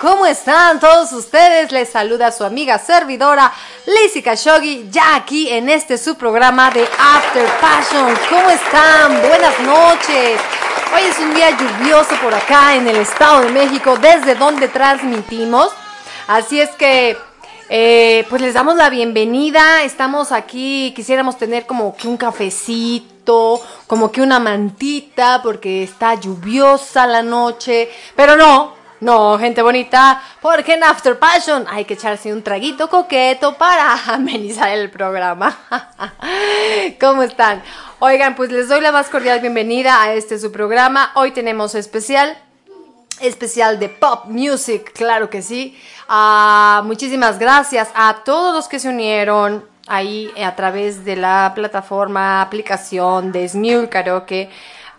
¿Cómo están todos ustedes? Les saluda su amiga servidora Lizzy Khashoggi, ya aquí en este su programa de After Passion. ¿Cómo están? Buenas noches. Hoy es un día lluvioso por acá en el Estado de México, desde donde transmitimos. Así es que eh, pues les damos la bienvenida. Estamos aquí, quisiéramos tener como que un cafecito, como que una mantita, porque está lluviosa la noche. Pero no, no, gente bonita, porque en After Passion hay que echarse un traguito coqueto para amenizar el programa. ¿Cómo están? Oigan, pues les doy la más cordial bienvenida a este su programa. Hoy tenemos especial especial de pop music, claro que sí. Ah, muchísimas gracias a todos los que se unieron ahí a través de la plataforma, aplicación de Smule Karaoke,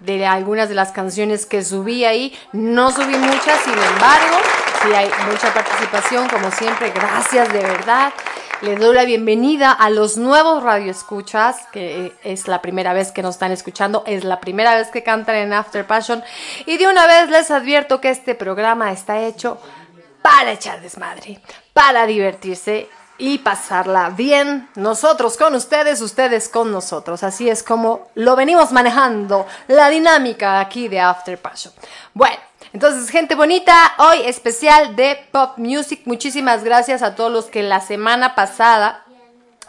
de algunas de las canciones que subí ahí. No subí muchas, sin embargo, sí hay mucha participación, como siempre. Gracias de verdad. Les doy la bienvenida a los nuevos radioescuchas, que es la primera vez que nos están escuchando, es la primera vez que cantan en After Passion. Y de una vez les advierto que este programa está hecho para echar desmadre, para divertirse y pasarla bien. Nosotros con ustedes, ustedes con nosotros. Así es como lo venimos manejando, la dinámica aquí de After Passion. Bueno. Entonces, gente bonita, hoy especial de Pop Music. Muchísimas gracias a todos los que la semana pasada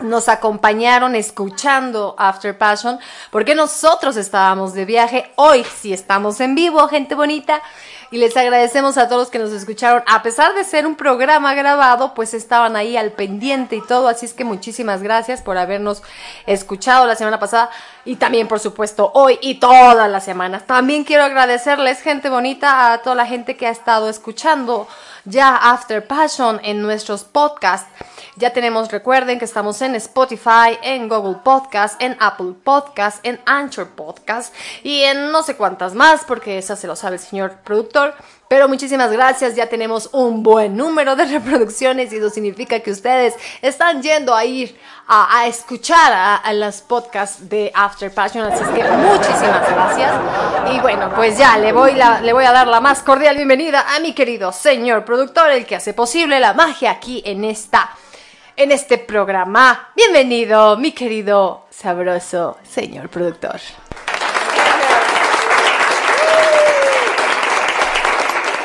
nos acompañaron escuchando After Passion, porque nosotros estábamos de viaje. Hoy sí estamos en vivo, gente bonita y les agradecemos a todos que nos escucharon. A pesar de ser un programa grabado, pues estaban ahí al pendiente y todo, así es que muchísimas gracias por habernos escuchado la semana pasada y también, por supuesto, hoy y todas las semanas. También quiero agradecerles, gente bonita, a toda la gente que ha estado escuchando ya After Passion en nuestros podcasts. Ya tenemos, recuerden que estamos en Spotify, en Google Podcast, en Apple Podcast, en Anchor Podcast y en no sé cuántas más, porque esa se lo sabe el señor productor. Pero muchísimas gracias, ya tenemos un buen número de reproducciones y eso significa que ustedes están yendo a ir a, escuchar a, los podcasts de After Passion, así es que muchísimas gracias. Y bueno, pues ya le voy, le voy a dar la más cordial bienvenida a mi querido señor productor, el que hace posible la magia aquí en esta en este programa. Bienvenido, mi querido sabroso señor productor.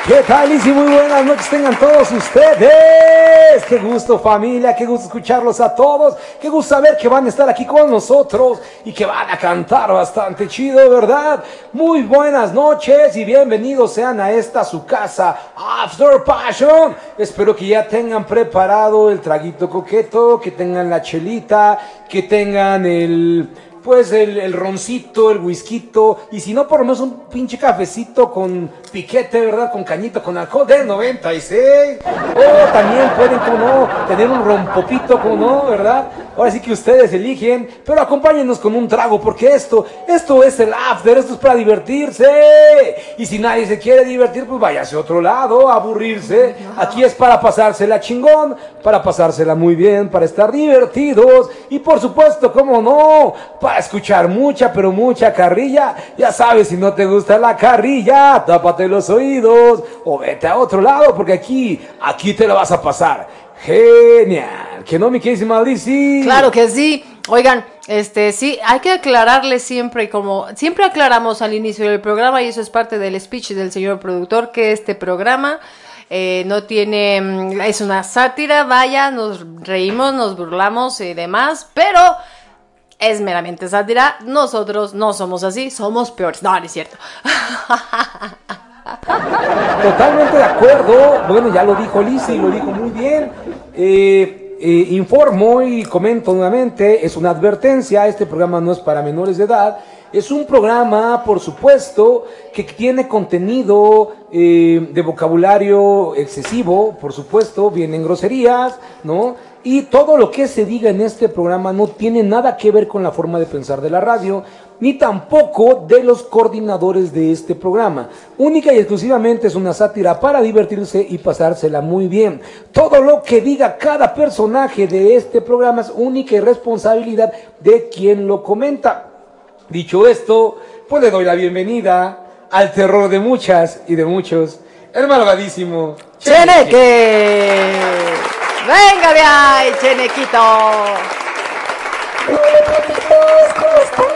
¿Qué tal, y Muy buenas noches tengan todos ustedes. Qué gusto familia, qué gusto escucharlos a todos. Qué gusto saber que van a estar aquí con nosotros y que van a cantar bastante chido, ¿verdad? Muy buenas noches y bienvenidos sean a esta su casa, After Passion. Espero que ya tengan preparado el traguito coqueto, que tengan la chelita, que tengan el pues el, roncito, el whisky, y si no, por lo menos un pinche cafecito con piquete, ¿verdad? Con cañito, con alcohol de 96. O también pueden, como tener un rompopito, como no, ¿verdad? Ahora sí que ustedes eligen, pero acompáñenos con un trago, porque esto, esto es el after, esto es para divertirse. Y si nadie se quiere divertir, pues váyase a otro lado, a aburrirse. Aquí es para pasársela chingón, para pasársela muy bien, para estar divertidos. Y por supuesto, como no, para escuchar mucha, pero mucha carrilla. Ya sabes, si no te gusta la carrilla, tápate los oídos o vete a otro lado, porque aquí, aquí te lo vas a pasar. Genial. Que no, mi queridísima Lizzy. Claro que sí. Oigan, este sí, hay que aclararle siempre, como siempre aclaramos al inicio del programa, y eso es parte del speech del señor productor, que este programa eh, no tiene, mm, es una sátira, vaya, nos reímos, nos burlamos y demás, pero es meramente sátira. Nosotros no somos así, somos peores. No, no es cierto. Totalmente de acuerdo. Bueno, ya lo dijo Lizzy, lo dijo muy bien. Eh, eh, informo y comento nuevamente, es una advertencia, este programa no es para menores de edad, es un programa, por supuesto, que tiene contenido eh, de vocabulario excesivo, por supuesto, vienen groserías, ¿no? Y todo lo que se diga en este programa no tiene nada que ver con la forma de pensar de la radio, ni tampoco de los coordinadores de este programa. Única y exclusivamente es una sátira para divertirse y pasársela muy bien. Todo lo que diga cada personaje de este programa es única y responsabilidad de quien lo comenta. Dicho esto, pues le doy la bienvenida al terror de muchas y de muchos, el malvadísimo Cheneque. Venga de ahí, Chenequito. Hola, ¿cómo están?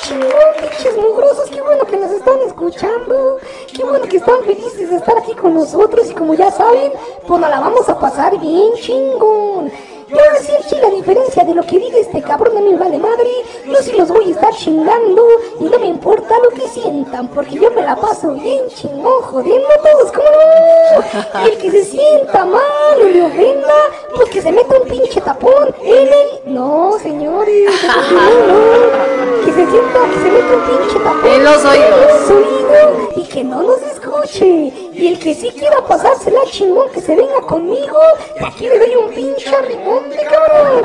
chingón, pinches mugrosos, qué bueno que nos están escuchando, qué bueno que están felices de estar aquí con nosotros y como ya saben, pues nos la vamos a pasar bien chingón. Yo decir si la diferencia de lo que diga este cabrón a mí vale madre, yo sí los voy a estar chingando y no me importa lo que sientan, porque yo me la paso bien chingón, jodiendo a todos, como no? Y el que se sienta mal o le ofenda, pues que se meta un pinche tapón en el... No, señores, no, no, que se sienta, que se meta un pinche tapón En los oídos. en los oídos y que no nos escuche. Y el que sí quiera pasársela chingón, que se venga conmigo, y aquí le doy un pinche arrimón de cabrón.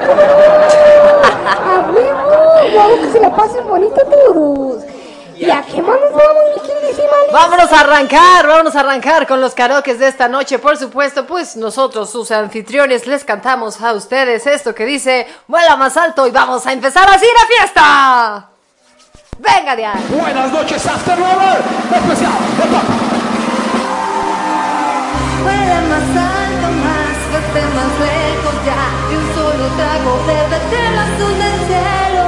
A huevo, vamos que se la pasen bonito todos. ¿Y a qué más nos vamos, mi queridísima? Vámonos a arrancar, vámonos a arrancar con los karaokes de esta noche. Por supuesto, pues nosotros, sus anfitriones, les cantamos a ustedes esto que dice, vuela más alto y vamos a empezar así la fiesta. Venga ahí. Buenas noches, After Lover, especial Papa. Vuela más alto, más, vete más lejos ya. De un solo trago bébete el azul del cielo.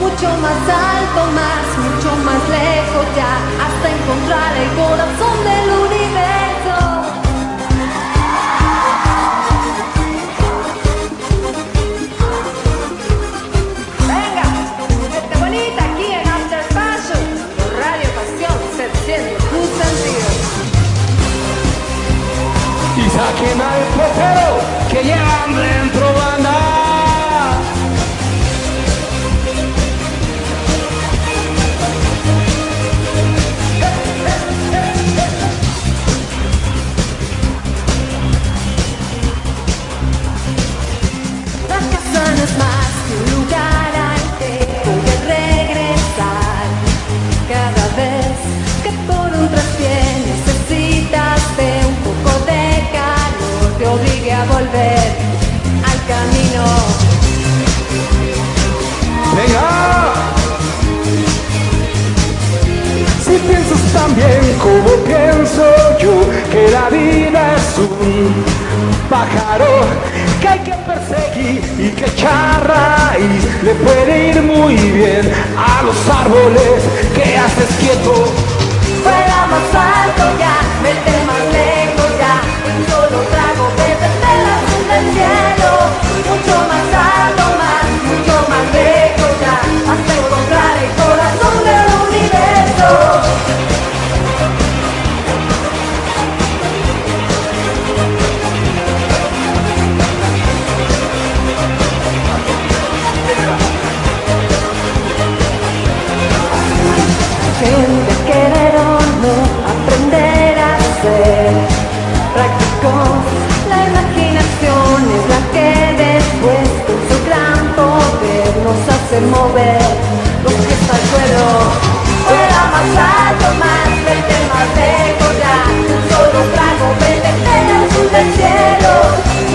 Mucho más alto, más, mucho más lejos ya. Hasta encontrar el corazón del universo Y saquen al portero que llevan dentro a volver al camino Venga. Si piensas también como pienso yo, que la vida es un pájaro que hay que perseguir y que echar raíz, le puede ir muy bien a los árboles que haces quieto. Fuera más alto ya, vete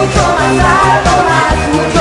Mucho más alto, más, mucho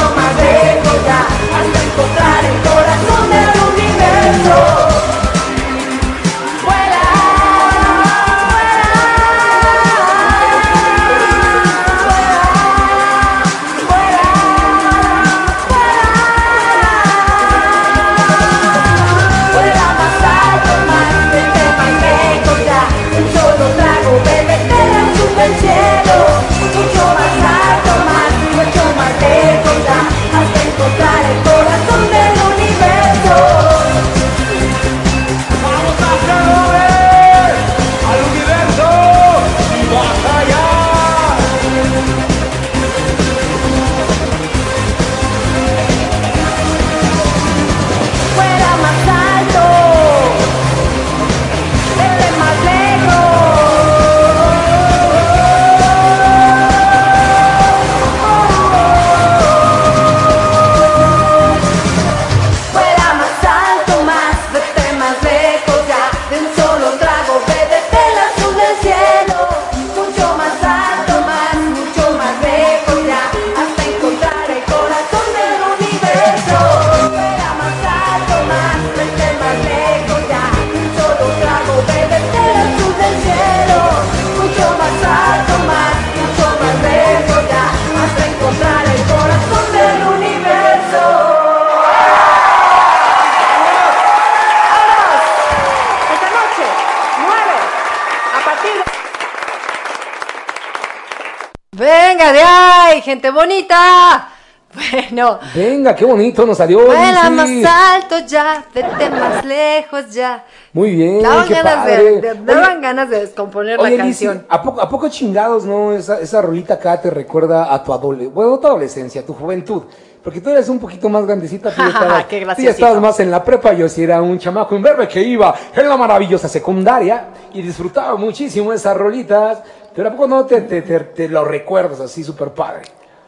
bonita. Bueno, Venga, qué bonito nos salió. vuela más alto ya, vete más lejos ya. Muy bien, Daban qué ganas, de, padre. de- Oye, daban ganas de descomponer Oye, la canción. ¿a poco, ¿a poco chingados, no? Esa, esa rolita acá te recuerda a tu adolescencia, bueno, no tu adolescencia, tu juventud. Porque tú eres un poquito más grandecita, tú ya estabas, Qué tú ya estabas más en la prepa, yo sí era un chamaco imberbe que iba en la maravillosa secundaria y disfrutaba muchísimo esas rolitas, pero ¿a poco no te, te, te- te lo recuerdas así súper padre?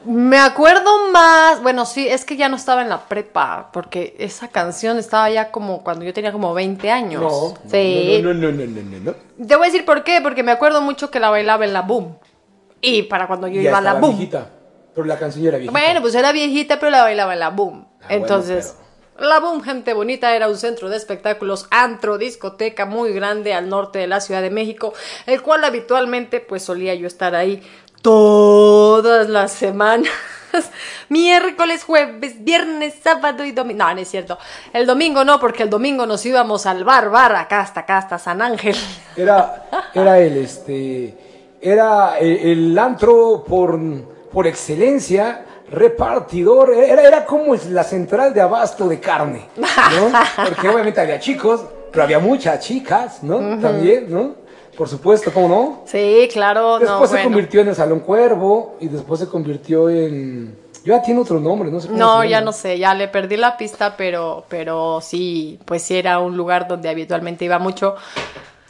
Me acuerdo más, bueno, sí, es que ya no estaba en la prepa, porque esa canción estaba ya como cuando yo tenía como 20 años. No, sí. no, no, no, no, no, no, no. Te voy a decir por qué, porque me acuerdo mucho que la bailaba en la boom. Y para cuando yo Ya iba a la boom. viejita, pero la canción era viejita. Bueno, pues era viejita, pero la bailaba en la boom. Ah, bueno, Entonces, la boom, gente bonita, era un centro de espectáculos, antro, discoteca muy grande al norte de la Ciudad de México, el cual habitualmente pues solía yo estar ahí todas las semanas. Miércoles, jueves, viernes, sábado y domingo. No, no es cierto. El domingo no, porque el domingo nos íbamos al bar, bar, acá hasta acá, hasta San Ángel. Era, era el, este, era el, el antro por, por excelencia, repartidor, era, era como es la central de abasto de carne, ¿no? Porque obviamente había chicos, pero había muchas chicas, ¿no? También, ¿no? Por supuesto, ¿cómo no? Sí, claro, Después no, se bueno. convirtió en el Salón Cuervo y después se convirtió en... Ya tiene otro nombre, no sé cómo No, se ya no sé, ya le perdí la pista, pero, pero sí, pues sí era un lugar donde habitualmente iba mucho.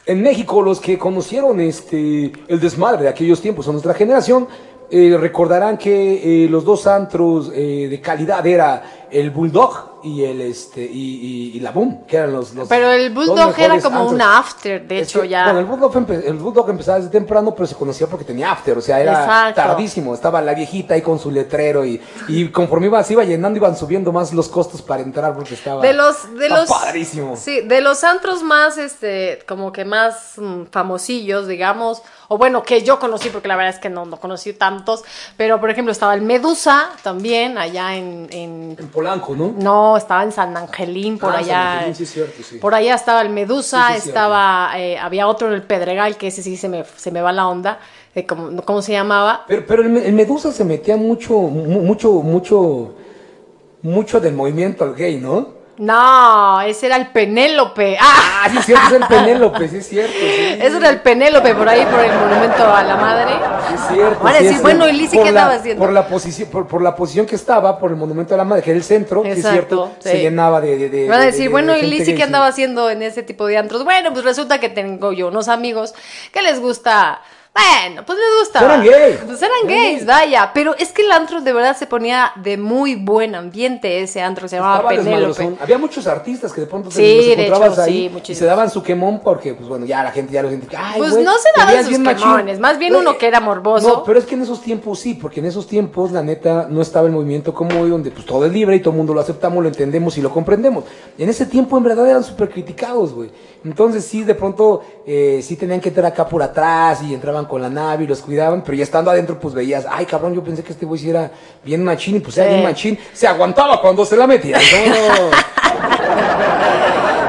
En México, los que conocieron este el desmadre de aquellos tiempos, o nuestra generación, eh, recordarán que eh, los dos antros eh, de calidad era el Bulldog y el este y, y- y la Boom, que eran los, los Pero el Bulldog era como antros. una after, de hecho, ya. Bueno, el Bulldog, empe- el Bulldog empezaba desde temprano, pero se conocía porque tenía after, o sea, era Exacto. tardísimo. Estaba la viejita ahí con su letrero y, y conforme iba, se iba llenando, iban subiendo más los costos para entrar porque estaba. de los de los padrísimo. sí de los antros más este como que más mm, famosillos digamos o bueno que yo conocí porque la verdad es que no no conocí tantos pero por ejemplo estaba el Medusa también allá en, en En Polanco, ¿no? no estaba en San Angelín por Ah, allá Angelín, sí, es cierto, sí. por allá estaba el Medusa Sí, estaba eh, había otro en el Pedregal que ese sí se me se me va la onda de cómo, cómo se llamaba Pero, pero el, el Medusa se metía mucho, mu- mucho, mucho, mucho del movimiento al gay, ¿no? No ese era el Penélope ah Ah, sí, es cierto, es el Penélope, sí, es cierto. Sí, ese era el Penélope por ahí por el monumento a la madre sí, es cierto. Van a decir, bueno. ¿y Lizzy Por qué la- andaba haciendo? Por la, posición, por, por la posición que estaba, por el monumento a la madre, que era el centro, sí, es cierto, se llenaba de. de, de Van a de- decir, de- bueno, ¿y gay, qué andaba haciendo en ese tipo de antros? Bueno, pues resulta que tengo yo unos amigos que les gusta. Bueno, pues les gusta. Eran gays. Pues eran Eran gays, gays. vaya. Pero es que el antro de verdad se ponía de muy buen ambiente, ese antro se llamaba Penélope. Había muchos artistas que de pronto Sí, los encontrabas hecho, ahí sí, y se daban su quemón porque, pues bueno, ya la gente ya lo identifica. Ay, Pues no se daban sus machín. quemones, más bien uno que era morboso. No, pero es que en esos tiempos sí, porque en esos tiempos la neta no estaba el movimiento como hoy, donde pues todo es libre y todo el mundo lo aceptamos, lo entendemos y lo comprendemos. En ese tiempo en verdad eran súper criticados, güey. Entonces sí, de pronto eh, sí tenían que entrar acá por atrás y entraban con la nave y los cuidaban, pero ya estando adentro pues veías, ay cabrón, yo pensé que este güey sí era bien machín y pues era Sí. bien machín. Se aguantaba cuando se la metía.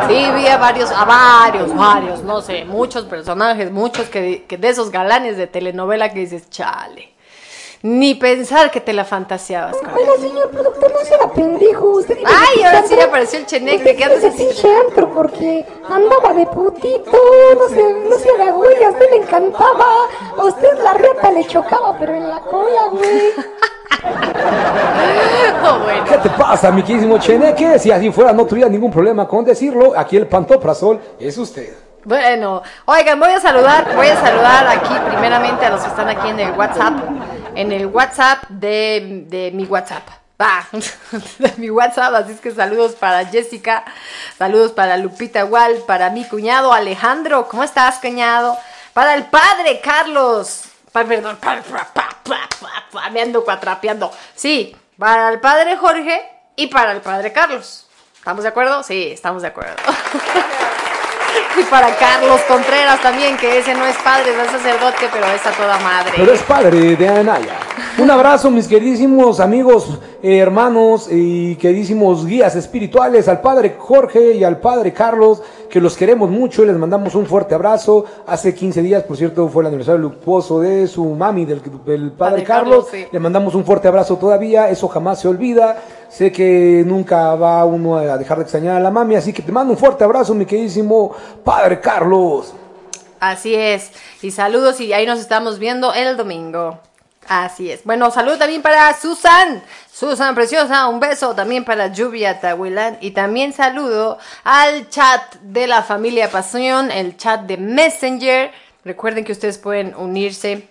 Sí, había varios, a varios, varios, no sé, muchos personajes, muchos que, que de esos galanes de telenovela que dices, chale. Ni pensar que te la fantaseabas con él. Oiga, señor productor, no sea pendejo. Usted Ay, ahora sí le apareció el cheneque, ¿qué andas iba a ese haciendo? pinche antro porque andaba de putito, no se, no se haga güey, a usted le encantaba. A usted la reta le chocaba, pero en la cola, güey. Oh, bueno. ¿Qué te pasa, mi queridísimo Cheneque? Si así fuera no tuviera ningún problema con decirlo, aquí el pantoprazol es usted. Bueno, oigan, voy a saludar, voy a saludar aquí primeramente a los que están aquí en el WhatsApp, en el WhatsApp de, de mi WhatsApp. Va, de mi WhatsApp, así es que saludos para Jessica, saludos para Lupita igual, para mi cuñado Alejandro, ¿cómo estás, cuñado? Para el padre Carlos, pa- perdón, pa- pa- pa- pa- pa- pa- me ando cuatrapeando. Sí, para el padre Jorge y para el padre Carlos. ¿Estamos de acuerdo? Sí, estamos de acuerdo. Y para Carlos Contreras también, que ese no es padre, no es sacerdote, pero es a toda madre. Pero es padre de Anaya. Un abrazo, mis queridísimos amigos, eh, hermanos y queridísimos guías espirituales, al padre Jorge y al padre Carlos, que los queremos mucho y les mandamos un fuerte abrazo. Hace 15 días, por cierto, fue el aniversario luctuoso de su mami, del, del padre, Padre Carlos. Carlos, sí. Le mandamos un fuerte abrazo todavía, eso jamás se olvida. Sé que nunca va uno a dejar de extrañar a la mami, así que te mando un fuerte abrazo, mi queridísimo padre Carlos. Así es. Y saludos y ahí nos estamos viendo el domingo. Así es. Bueno, saludo también para Susan. Susan Preciosa, un beso también para Lluvia Tahuilán. Y también saludo al chat de la familia Pasión, el chat de Messenger. Recuerden que ustedes pueden unirse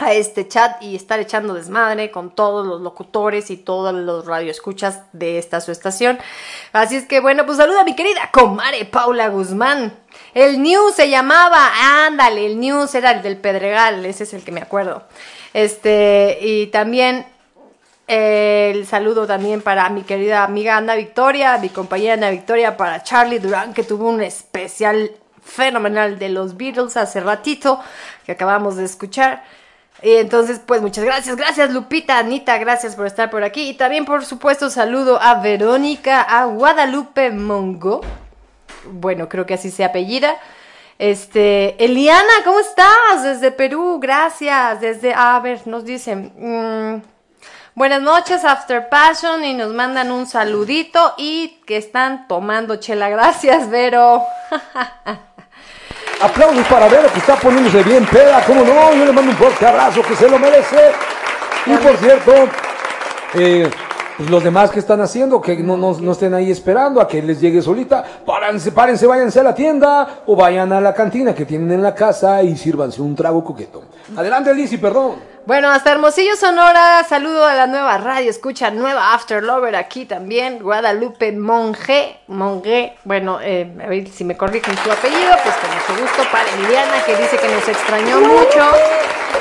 a este chat y estar echando desmadre con todos los locutores y todos los radioescuchas de esta su estación. Así es que bueno, pues saluda a mi querida comare Paula Guzmán. El news se llamaba, ándale, el news era el del Pedregal, ese es el que me acuerdo. Este, y también eh, el saludo también para mi querida amiga Ana Victoria, mi compañera Ana Victoria, para Charlie Durán, que tuvo un especial fenomenal de los Beatles hace ratito, que acabamos de escuchar. Y entonces, pues muchas gracias, gracias Lupita, Anita, gracias por estar por aquí. Y también, por supuesto, saludo a Verónica, a Guadalupe Mongo. Bueno, creo que así se apellida. Este, Eliana, ¿cómo estás? Desde Perú, gracias. Desde, a ver, nos dicen, mm, buenas noches, After Passion, y nos mandan un saludito y que están tomando chela. Gracias, Vero. Aplausos para Vero que está poniéndose bien peda, cómo no, yo le mando un fuerte abrazo que se lo merece. Y por cierto, eh, pues los demás que están haciendo, que no, no, no estén ahí esperando a que les llegue solita, párense, párense, váyanse a la tienda o vayan a la cantina que tienen en la casa y sírvanse un trago coqueto. Adelante, Lizzy, perdón. Bueno, hasta Hermosillo, Sonora, saludo a la nueva radio, escucha nueva After Lover aquí también, Guadalupe Monge, Monge, bueno, eh, a ver si me corrigen su apellido, pues con mucho gusto para Liliana que dice que nos extrañó mucho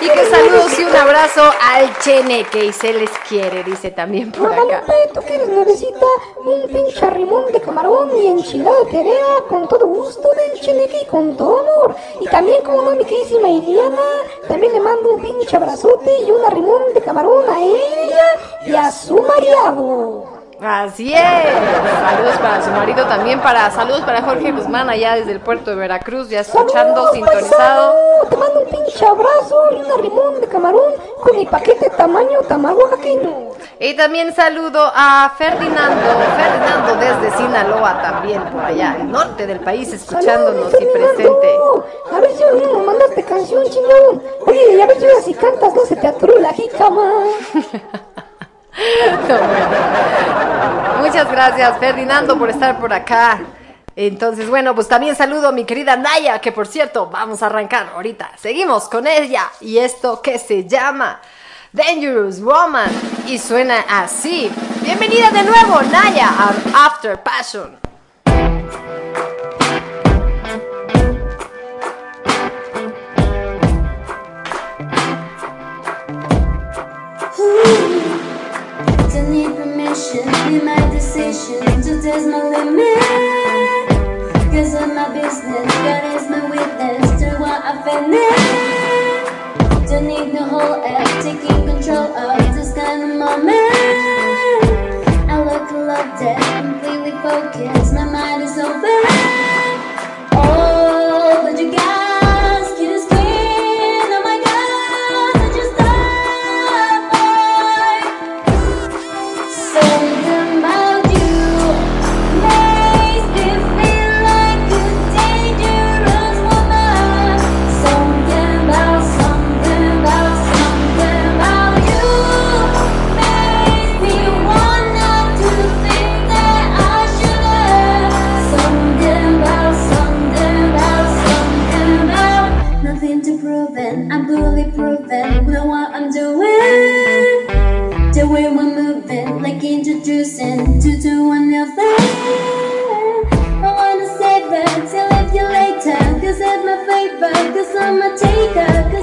y que saludos y un abrazo al Cheneque y se les quiere, dice también por acá. Guadalupe, tú que un pinche arrimón de camarón y enchilada de terea, con todo gusto del cheneque y con todo amor. Y también, como no, mi queridísima también le mando un pinche abrazote y un arrimón de camarón a ella y a su marido. Así es. Saludos para su marido también, para saludos para Jorge Guzmán allá desde el puerto de Veracruz, ya escuchando, Saludos, sintonizado. paisano. Te mando un pinche abrazo y un arrimón de camarón con mi paquete tamaño tamaguaqueño. Y también saludo a Ferdinando, Ferdinando desde Sinaloa también, por allá, el norte del país, escuchándonos y presente. A ver si hoy nos mandaste canción, chingón. Oye, a ver si cantas no se te aturó la jícama. Muchas gracias, Ferdinando, por estar por acá. Entonces, bueno, pues también saludo a mi querida Naya, que por cierto, vamos a arrancar ahorita. Seguimos con ella y esto que se llama Dangerous Woman y suena así. Bienvenida de nuevo, Naya, a After Passion. Decision to test my limit. Cause of my business, God is my witness to what I finish. Don't need the whole app, taking control of this kind of moment. I look love dead, completely focused, my mind is open. Oh, but you guys, reason to do another thing. I wanna save her till leave you later. Cause it's my favorite, cause I'm a taker.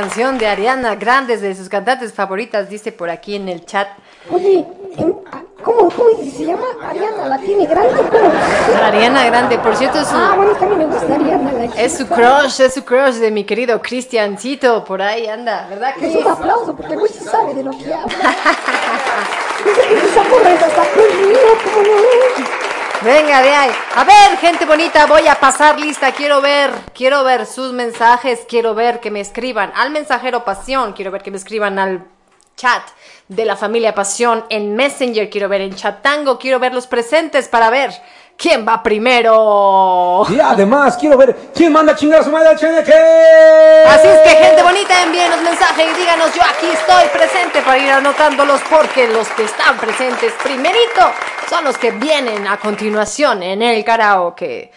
Canción de Ariana Grande, de sus cantantes favoritas, dice por aquí en el chat. Oye, em, ¿cómo, cómo se llama? Ariana, ¿la tiene grande? Ariana Grande, por cierto, es su, Ah, bueno, es que mí me gusta Ariana. La es su crush, es su crush de mi querido Cristiancito. Por ahí anda, ¿verdad, Es Cris? un aplauso porque sabe de lo que habla. Dice que Venga, de ahí. A ver, gente bonita, voy a pasar lista. Quiero ver, quiero ver sus mensajes. Quiero ver que me escriban al mensajero Pasión. Quiero ver que me escriban al chat de la familia Pasión en Messenger. Quiero ver en Chatango. Quiero ver los presentes para ver quién va primero. Y además quiero ver quién manda a chingar a su madre al cheneque. Así es que, gente bonita, envíenos mensaje y díganos, yo aquí estoy presente para ir anotándolos porque los que están presentes primerito son los que vienen a continuación en el karaoke.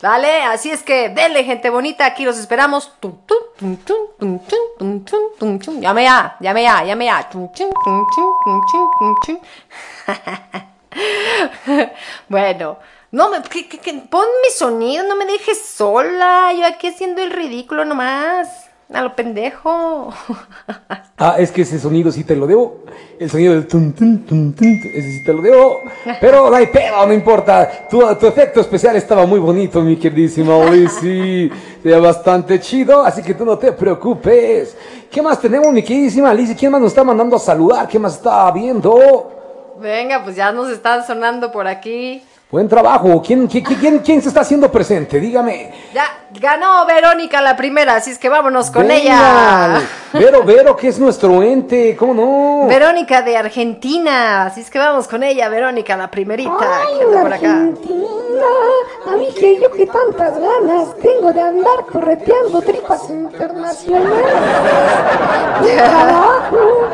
¿Vale? Así es que denle gente bonita, aquí los esperamos. Llame ya, llame ya, llame ya. bueno, no me, que, pon mi sonido, no me dejes sola, yo aquí haciendo el ridículo nomás. A lo pendejo. Ah, es que ese sonido sí te lo debo. El sonido del tum, tum, tum, tum, ese sí te lo debo. Pero no hay pedo, no importa. Tu, tu efecto especial estaba muy bonito, mi queridísima Lizzy. Se bastante chido, así que tú no te preocupes. ¿Qué más tenemos, mi queridísima Lizzy? ¿Quién más nos está mandando a saludar? ¿Qué más está viendo? Venga, pues ya nos están sonando por aquí. Buen trabajo. ¿Quién, quién, quién, quién se está haciendo presente? Dígame. Ya ganó Verónica la primera, así es que vámonos con Venga. ella. Vero, Vero, que es nuestro ente, ¿cómo no? Verónica de Argentina, así es que vamos con ella, Verónica la primerita. Ay, que anda por acá. Argentina, a mí que yo que tantas ganas tengo de andar correteando tripas internacionales. Carajo,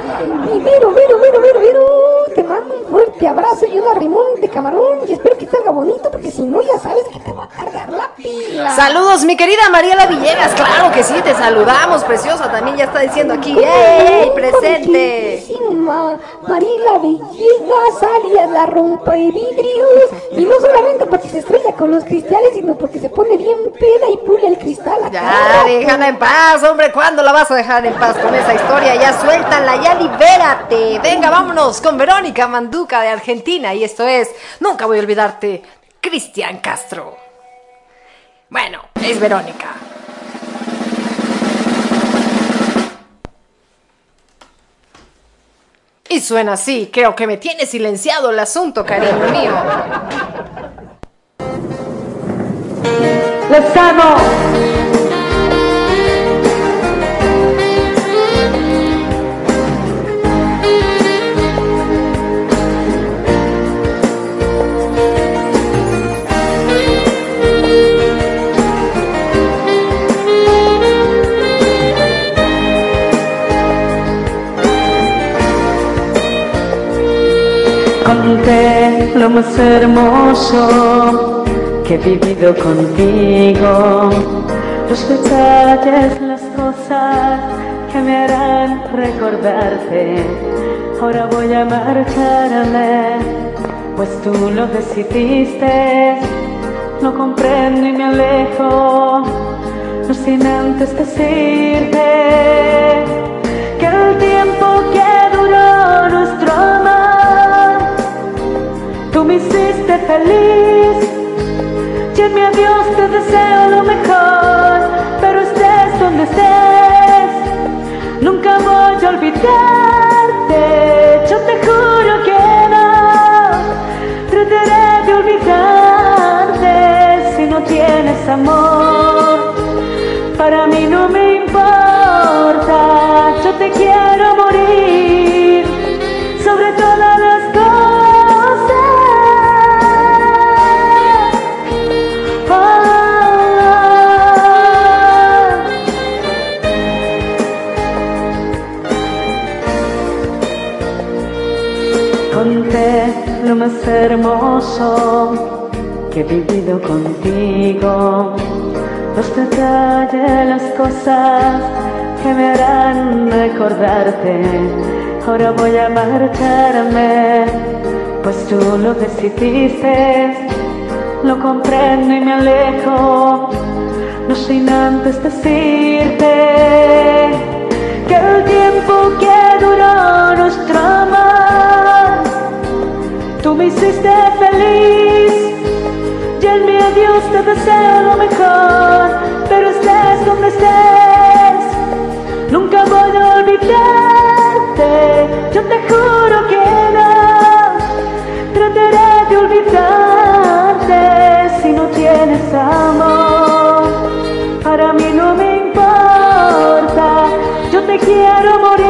y Vero, Vero, Vero, Vero, Vero, te mando un fuerte abrazo y un arrimón de camarón y espero que salga bonito porque si no ya sabes que te va a cargar la pila. Saludos, mi querida Mariela Villegas, claro que sí, te saludamos, preciosa, también ya está diciendo aquí, ¡ey, presente! Marila Villegas, alias la rompa de vidrios. Y no solamente porque se estrella con los cristales, sino porque se pone bien peda y pule el cristal a Ya, déjala en paz, hombre, ¿cuándo la vas a dejar en paz con esa historia? Ya suéltala, ya libérate. Venga, vámonos con Verónica Manduca de Argentina y esto es, nunca voy a olvidarte, Cristian Castro. Bueno, es Verónica. Y suena así, creo que me tiene silenciado el asunto, cariño mío. Lozano. Lo más hermoso que he vivido contigo, los detalles, las cosas que me harán recordarte. Ahora voy a marcharme, pues tú lo decidiste. No comprendo y me alejo, no sin antes decirte feliz. En mi adiós te deseo lo mejor, que he vivido contigo, los detalles, las cosas que me harán recordarte. Ahora voy a marcharme, pues tú lo decidiste, lo comprendo y me alejo, no sin antes decirte que el tiempo que duró nuestro amor, tú me hiciste feliz. Mi adiós te deseo lo mejor, pero estés donde estés, nunca voy a olvidarte. Yo te juro que no, trataré de olvidarte si no tienes amor. Para mí no me importa, yo te quiero morir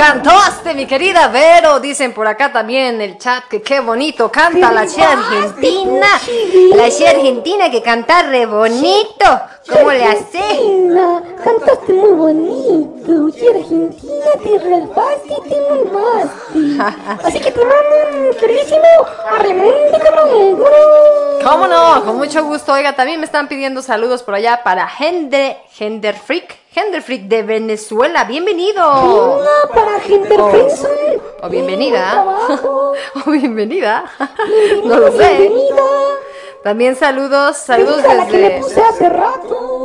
cantaste, mi querida Vero. Dicen por acá también en el chat que qué bonito canta la chía argentina. La chía argentina que canta re bonito. ¿Cómo le hace? Cantaste muy bonito. Y Argentina te relpaste y te mamaste. Así que te mando un queridísimo arremonte cabrón. ¿Cómo no? Con mucho gusto. Oiga, también me están pidiendo saludos por allá para Gender, Gender Freak. Gender Freak de Venezuela. Bienvenido. Una para gente Oh. Benson. O bienvenida. O bienvenida. No lo sé. Bienvenida. También saludos, saludos a la que le desde... puse hace rato.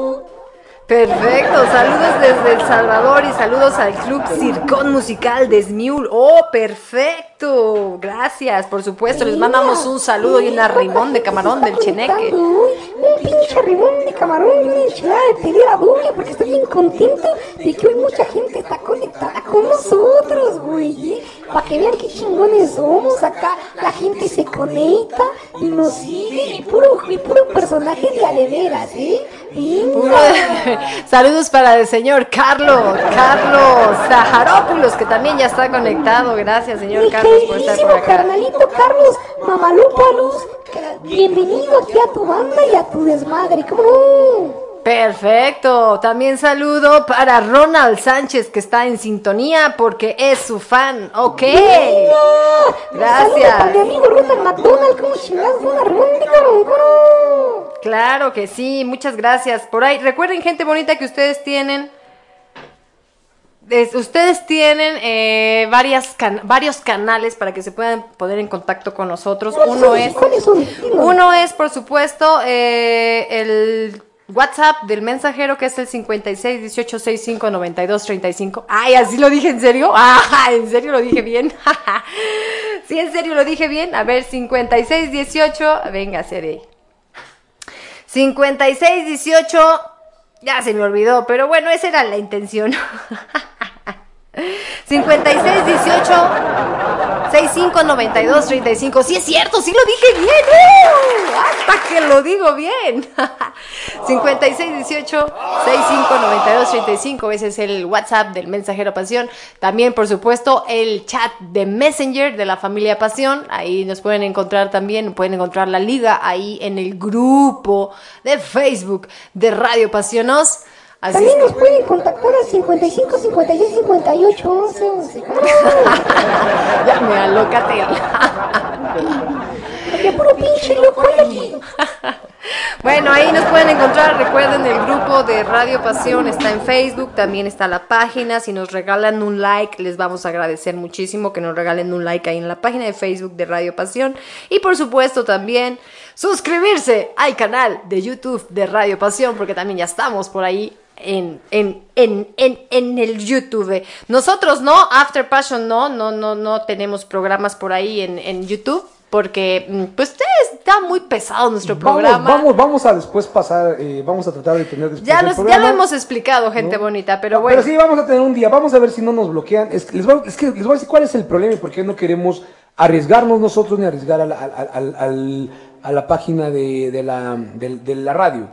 Perfecto, saludos desde El Salvador y saludos al Club Circón Musical de Smule. Oh, perfecto. Gracias, por supuesto. Les mandamos un saludo y un arrimón de camarón del cheneque. Un pinche arrimón de camarón y una enchilada de telera doble porque estoy bien contento de que hoy mucha gente está conectada con nosotros, güey. Para que vean qué chingones somos acá. La gente se conecta y nos sigue y puro, puro personaje de a de veras, ¿eh? Saludos para el señor Carlos, Carlos Zaharópulos, que también ya está conectado. Gracias, señor Mi Carlos, por estar por acá. carnalito Carlos Mamalupalus, que- bienvenido aquí a tu banda y a tu desmadre. ¿Cómo? Perfecto. También saludo para Ronald Sánchez, que está en sintonía porque es su fan. Ok. Gracias. para mi amigo Ronald McDonald. ¿Cómo chingados? Una ronda, cabrón. ¿Cómo no? Claro que sí, muchas gracias. Por ahí, recuerden, gente bonita, que ustedes tienen. es- ustedes tienen eh, varias can- varios canales para que se puedan poner en contacto con nosotros. Uno es. Uno es, por supuesto, eh, el WhatsApp del mensajero que es el 56 18 65 92 35. Ay, así lo dije en serio. Ah, en serio lo dije bien. sí, en serio lo dije bien. A ver, 56 18. Venga, seré. 56 18. Ya se me olvidó, pero bueno, esa era la intención. 56 18 65 92 35. Sí es cierto, sí lo dije bien. ¡Uh! Hasta que lo digo bien. 56 18 65 92 35. Ese es el WhatsApp del Mensajero Pasión. También, por supuesto, el chat de Messenger de la familia Pasión. Ahí nos pueden encontrar también, pueden encontrar la liga ahí en el grupo de Facebook de Radio Pasionos. Así También nos pueden contactar al 55 56 58 11 11. ¿Cómo no? ya me alócate. Porque puro pinche loco aquí. Bueno, ahí nos pueden encontrar. Recuerden, el grupo de Radio Pasión está en Facebook, también está la página. Si nos regalan un like, les vamos a agradecer muchísimo que nos regalen un like ahí en la página de Facebook de Radio Pasión. Y por supuesto, también suscribirse al canal de YouTube de Radio Pasión, porque también ya estamos por ahí. En, en, en, en, en el YouTube. Nosotros no, After Passion no, no, no, no tenemos programas por ahí en, en YouTube. Porque, mm, pues, está muy pesado nuestro programa. Vamos, vamos, a después pasar, eh, vamos a tratar de tener después Ya, el los- ya lo hemos explicado, gente ¿no? bonita, pero No, bueno. sí, vamos a tener un día. Vamos a ver si no nos bloquean. Es, les voy, es que les voy a decir cuál es el problema y por qué no queremos arriesgarnos nosotros ni arriesgar a la, al- al- al- a la página de, de la, de- de la radio.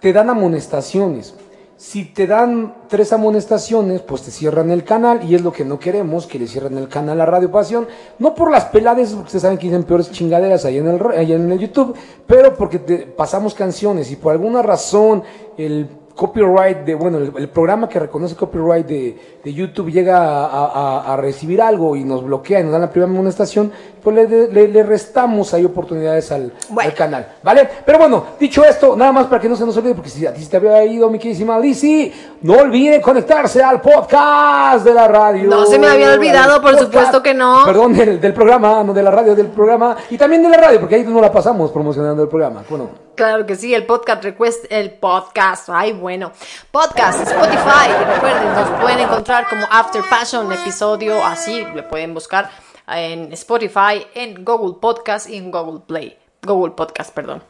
Te dan amonestaciones. Si te dan tres amonestaciones, pues te cierran el canal y es lo que no queremos, que le cierren el canal a Radio Pasión. No por las pelades, porque ustedes saben que dicen peores chingaderas allá en el, allá en el YouTube, pero porque te- pasamos canciones y por alguna razón el copyright de, bueno, el, el programa que reconoce copyright de, de YouTube llega a, a- a recibir algo y nos bloquea y nos dan la primera amonestación, pues le, le- le restamos ahí oportunidades al, Bueno. al canal, ¿vale? Pero bueno, dicho esto, nada más para que no se nos olvide, porque si a ti se te había ido, mi queridísima Lizzy, no olvide conectarse al podcast de la radio. No se me había olvidado, por podcast. supuesto que no. Perdón, del, del programa, no de la radio, del programa, y también de la radio, porque ahí no la pasamos promocionando el programa, bueno. Claro que sí, el podcast request, el podcast, ay bueno, podcast, Spotify, recuerden, nos pueden encontrar como After Passion, episodio así, le pueden buscar en Spotify, en Google Podcast y en Google Play, Google Podcast, perdón.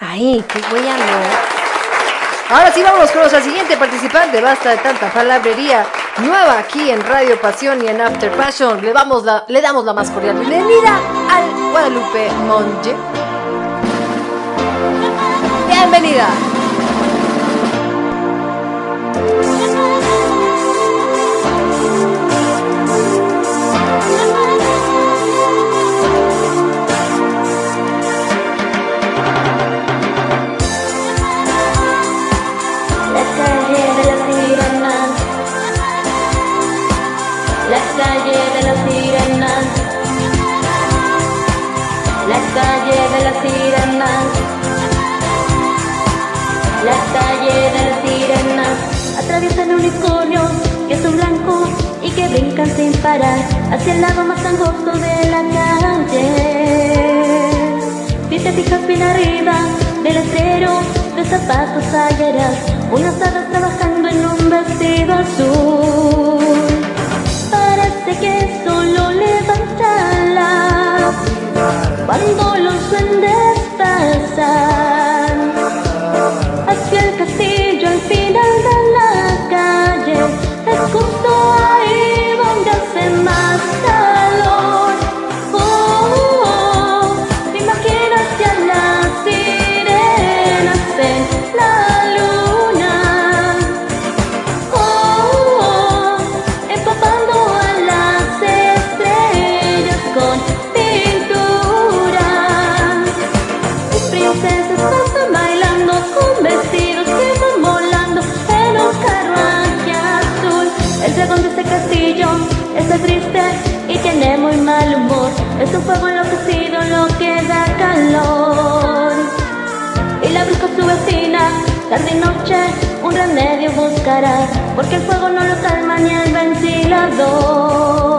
Ay, qué huella. Ahora sí vamos con nuestra siguiente participante, basta de tanta palabrería, nueva aquí en Radio Pasión y en After Passion, le, damos la, le damos la más cordial bienvenida al Guadalupe Monge. Bienvenida. La calle de las sirenas. La calle de. La calle Las sirenas. Atraviesan unicornios que son blancos y que brincan sin parar hacia el lado más angosto de la calle. Si te fijas bien arriba del letrero de zapatos hallarás unas hadas trabajando en un vestido azul. Parece que solo levantan la cuando los duendes pasan un fuego enloquecido lo que da calor. Y la busca su vecina, tarde y noche, un remedio buscará, porque el fuego no lo calma ni el ventilador.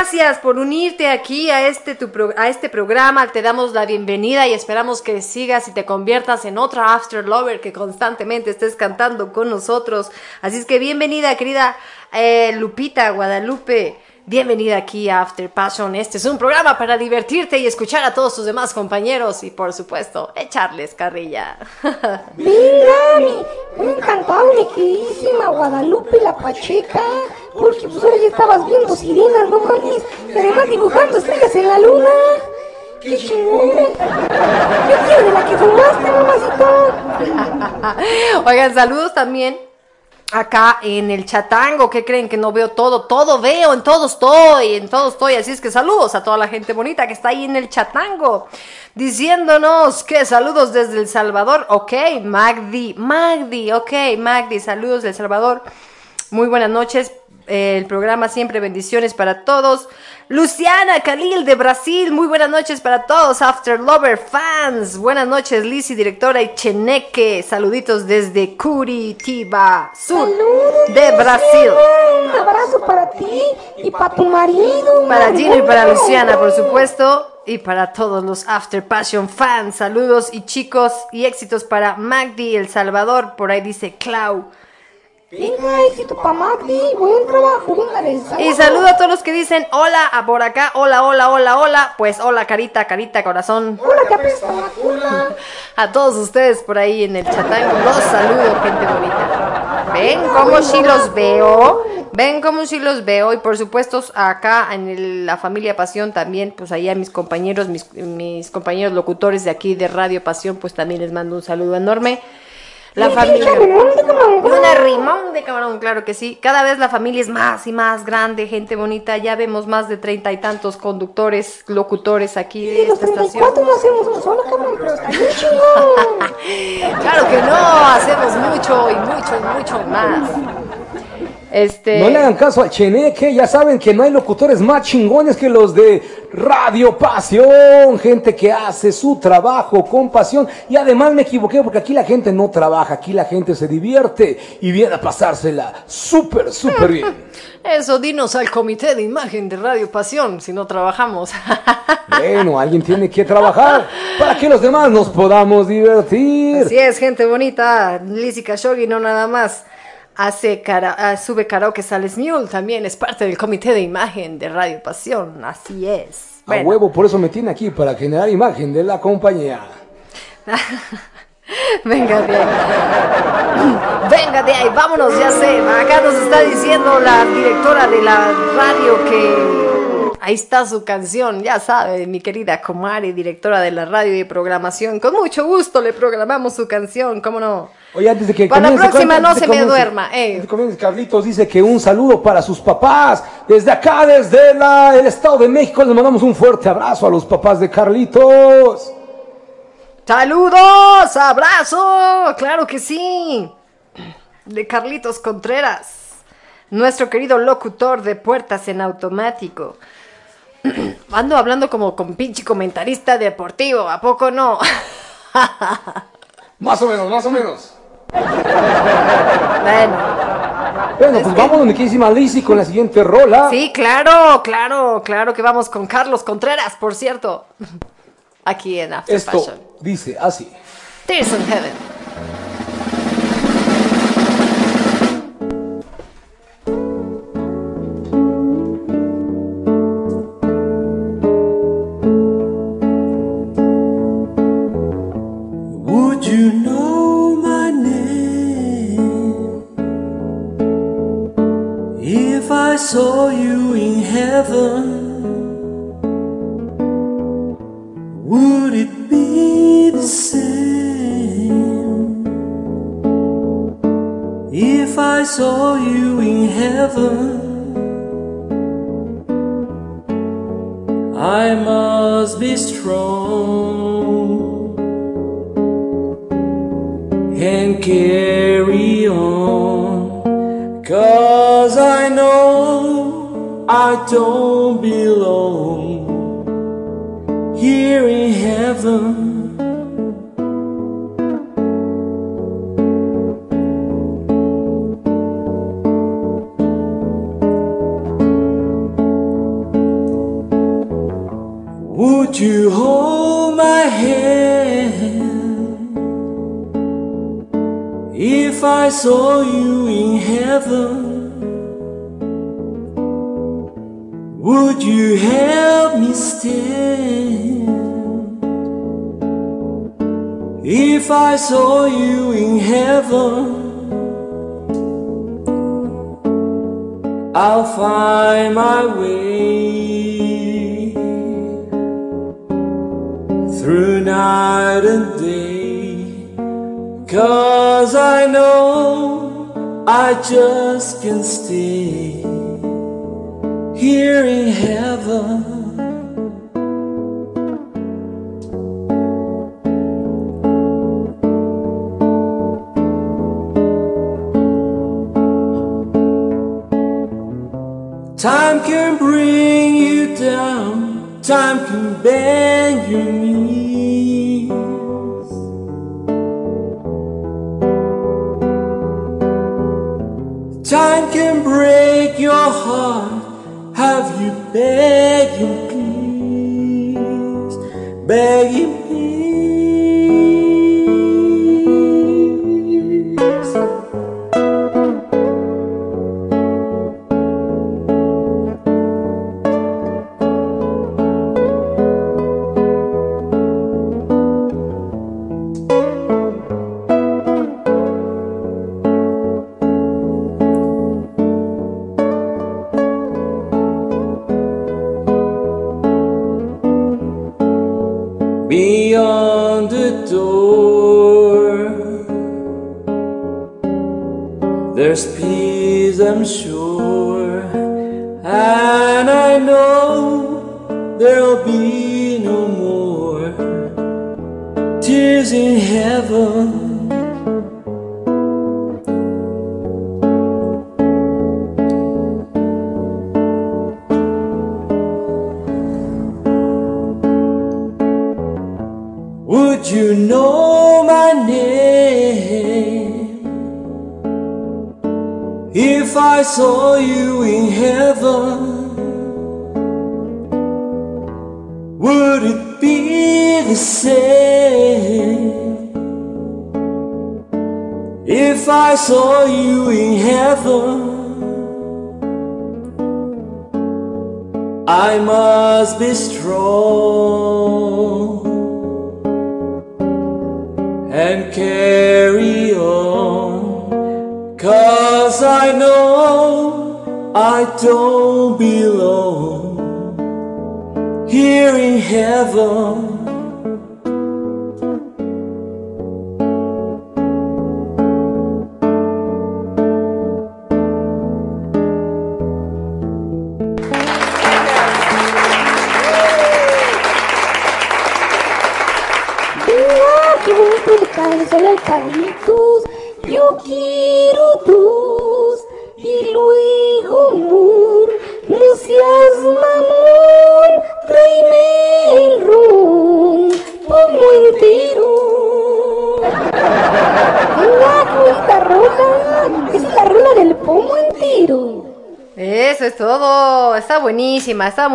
Gracias por unirte aquí a este, tu pro- a este programa. Te damos la bienvenida y esperamos que sigas y te conviertas en otra After Lover que constantemente estés cantando con nosotros. Así es que bienvenida, querida eh, Lupita Guadalupe. Bienvenida aquí a After Passion. Este es un programa para divertirte y escuchar a todos tus demás compañeros y, por supuesto, echarles carrilla. Venga, mi, me ha encantado mi queridísima Guadalupe la Pacheca, porque pues ahora ya estabas viendo sirenas, no mames, y además dibujando estrellas en la luna. ¡Qué chingón! Quiero de la que fumaste, mamacita. Oigan, saludos también acá en el chatango. ¿Qué creen que no veo todo? Todo veo, en todo estoy, en todo estoy. Así es que saludos a toda la gente bonita que está ahí en el chatango. Diciéndonos que saludos desde El Salvador. Ok, Magdi, Magdi, ok, Magdi, saludos del Salvador. Muy buenas noches. El programa siempre bendiciones para todos. Luciana Khalil de Brasil, muy buenas noches para todos. After Lover fans, buenas noches Lizzy, directora y Cheneque. Saluditos desde Curitiba, sur Saludos, de Brasil. Un abrazo para ti y para tu marido. Para Gino y para. Luciana, por supuesto. Y para todos los After Passion fans, saludos y chicos y éxitos para Magdi El Salvador. Por ahí dice Clau. Venga, éxito para Magdi, buen trabajo, venga Y saludo a todos los que dicen hola a por acá, hola, hola, hola, hola. Pues hola, carita, carita, corazón. Hola, que apesta la cola. A todos ustedes por ahí en el chatango, los saludo, gente bonita. Ven cómo sí los veo, ven cómo sí los veo. Y por supuesto, acá en el- la familia Pasión también, pues ahí a mis compañeros, mis, mis compañeros locutores de aquí de Radio Pasión, pues también les mando un saludo enorme. La familia. Una rimón de camarón, claro que sí. Cada vez la familia es más y más grande, gente bonita. Ya vemos más de treinta y tantos conductores, locutores aquí de Y esta estación. 34 no hacemos solo, cabrón, pero está bien. Claro que no, hacemos mucho y mucho y mucho más. Este. No le hagan caso al Cheneque, ya saben que no hay locutores más chingones que los de Radio Pasión, gente que hace su trabajo con pasión. Y además me equivoqué porque aquí la gente no trabaja, aquí la gente se divierte y viene a pasársela súper, súper bien. Eso, dinos al comité de imagen de Radio Pasión si no trabajamos. Bueno, alguien tiene que trabajar para que los demás nos podamos divertir. Así es, gente bonita. Lizzy Khashoggi no nada más hace cara, ah, sube karaoke Sales Mule, también es parte del comité de imagen de Radio Pasión. Así es. A huevo, por eso me tiene aquí, para generar imagen de la compañía. Venga de ahí. Venga de ahí, vámonos, ya sé. Acá nos está diciendo la directora de la radio que ahí está su canción, ya sabe, mi querida Comari, directora de la radio y programación. Con mucho gusto le programamos su canción, ¿cómo no? Oye, antes de que Para la próxima no se me duerma, eh. comience, Carlitos dice que un saludo para sus papás. Desde acá, desde la- el Estado de México, les mandamos un fuerte abrazo a los papás de Carlitos. ¡Saludos! ¡Abrazo! ¡Claro que sí! De Carlitos Contreras, nuestro querido locutor de Puertas en Automático. Ando hablando como con pinche comentarista deportivo, ¿a poco no? Más o menos, más o menos. Bueno, Bueno, pues vamos, mi queridísima Lizzy, con la siguiente rola. sí, claro, claro, claro que vamos con Carlos Contreras, por cierto. Aquí en After Esto Fashion. dice así. Tears in Heaven. Saw you in heaven? Would it be the same if I saw you in heaven? I must be strong and carry on. Cause I don't belong here in heaven. Would you hold my hand if I saw you in heaven? Would you help me stand if I saw you in heaven? I'll find my way through night and day. Cause I know I just can't stay here in heaven. Time can bring you down, time can bend your knees. Time can break your heart, have you begged him, please? Beg him,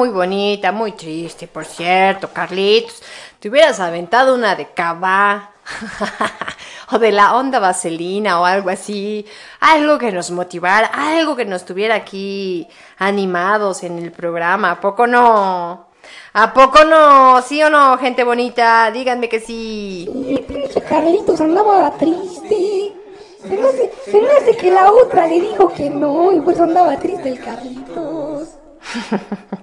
muy bonita, muy triste, por cierto, Carlitos. Te hubieras aventado una de Cabá. o de la onda vaselina o algo así. Algo que nos motivara, algo que nos tuviera aquí animados en el programa. ¿A poco no? ¿A poco no? ¿Sí o no, gente bonita? Díganme que sí. Y Carlitos andaba triste. Se me, hace, se me hace que la otra le dijo que no y pues andaba triste el Carlitos.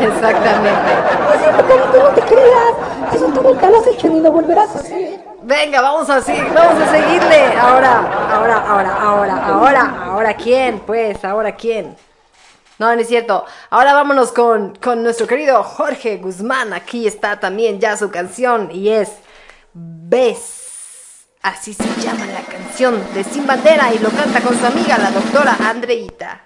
Exactamente. No es cierto, Carlitos, no te creas. Eso tú nunca lo has hecho ni lo volverás a hacer. Venga, vamos a seguir, vamos a seguirle. Ahora, ahora, ahora, ahora, ahora, ahora quién, pues, ahora quién. No, no es cierto. Ahora vámonos con, con nuestro querido Jorge Guzmán. Aquí está también ya su canción y es Ves. Así se llama la canción de Sin Bandera y lo canta con su amiga la doctora Andreita.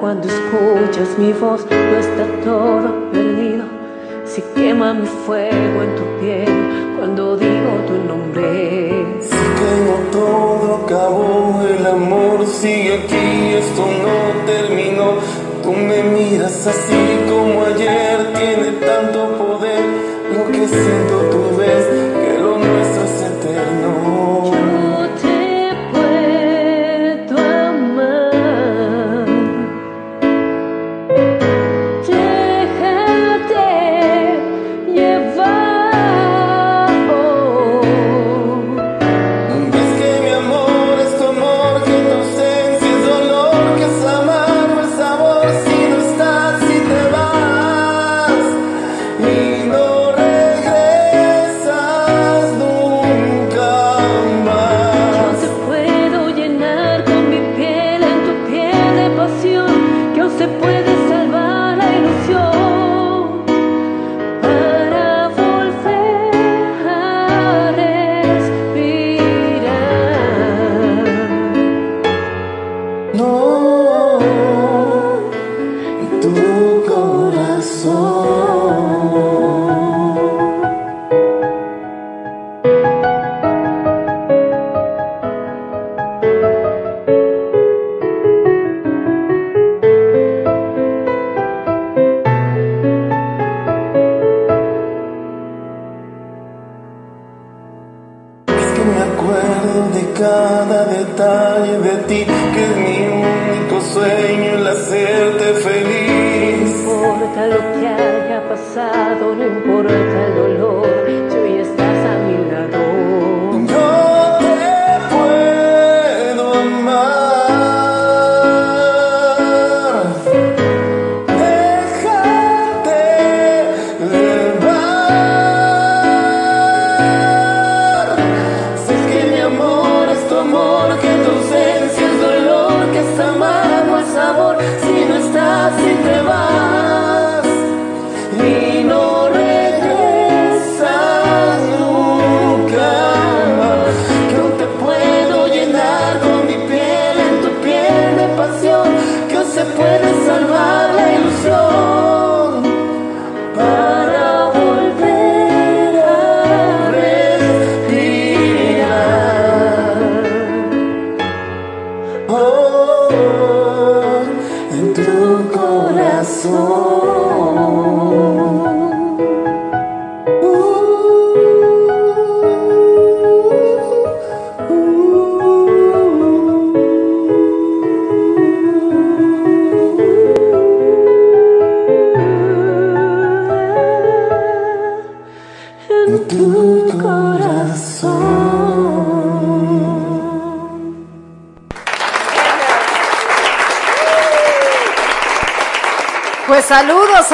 Cuando escuchas mi voz. No está todo perdido. Si quema mi fuego en tu piel cuando tu nombre. Si quemó todo, acabó el amor, sigue aquí, esto no terminó. Tú me miras así como ayer, tiene tanto poder. Lo que siento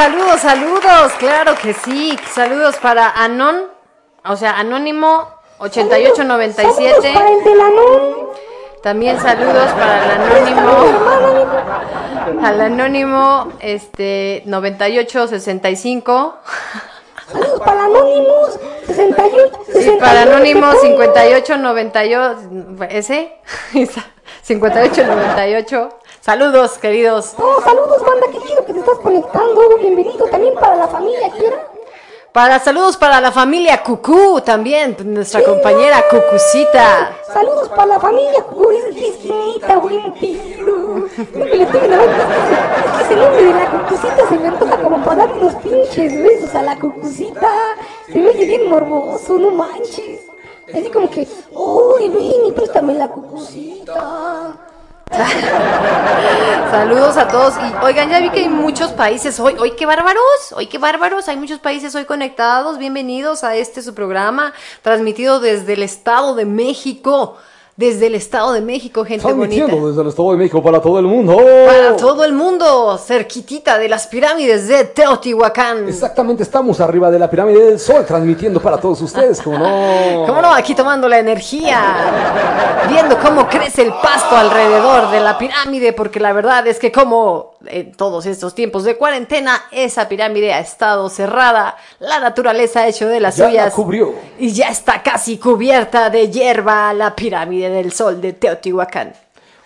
saludos, saludos. Claro que sí. Saludos para Anon, o sea, Anónimo Saludos para 8897. el del anón. También saludos para el Anónimo, al Anónimo este 9865. Saludos para Anonymous 68. Y para Anónimo 5898, ese 5898. Saludos, queridos. Oh, saludos, banda, que estás conectando. Bienvenido también para la familia, quiera. Para saludos para la familia Cucú también, nuestra compañera Cucucita. Saludos para la familia Cucucita, buen pido. No me le estoy es que ese nombre de la Cucucita se me antoja como para dar unos pinches besos a la Cucucita. Se me oye bien morboso, no manches. Así como que, uy, ven y préstame la Cucucita. Saludos a todos. Y oigan, ya vi que hay muchos países hoy. Hoy qué bárbaros, hoy qué bárbaros. Hay muchos países hoy conectados. Bienvenidos a este su programa, transmitido desde el Estado de México. Desde el Estado de México, gente bonita. Transmitiendo desde el Estado de México para todo el mundo. Para todo el mundo, cerquitita de las pirámides de Teotihuacán. Exactamente, estamos arriba de la pirámide del sol, transmitiendo para todos ustedes, como no. ¿Cómo no? Aquí tomando la energía, viendo cómo crece el pasto alrededor de la pirámide, porque la verdad es que como en todos estos tiempos de cuarentena, esa pirámide ha estado cerrada, la naturaleza ha hecho de las Ya la suyas cubrió. y ya está casi cubierta de hierba la pirámide del sol de Teotihuacán.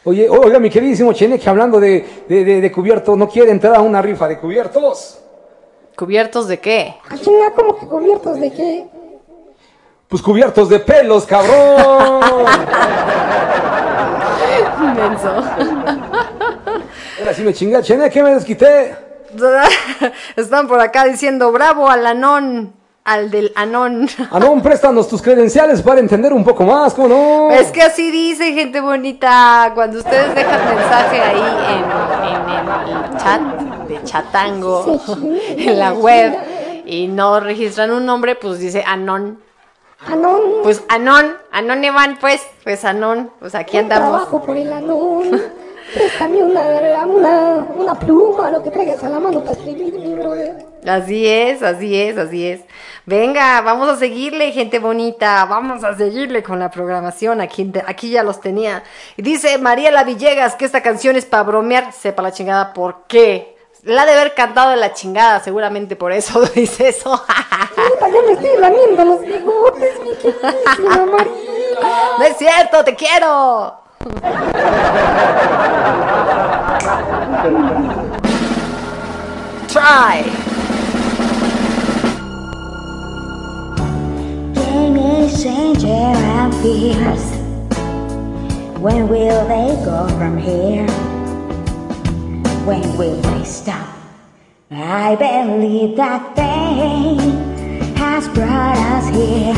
Oye, oiga, mi queridísimo Cheneque, hablando de, de, de, de cubierto, ¿no quiere entrar a una rifa de cubiertos? ¿Cubiertos de qué? Ah, chinga, como que cubiertos de qué? Pues cubiertos de pelos, cabrón. Menso. Ahora sí me chinga, Cheneque, me desquité. Están por acá diciendo bravo al anón, al del anón. Anón, préstanos tus credenciales para entender un poco más, ¿cómo no? Es que así dice gente bonita, cuando ustedes dejan mensaje ahí en, en el chat de chatango, en la web, y no registran un nombre, pues dice Anon. Anón. Pues Anon, Anon Evan, pues, pues Anon, pues aquí andamos. trabajo por el anón. Préstame una, una, una pluma, lo que traigas a la mano para escribir, mi brother. Así es, así es, así es. Venga, vamos a seguirle, gente bonita. Vamos a seguirle con la programación. Aquí, aquí ya los tenía. Y dice Mariela Villegas que esta canción es para bromear. Sepa la chingada por qué. La de haber cantado de la chingada, seguramente por eso dice eso. Ya me estoy lamiendo los bigotes, mi queridísima María. no es cierto, te quiero. Try. Games change and fears. When will they go from here? When will they stop? I believe that fate has brought us here.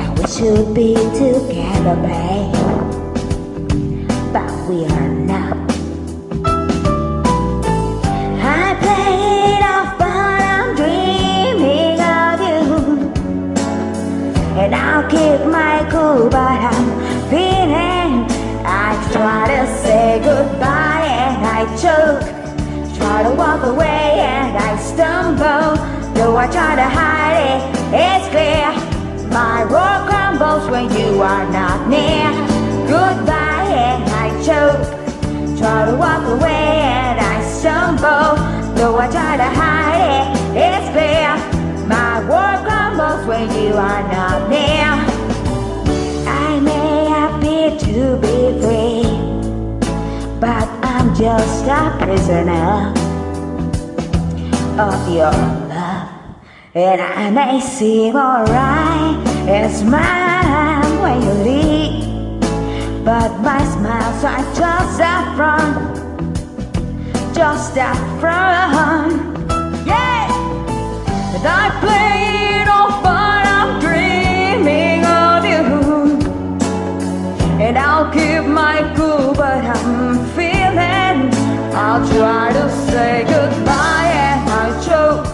And we should be together, babe. But we are not. I play it off, but I'm dreaming of you. And I'll keep my cool, but I'm feeling. I try to say goodbye and I choke. Try to walk away and I stumble. Though I try to hide it, it's clear. My world crumbles when you are not near. Goodbye Try to walk away and I stumble. Though I try to hide it, it's clear. My world crumbles when you are not near. I may appear to be free, but I'm just a prisoner of your love. And I may seem alright and smile when you leave, but my smiles are just a front, just a front. Yeah! And I play it off, but I'm dreaming of you. And I'll keep my cool, but I'm feeling. I'll try to say goodbye and I choke.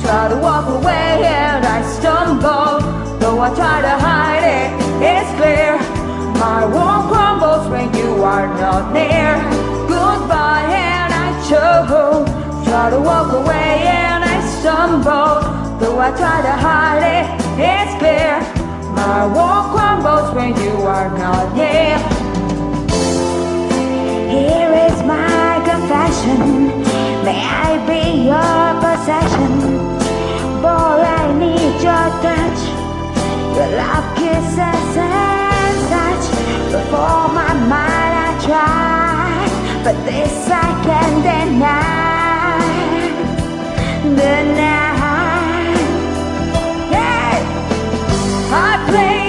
Try to walk away and I stumble. Though I try to hide it, it's clear. My world are not near. Goodbye and I choke. Try to walk away and I stumble. Though I try to hide it, it's clear. My wall crumbles when you are not here. Here is my confession. May I be your possession? Boy, I need your touch. Your love kisses and such. Before my mind try, but this I can deny. Deny. Yeah. I play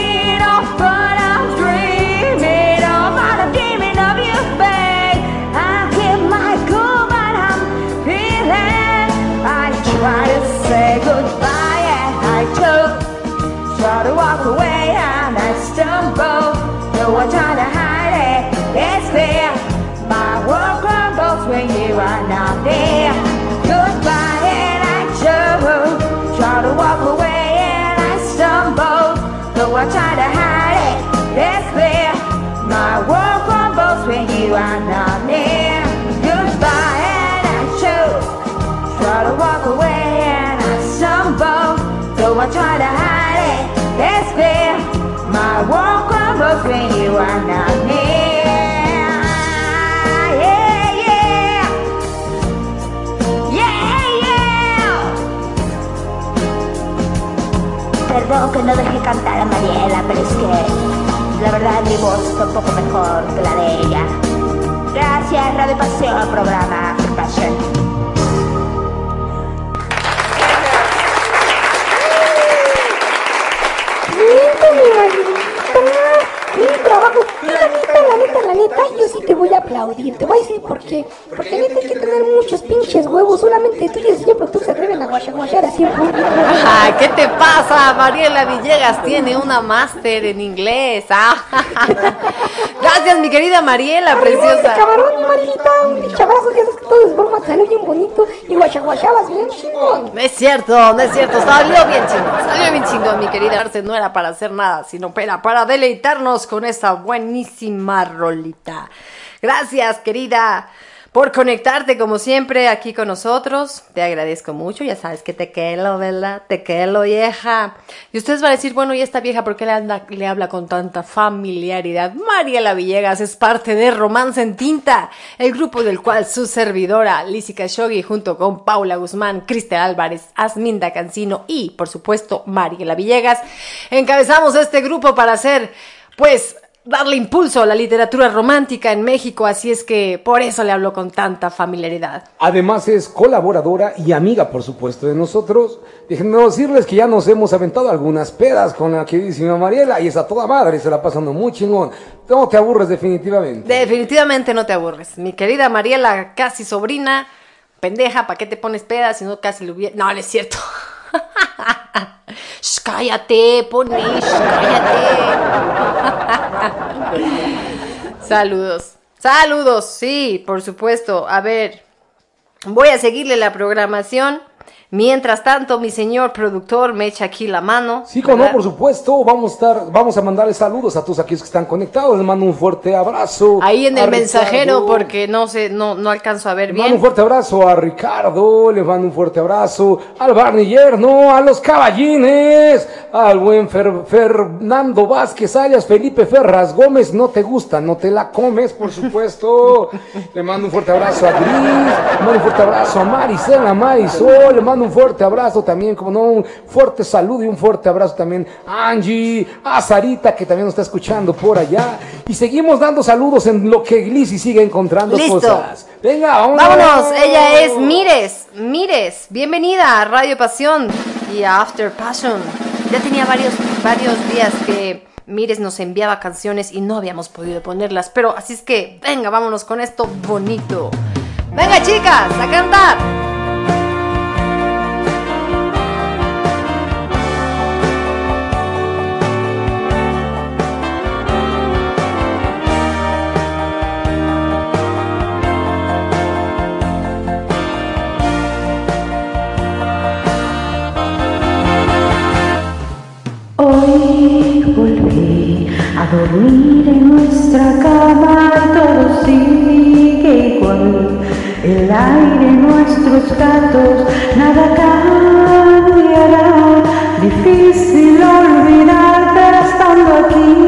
Though I try to hide it, it's clear. My world crumbles when you are not near. Yeah, yeah. Yeah, yeah. Perdón que no dejé cantar a Mariela, pero es que la verdad mi voz está un poco mejor que la de ella. Gracias, Radio Paseo, programa Passion. Neta, la neta, yo sí te voy a aplaudir. Te voy a decir por qué. Porque neta hay que tener muchos pinches huevos. Solamente tú y el señor productor se atreven a guachaguachar así. Ay, ¿Qué te pasa? Mariela Villegas tiene una máster en inglés. Ah. Gracias, mi querida Mariela, preciosa. Camarón, Marielita, un pinche abrazo. Que todo es broma, salió bien bonito. Y guachaguachabas bien chingón. No es cierto, no es cierto. Salió bien chingón. Salió bien chingón, mi querida Arce. No era para hacer nada, sino para, para deleitarnos con esta buenísima rolita. Gracias, querida, por conectarte como siempre aquí con nosotros. Te agradezco mucho. Ya sabes que te quelo, ¿verdad? Te quelo, vieja. Y ustedes van a decir, bueno, ¿y esta vieja por qué le, habla con tanta familiaridad? Mariela Villegas es parte de Romance en Tinta, el grupo del cual su servidora, Lizzy Khashoggi, junto con Paula Guzmán, Cristel Álvarez, Asminda Cancino y, por supuesto, Mariela Villegas, encabezamos este grupo para hacer, pues, darle impulso a la literatura romántica en México, así es que por eso le hablo con tanta familiaridad. Además es colaboradora y amiga, por supuesto, de nosotros. Déjenme decirles que ya nos hemos aventado algunas pedas con la queridísima Mariela y es a toda madre, se la pasando muy chingón. No te aburres definitivamente. Definitivamente no te aburres. Mi querida Mariela, casi sobrina, pendeja, ¿para qué te pones pedas si no casi lo hubiera... No, no es cierto. Cállate, Pony, shh, cállate. Saludos. Saludos, sí, por supuesto. A ver, voy a seguirle la programación. Mientras tanto, mi señor productor me echa aquí la mano. Sí, como no, por supuesto, vamos a estar, vamos a mandarle saludos a todos aquellos que están conectados. Les mando un fuerte abrazo. Ahí en el mensajero, porque no sé, no, no alcanzo a ver Le mando un bien. fuerte abrazo a Ricardo, le mando un fuerte abrazo al Barney Yerno, a los caballines, al buen Fer- Fernando Vázquez, alias Felipe Ferras Gómez, no te gusta, no te la comes, por supuesto. le mando un fuerte abrazo a Gris, le mando un fuerte abrazo a Maricela Marisol, le mando un fuerte abrazo también, como no, un fuerte saludo y un fuerte abrazo también a Angie, a Sarita, que también nos está escuchando por allá. Y seguimos dando saludos en lo que Glissy sigue encontrando Listo. cosas. Venga, vámonos. Vámonos, ella es Mires, Mires, bienvenida a Radio Pasión y a After Passion. Ya tenía varios, varios días que Mires nos enviaba canciones y no habíamos podido ponerlas, pero así es que venga, vámonos con esto bonito. Venga chicas, a cantar. volví a dormir en nuestra cama todo sigue igual. El aire nuestros gatos nada cambiará. Difícil olvidarte estando aquí.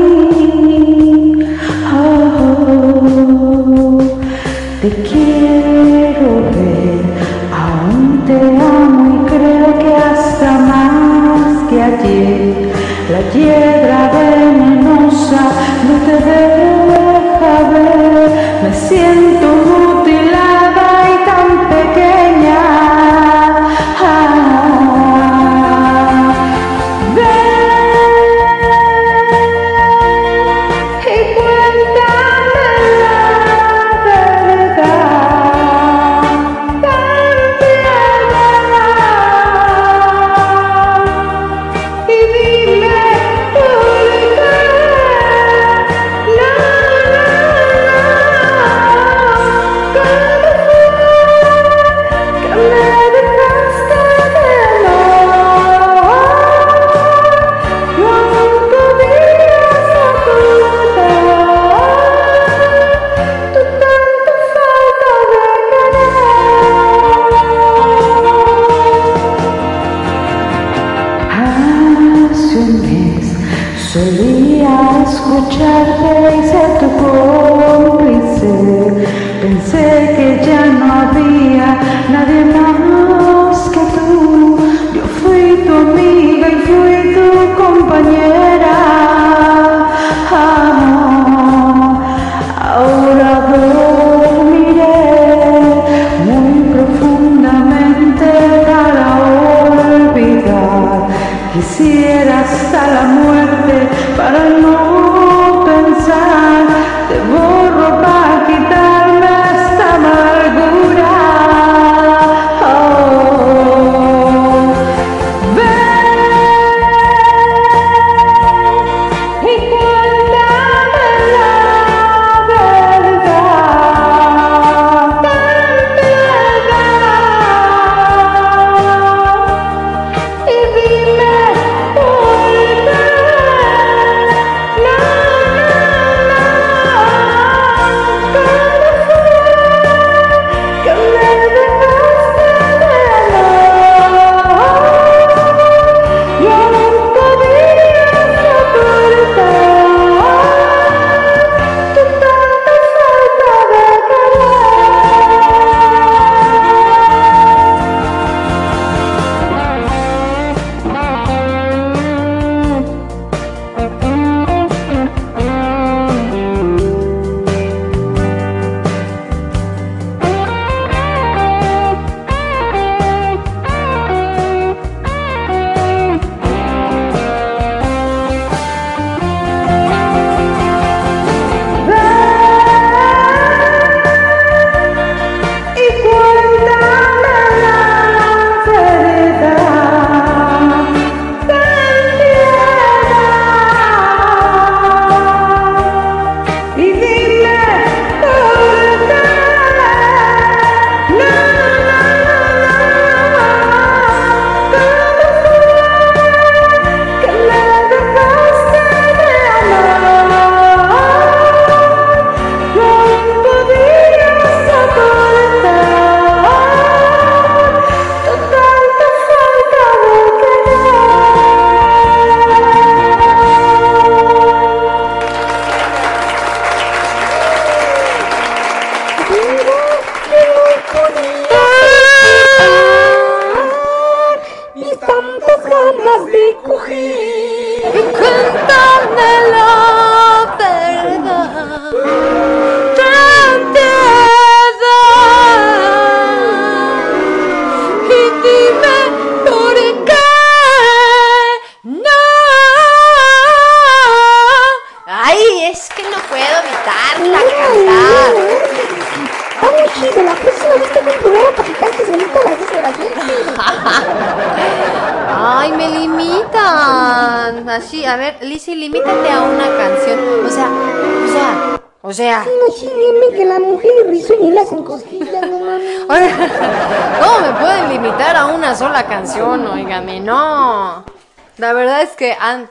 quiere Quisiera hasta la muerte para no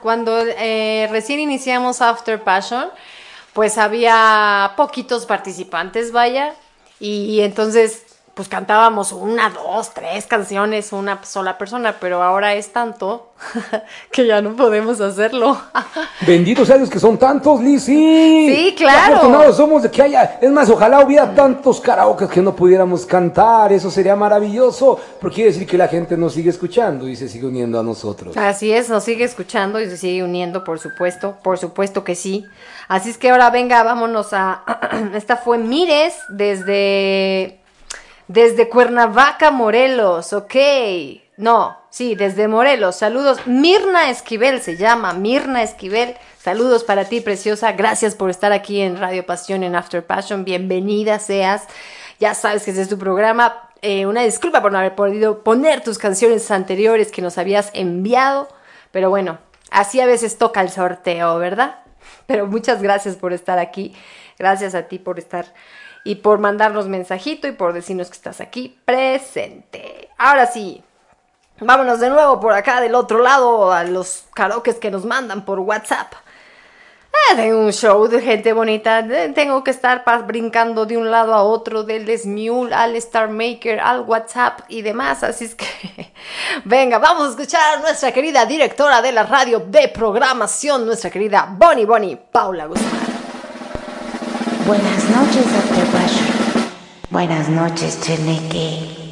cuando eh, recién iniciamos After Passion, pues había poquitos participantes, vaya, y, y entonces pues cantábamos una, dos, tres canciones, una sola persona, pero ahora es tanto que ya no podemos hacerlo. Benditos sean los que son tantos, Lizzy. Sí, claro. Afortunados somos de que haya. Es más, ojalá hubiera tantos karaoke que no pudiéramos cantar. Eso sería maravilloso. Porque quiere decir que la gente nos sigue escuchando y se sigue uniendo a nosotros. Así es, nos sigue escuchando y se sigue uniendo, por supuesto, por supuesto que sí. Así es que ahora venga, vámonos a... Esta fue Mires desde... Desde Cuernavaca, Morelos, ok. No, sí, desde Morelos. Saludos. Mirna Esquivel se llama, Mirna Esquivel. Saludos para ti, preciosa. Gracias por estar aquí en Radio Pasión en After Passion. Bienvenida seas. Ya sabes que este es tu programa. Eh, una disculpa por no haber podido poner tus canciones anteriores que nos habías enviado. Pero bueno, así a veces toca el sorteo, ¿verdad? Pero muchas gracias por estar aquí. Gracias a ti por estar y por mandarnos mensajito y por decirnos que estás aquí presente. Ahora sí, vámonos de nuevo por acá del otro lado a los karaokes que nos mandan por WhatsApp. Eh, tengo un show de gente bonita. Tengo que estar brincando de un lado a otro, del Smule al Star Maker, al WhatsApp y demás. Así es que, venga, vamos a escuchar a nuestra querida directora de la radio de programación, nuestra querida Bonnie Bonnie, Paula Guzmán. Buenas noches, Passion. Buenas noches, Cheneque.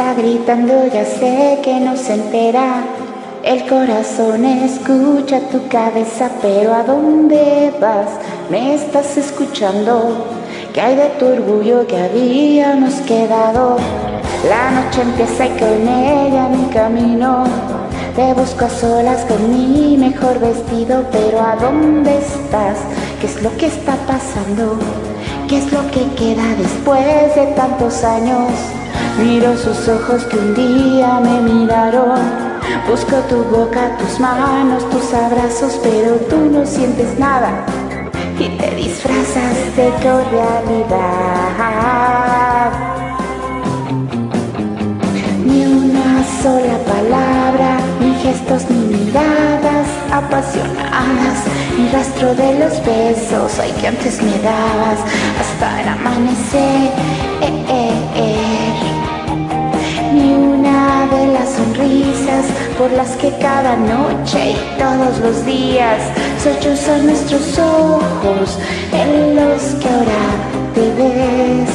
Está gritando, ya sé que no se entera. El corazón escucha tu cabeza, pero ¿a dónde vas? ¿Me estás escuchando? ¿Qué hay de tu orgullo que habíamos quedado? La noche empieza y con ella mi camino. Te busco a solas con mi mejor vestido, pero ¿a dónde estás? ¿Qué es lo que está pasando? ¿Qué es lo que queda después de tantos años? Miro sus ojos que un día me miraron. Busco tu boca, tus manos, tus abrazos, pero tú no sientes nada y te disfrazas de cordialidad. Ni una sola palabra, ni gestos, ni miradas apasionadas, ni rastro de los besos, ay que antes me dabas hasta el amanecer. Eh, eh. De las sonrisas por las que cada noche y todos los días sollozan nuestros ojos en los que ahora te ves.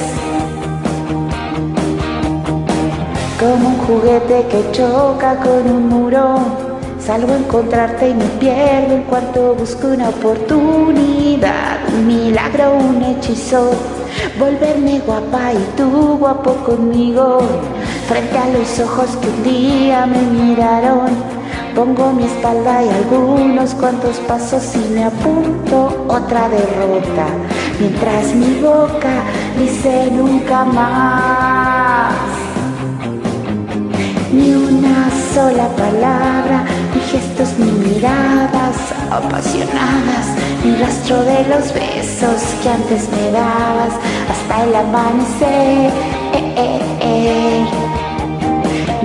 Como un juguete que choca con un muro. Salgo a encontrarte y me pierdo en cuanto busco una oportunidad, un milagro, un hechizo. Volverme guapa y tú guapo conmigo. Frente a los ojos que un día me miraron. Pongo mi espalda y algunos cuantos pasos y me apunto otra derrota. Mientras mi boca dice nunca más. Ni una sola palabra, ni gestos, ni miradas apasionadas, ni rastro de los besos que antes me dabas hasta el amanecer. Eh, eh, eh.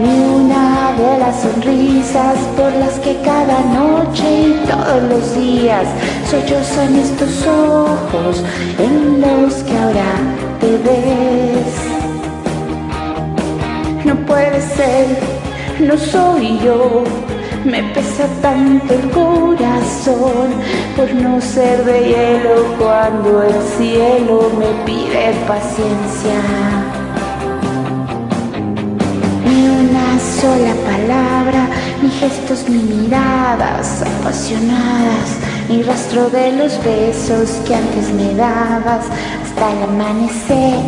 Ni una de las sonrisas por las que cada noche y todos los días sollozan estos ojos en los que ahora te ves. No puede ser, no soy yo. Me pesa tanto el corazón por no ser de hielo cuando el cielo me pide paciencia. Sola palabra, ni gestos, ni miradas apasionadas, ni rastro de los besos que antes me dabas hasta el amanecer.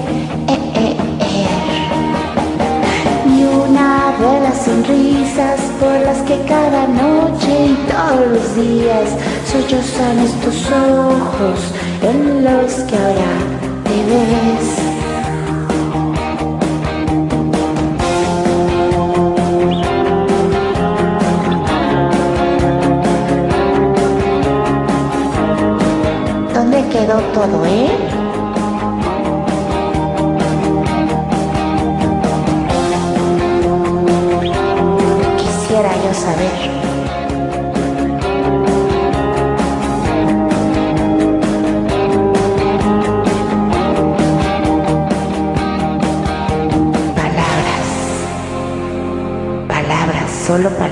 Ni una de las sonrisas por las que cada noche y todos los días sollozan estos ojos en los que ahora te ves. todo, ¿eh? Quisiera yo saber. Palabras. Palabras, solo palabras.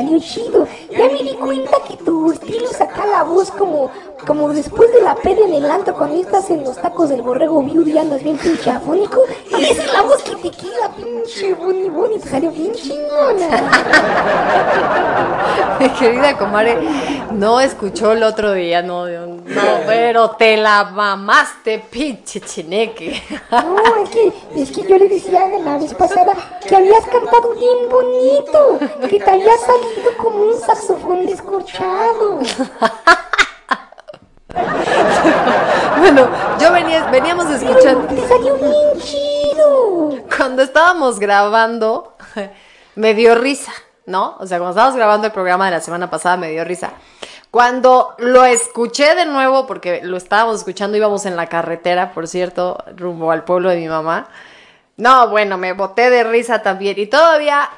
Salió chido. Ya me di cuenta que tu estilo saca la voz como, como después de la peda en el antro cuando estás en los tacos del borrego viudo y andas bien pinche afónico. Y esa es la voz que te queda, pinche Boni Boni. Te salió bien chingona. Querida comadre, no escuchó el otro día, no, no, pero te la mamaste, pinche chineque. No, es que, es que yo le decía la vez pasada que habías cantado bien bonito, que te había salido como un saxofón descorchado. Bueno, yo venía, veníamos escuchando. Te salió bien chido. Cuando estábamos grabando, me dio risa, ¿no? O sea, cuando estábamos grabando el programa de la semana pasada, me dio risa. Cuando lo escuché de nuevo, porque lo estábamos escuchando, íbamos en la carretera, por cierto, rumbo al pueblo de mi mamá. No, bueno, me boté de risa también. Y todavía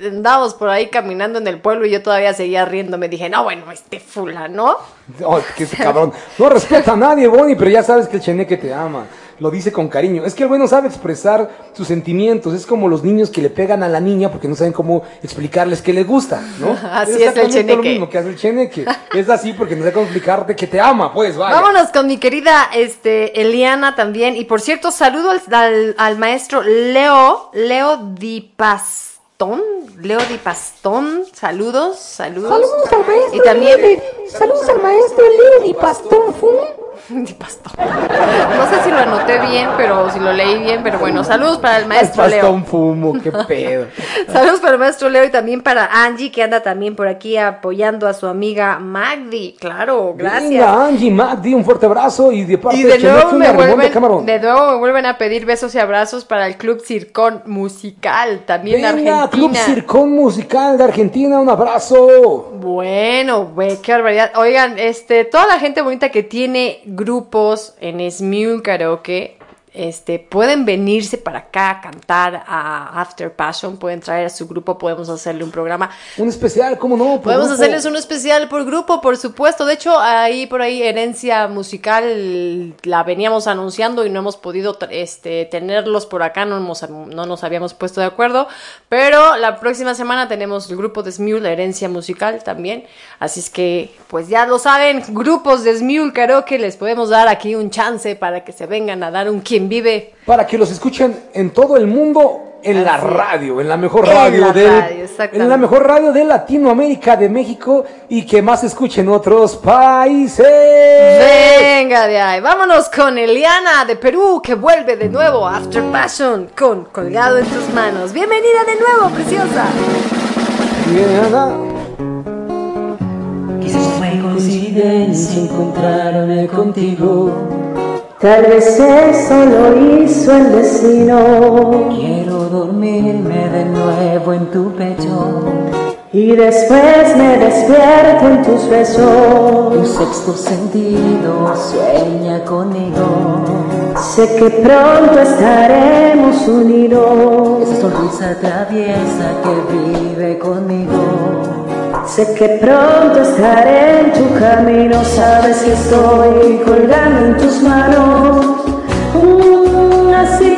andábamos por ahí caminando en el pueblo y yo todavía seguía riendo. Me dije, no, bueno, este fulano. Oh, que ese cabrón. No respeta a nadie, Bonnie, pero ya sabes que el cheneque te ama. Lo dice con cariño. Es que el bueno sabe expresar sus sentimientos. Es como los niños que le pegan a la niña porque no saben cómo explicarles que le gusta, ¿no? Así es el exactamente lo cheneque. mismo que hace el cheneque. Es así porque no sabe cómo explicarte que te ama, pues, vaya. Vámonos con mi querida este, Eliana también. Y por cierto, saludo al, al- al maestro Leo, Leo Di Pastón. Leo Di Pastón, saludos, saludos. Saludos al maestro Y también saludos al maestro Leo de Pastón Fum. Di Pastón. No sé si lo anoté bien, pero si lo leí bien, pero bueno, saludos para el maestro Leo. un fumo, qué pedo. Saludos para el maestro Leo y también para Angie, que anda también por aquí apoyando a su amiga Magdi. Claro, gracias. Venga, Angie, Magdi, un fuerte abrazo y de parte Y de de nuevo, me de vuelven, de nuevo me vuelven a pedir besos y abrazos para el Club Circón Musical, también de Venga, Club Argentina. Circón Musical de Argentina, un abrazo. Bueno, güey, qué barbaridad. Oigan, este, toda la gente bonita que tiene grupos en Smule Karaoke, este, pueden venirse para acá a cantar a After Passion, pueden traer a su grupo, podemos hacerle un programa. Un especial, ¿cómo no? Podemos grupo. hacerles un especial por grupo, por supuesto. De hecho, ahí por ahí herencia musical la veníamos anunciando y no hemos podido este, tenerlos por acá, no, hemos- no nos habíamos puesto de acuerdo. Pero la próxima semana tenemos el grupo de Smule, herencia musical también. Así es que, pues ya lo saben, grupos de Smule Karaoke les podemos dar aquí un chance para que se vengan a dar un quien vive. Para que los escuchen en todo el mundo. En la Así radio, en la mejor En radio la del- radio, exactamente. en la mejor radio de Latinoamérica, de México y que más escuchen otros países. Venga de ahí, vámonos con Eliana de Perú que vuelve de nuevo a After Passion con Colgado en tus manos. Bienvenida de nuevo, preciosa. Bien, Ana. Quizás fue coincidencia encontrarme contigo. Tal vez eso lo hizo el destino. Quiero dormirme de nuevo en tu pecho. Y después me despierto en tus Tu besos. sexto sentido sueña conmigo. Sé que pronto estaremos unidos. Esa sonrisa traviesa que vive conmigo. Sé que pronto estaré en tu camino. Sabes que estoy colgando en tus manos. Mm, así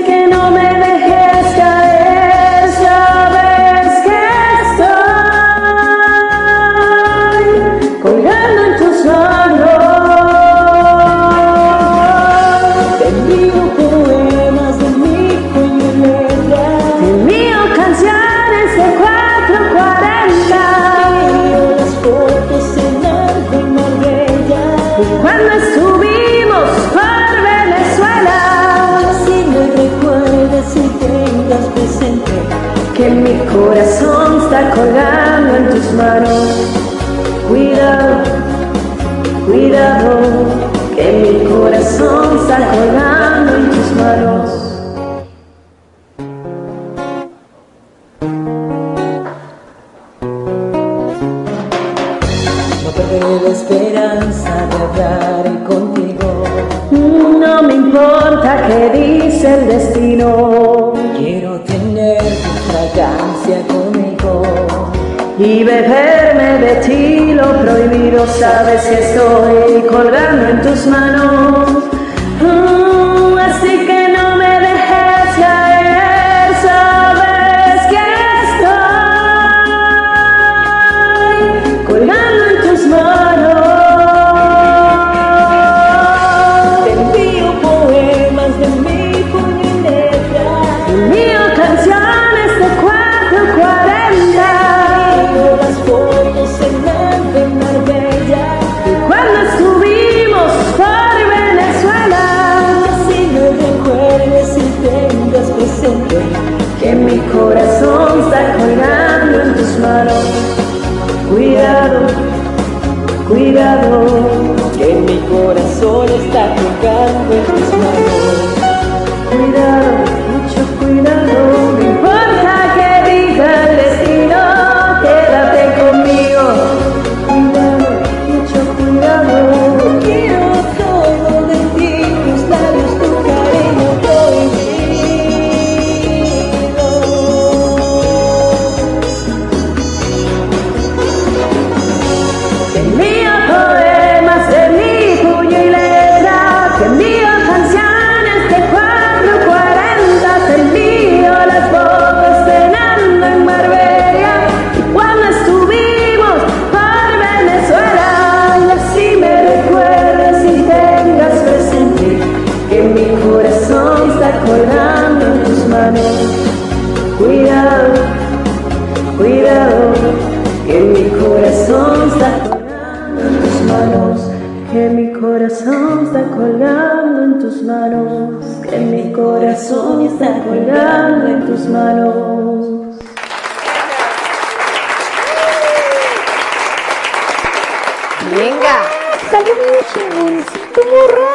corazón está colgando en tus manos. Cuidado, cuidado, que mi corazón está colgando en tus manos. Sabes que estoy colgando en tus manos. Que mi corazón está colgando en tus manos. Cuidado, cuidado, que mi corazón está colgando en tus manos. Cuidado, mucho cuidado, está colgando en tus manos. Venga. Salió bien chingoncito, morra.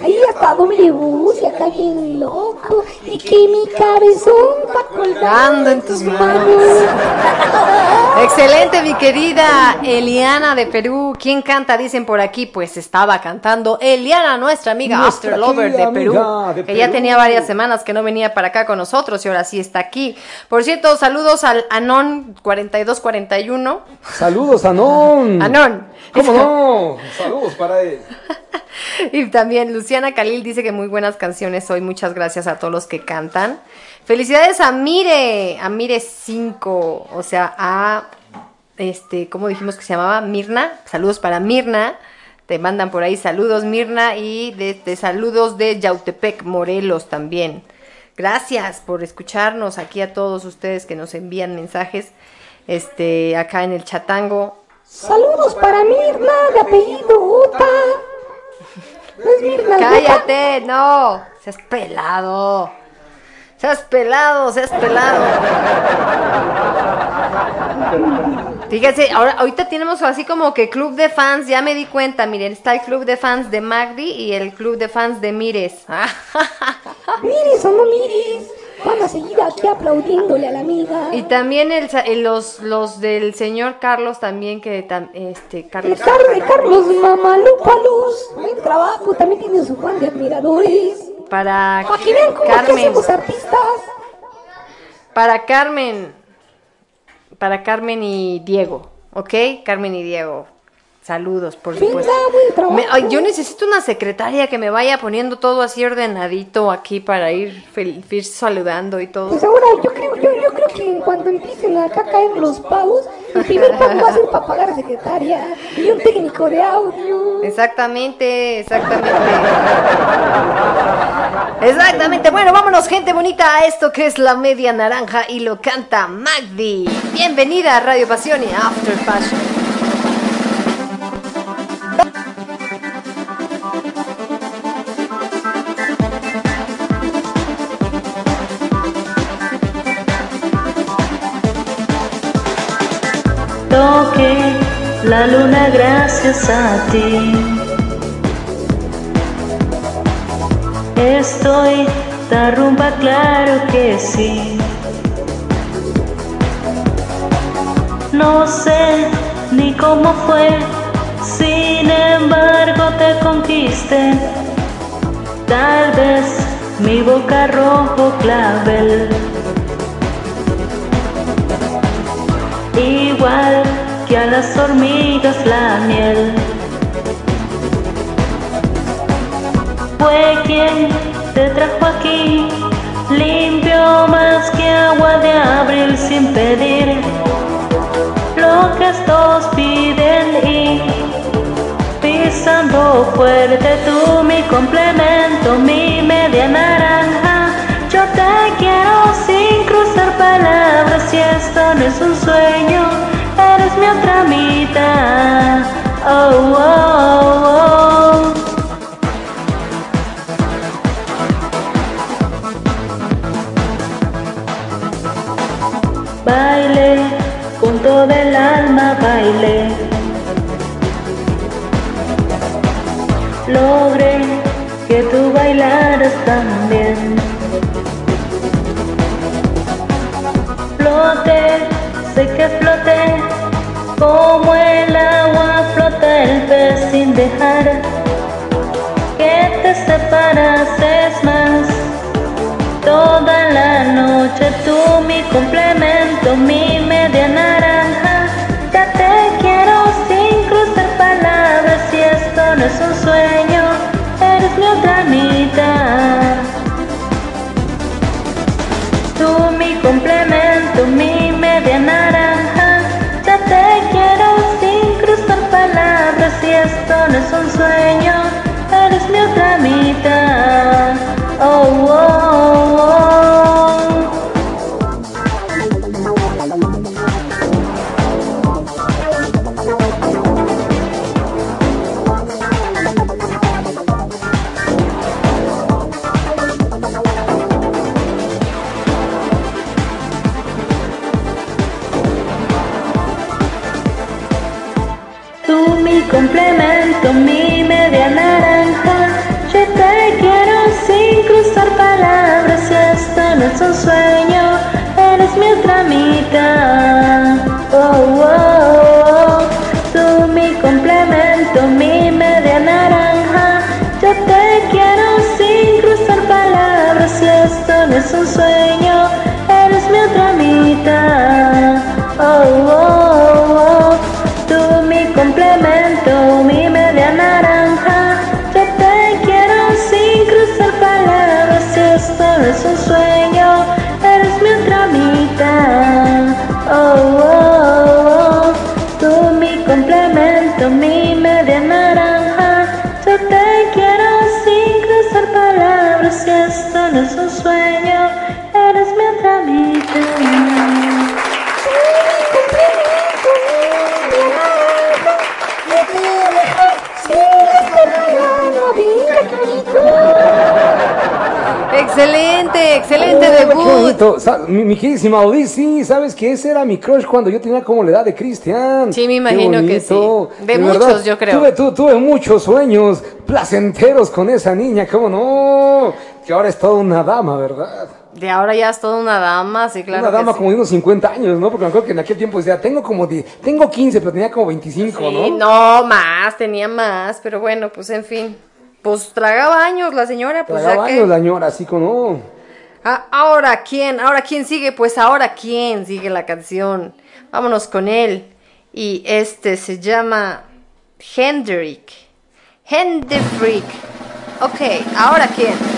Ahí hasta doble voz y acá bien loco. Y que mi cabezón va colgando en tus manos. Excelente, mi querida Eliana de Perú. ¿Quién canta? Dicen por aquí. Pues estaba cantando Eliana, nuestra amiga Nuestra After Lover de Perú. amiga de que ya Perú. tenía varias semanas que no venía para acá con nosotros y ahora sí está aquí. Por cierto, saludos al Anon 4241. Saludos, Anon. Anon. ¿Cómo no? Saludos para él. Y también Luciana Khalil dice que muy buenas canciones hoy. Muchas gracias a todos los que cantan. Felicidades a Mire, a Mire 5, o sea, a este, ¿cómo dijimos que se llamaba? Mirna. Saludos para Mirna. Te mandan por ahí saludos, Mirna, y de, de saludos de Yautepec, Morelos también. Gracias por escucharnos aquí a todos ustedes que nos envían mensajes este, acá en el chatango. Saludos para Mirna, de apellido Ota. No es Mirna. Cállate, no. Seas pelado. Seas pelado, seas pelado. Fíjense, ahora ahorita tenemos así como que club de fans, ya me di cuenta, miren, está el club de fans de Magdi y el club de fans de Mires. Miris o no miris. Van a seguir aquí aplaudiéndole a la amiga. Y también el, el- los, los del señor Carlos también que tam- este El Carlos Carlos Mamalúpalos. Buen trabajo, también tiene su fan de admiradores. Para Carmen. artistas. Para Carmen. Para Carmen y Diego. ¿Ok? Carmen y Diego. Saludos, por supuesto. Me- ay, yo necesito una secretaria que me vaya poniendo todo así ordenadito aquí para ir, ir saludando y todo. Pues ahora yo creo, yo, yo creo que cuando empiecen acá a caer los pagos, el primer pago va a ser para pagar secretaria y un técnico de audio. Exactamente, exactamente. Exactamente. Bueno, vámonos, gente bonita, a esto que es la media naranja y lo canta Magdi. Bienvenida a Radio Pasión y After Passion. La luna gracias a ti. Estoy de rumba, claro que sí. No sé ni cómo fue, sin embargo te conquisté. Tal vez mi boca rojo clavel. Igual que a las hormigas la miel. Fue quien te trajo aquí, limpio más que agua de abril sin pedir lo que estos piden y pisando fuerte tú mi complemento, mi media naranja. Yo te quiero sin cruzar palabras y esto no es un sueño, eres mi otra mitad. Oh, oh, oh. Baile, con todo el alma baile. Logré que tú bailaras también. Flote, sé que flote, como el agua flota el pez sin dejar que te separases más. Toda la noche tú mi complemento, mi media naranja. Ya te quiero sin cruzar palabras y esto no es un sueño, no es un sueño, eres mi otra mitad. Oh, oh. Es un sueño, eres mi otra mitad. Excelente, excelente Qué debut. Mi, mi queridísima Audi, sí, sabes que ese era mi crush cuando yo tenía como la edad de Cristian. Sí, me imagino que sí. De muchos, yo creo. Tuve, tu- tuve muchos sueños placenteros con esa niña, ¿cómo no? Que ahora es toda una dama, ¿verdad? De ahora ya es toda una dama, sí, claro. una dama sí. como de unos 50 años, ¿no? Porque me acuerdo que en aquel tiempo decía, tengo como 10, tengo 15, pero tenía como 25, Sí, ¿no? no, más, tenía más, pero bueno, pues en fin. Pues tragaba años la señora, pues Tragaba ya que... años la ñora, así como... Ah, ahora quién, ahora quién sigue, pues ahora quién sigue la canción. Vámonos con él. Y este se llama Hendrik. Hendrik. Ok, ahora quién.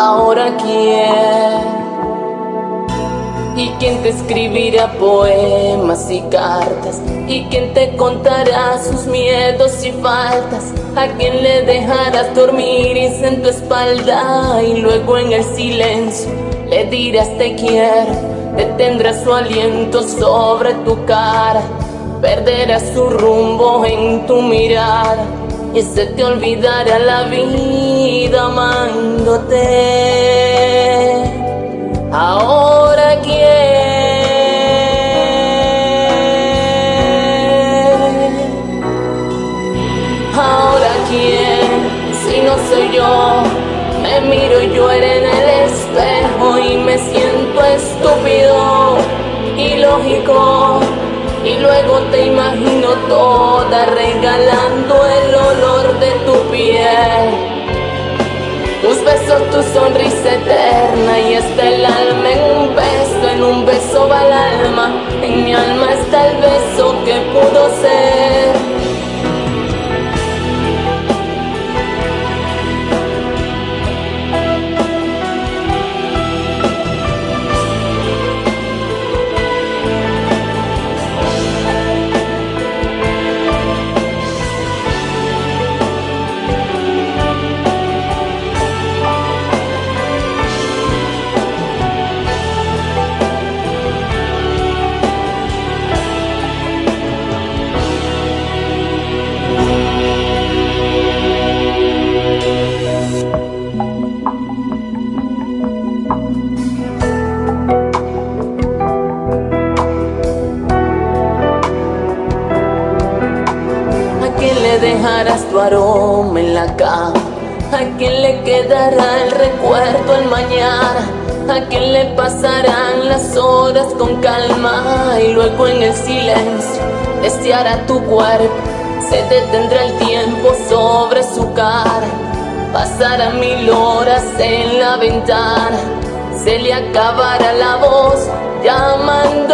Ahora quién y quién te escribirá poemas y cartas y quién te contará sus miedos y faltas a quién le dejarás dormir en tu espalda y luego en el silencio le dirás te quiero detendrás su aliento sobre tu cara perderás su rumbo en tu mirada y se te olvidará la vida amándote. Ahora quién, ahora quién, si no soy yo, me miro yo en el espejo y me siento estúpido, ilógico. Y luego te imagino toda regalando el olor de tu piel. Tus besos, tu sonrisa eterna y está el alma en un beso, en un beso va el alma, en mi alma está el beso que pudo ser. Dejarás tu aroma en la cama? ¿A quién le quedará el recuerdo al mañana? ¿A quién le pasarán las horas con calma? Y luego en el silencio deseará tu cuerpo. Se detendrá el tiempo sobre su cara. Pasará mil horas en la ventana. Se le acabará la voz llamándote.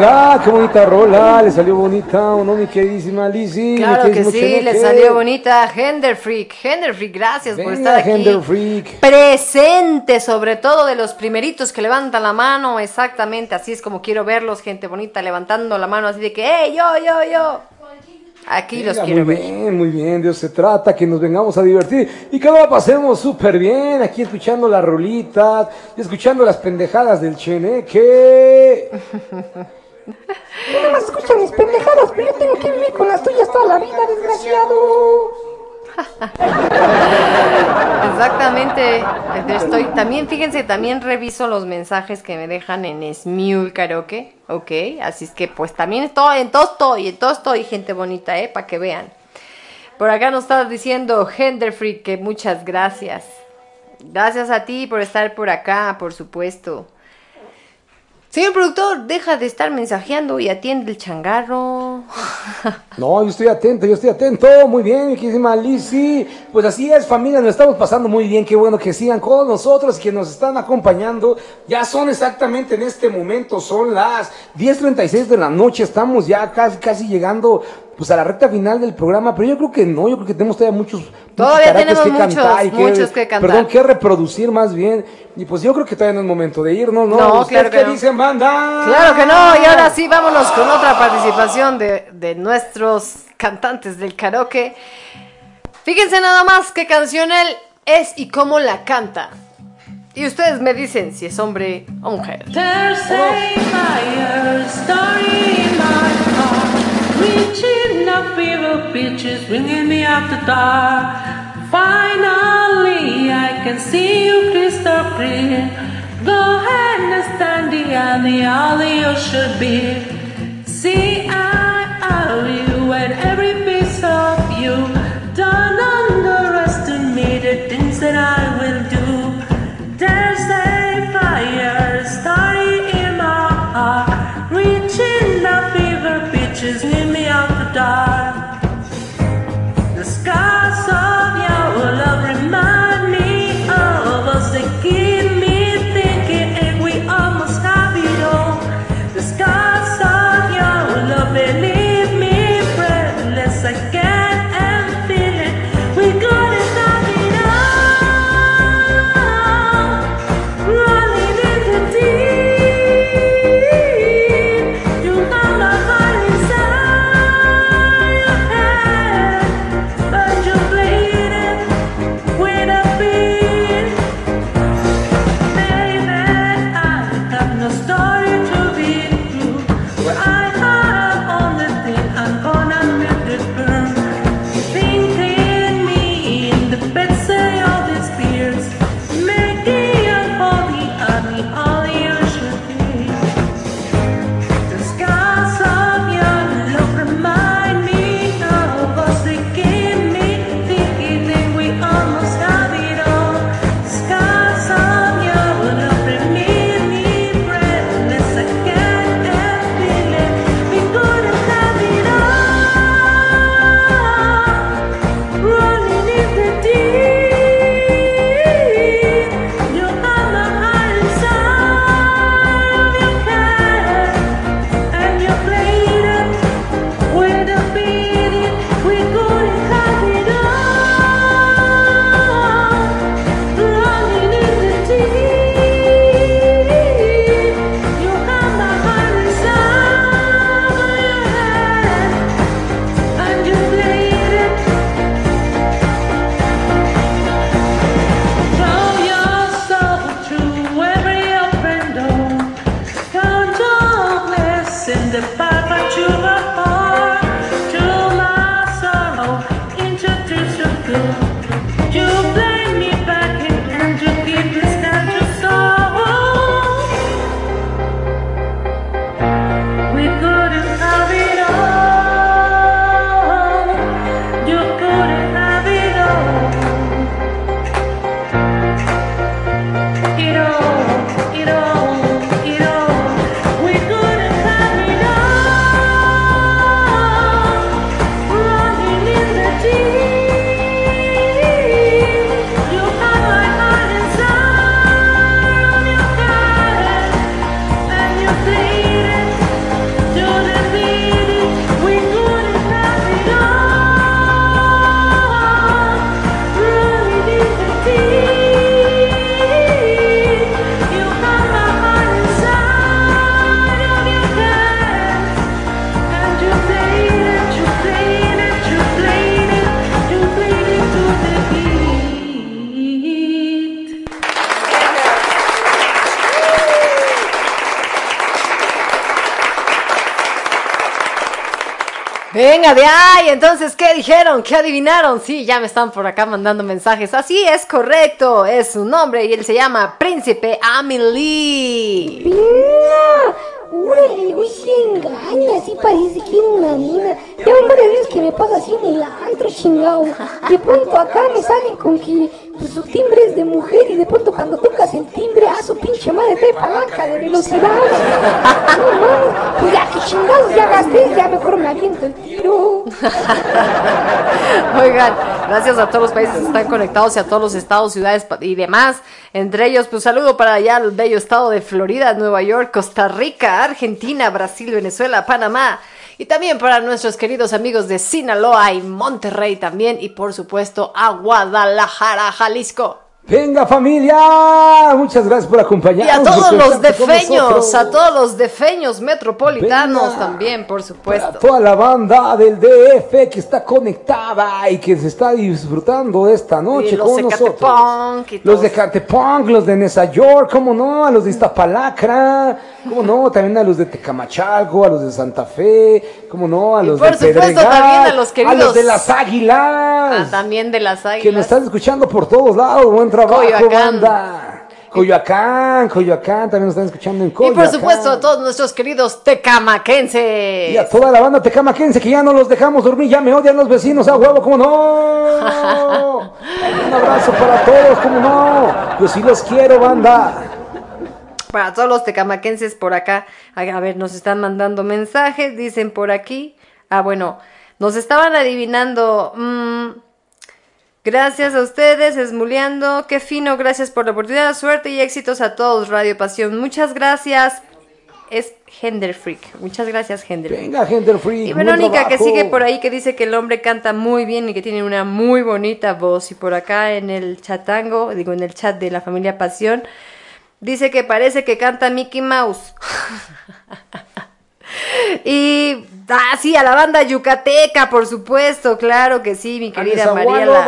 Venga, qué bonita rola, le salió bonita, ¿o no, mi queridísima Lizzy? Claro Mi que sí, le salió bonita Gender Freak. Gender Freak, gracias por estar aquí. Freak. Presente, sobre todo de los primeritos que levantan la mano, exactamente, así es como quiero verlos, gente bonita, levantando la mano así de que, ¡hey, yo, yo, yo! Aquí los quiero muy ver. bien, muy bien, eso se trata, que nos vengamos a divertir y que la pasemos súper bien aquí escuchando las rolitas y escuchando las pendejadas del Cheneque. Escuchas mis pendejadas, pero yo tengo que vivir con las tuyas toda la vida, desgraciado. Exactamente. Estoy, también, fíjense, también reviso los mensajes que me dejan en Smule Karaoke. Ok, así es que pues también estoy, en todo estoy, en todo estoy, gente bonita, eh, para que vean. Por acá nos está diciendo Gender Freak que muchas gracias. Gracias a ti por estar por acá, por supuesto. Señor productor, deja de estar mensajeando y atiende el changarro. No, yo estoy atento, yo estoy atento. Muy bien, queridísima Lizzy. Pues así es, familia, nos estamos pasando muy bien. Qué bueno que sigan con nosotros, que nos están acompañando. Ya son exactamente en este momento, son las 10.36 de la noche. Estamos ya casi, casi llegando pues a la recta final del programa, pero yo creo que no, yo creo que tenemos todavía muchos, Todavía tenemos muchos, muchos que cantar. Perdón, que reproducir más bien. Y pues yo creo que todavía no es momento de irnos, ¿no? No, ¿Ustedes claro que qué no. dicen, banda? Claro que no, y ahora sí vámonos con otra participación de, de nuestros cantantes del karaoke. Fíjense nada más qué canción él es y cómo la canta. Y ustedes me dicen si es hombre o mujer. There's heart, up fever pitches, bringing me the dark. Finally, I can see you crystal clear. Go ahead and stand the alley, alley you should be. See, I owe you and every piece of you. Don't underestimate the things that I will do. Venga de ahí, entonces, ¿qué dijeron? ¿Qué adivinaron? Sí, ya me están por acá mandando mensajes. Así es correcto, es su nombre y él se llama Príncipe Amelie. Órale, güey, se engaña, así parece que era una mina. Ya van varias veces que me pasa así en el antro, chingado. De pronto acá me salen con que pues su timbre es de mujer y de pronto cuando tocas el timbre, a su pinche madre trae palanca de velocidad. No, no, pues ya que chingados ya gasté, ya mejor me aviento el tiro. Oigan, gracias a todos los países que están conectados y a todos los estados, ciudades y demás. Entre ellos, pues saludo para allá al bello estado de Florida, Nueva York, Costa Rica, Argentina, Brasil, Venezuela, Panamá. Y también para nuestros queridos amigos de Sinaloa y Monterrey también. Y por supuesto a Guadalajara, Jalisco. Venga familia, muchas gracias por Y acompañarnos. a todos los defeños, a todos los defeños metropolitanos Venga. también, por supuesto. toda la banda del DF que está conectada y que se está disfrutando esta noche Y los con de nosotros. Catepunk y los de Catepunk, los de Nesa York, cómo no, a los de Iztapalacra, cómo no, también a los de Tecamachalco, a los de Santa Fe, cómo no, a Y los por de supuesto Pedregal, también a los queridos- a los de las Águilas. Ah, también de las que nos águilas. están escuchando por todos lados. Buen trabajo, Coyoacán. banda. Coyoacán, Coyoacán, también nos están escuchando en Y Coyoacán. por supuesto a todos nuestros queridos tecamaquenses. Y a toda la banda tecamaquense que ya no los dejamos dormir, ya me odian los vecinos, a huevo, ¿cómo no? Un abrazo para todos, ¿cómo no? Yo sí los quiero, banda. Para todos los tecamaquenses por acá. A a ver, nos están mandando mensajes, dicen por aquí. Ah, bueno, nos estaban adivinando. mm, gracias a ustedes, esmuleando. Qué fino, gracias por la oportunidad, suerte y éxitos a todos, Radio Pasión. Muchas gracias. Es Gender Freak. Muchas gracias, Gender Freak. Venga, gente free. Y Verónica que sigue por ahí que dice que el hombre canta muy bien y que tiene una muy bonita voz. Y por acá en el chatango, digo en el chat de la familia Pasión, dice que parece que canta Mickey Mouse. y ah, sí, a la banda yucateca, por supuesto, claro que sí, mi querida Mariela.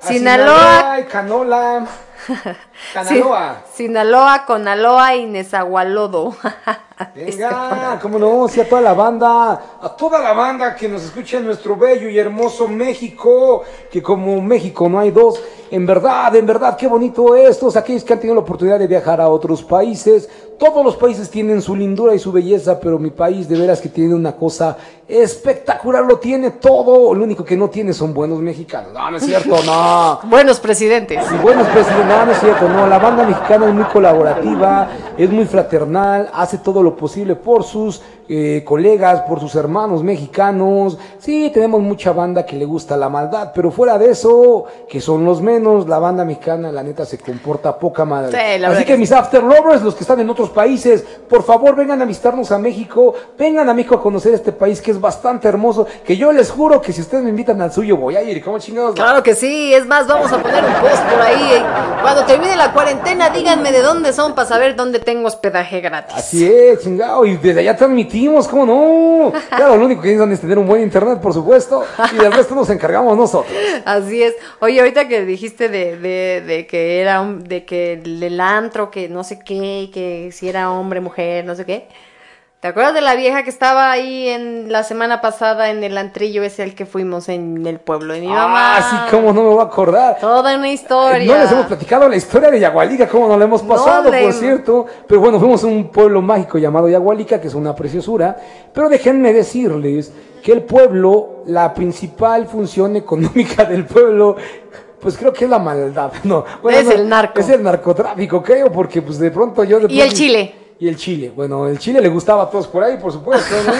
Sinaloa. y Canola. Canaloa. Sinaloa, Conaloa y Nezahualodo. Venga, cómo no, sí, a toda la banda, a toda la banda que nos escucha en nuestro bello y hermoso México, que como México no hay dos, en verdad, en verdad, qué bonito estos, aquellos que han tenido la oportunidad de viajar a otros países, todos los países tienen su lindura y su belleza, pero mi país de veras que tiene una cosa espectacular, lo tiene todo, lo único que no tiene son buenos mexicanos, no, no es cierto, no. Buenos presidentes. Y bueno, presidente, no, no es cierto, no, la banda mexicana es muy colaborativa, es muy fraternal, hace todo lo posible por sus eh, colegas, por sus hermanos mexicanos. Sí, tenemos mucha banda que le gusta la maldad, pero fuera de eso, que son los menos, la banda mexicana, la neta, se comporta poca madre. Sí, Así que que mis after lovers, los que están en otros países, por favor vengan a visitarnos a México, vengan a México a conocer este país que es bastante hermoso, que yo les juro que si ustedes me invitan al suyo voy a ir, ¿cómo chingados? Claro que sí, es más, vamos a poner un post por ahí. Cuando termine la cuarentena, díganme de dónde son para saber dónde tengo hospedaje gratis. Así es, chingado, y desde allá transmitimos, ¿cómo no? Claro, lo único que necesitan es tener un buen internet, por supuesto, y del resto nos encargamos nosotros. Así es. Oye, ahorita que dijiste de, de, de que era un, de que el, el antro, que no sé qué, que si era hombre, mujer, no sé qué. ¿Te acuerdas de la vieja que estaba ahí en la semana pasada en el antrillo ese al que fuimos en el pueblo de mi mamá? Ah, sí, cómo no me voy a acordar. Toda una historia. No les hemos platicado la historia de Yagualica, cómo no la hemos pasado, le- por cierto. Pero bueno, fuimos a un pueblo mágico llamado Yagualica, que es una preciosura. Pero déjenme decirles que el pueblo, la principal función económica del pueblo, pues creo que es la maldad. No, bueno, Es no, el narco. Es el narcotráfico, creo, porque pues de pronto yo... de Y el pronto- chile. Y el chile, bueno, el chile le gustaba a todos por ahí, por supuesto, ¿no?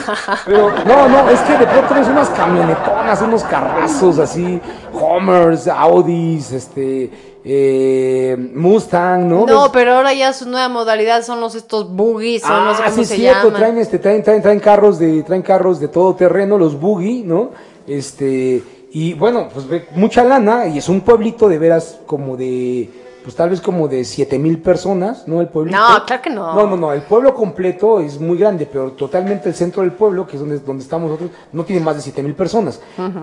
Pero no, no, es que de pronto ves unas camionetonas, unos carrazos así, Homers, Audis, este, eh, Mustang, ¿no? No, Ves- pero ahora ya su nueva modalidad son los estos boogies, son no sé Ah, cómo sí es se cierto, llaman. traen este, traen, traen, traen carros de, traen carros de todo terreno, los buggy, ¿no? Este, y bueno, pues mucha lana, y es un pueblito de veras como de, pues tal vez como de siete mil personas, ¿no? El pueblito. No, claro que no. No, no, no, el pueblo completo es muy grande, pero totalmente el centro del pueblo, que es donde, donde estamos nosotros, no tiene más de siete mil personas.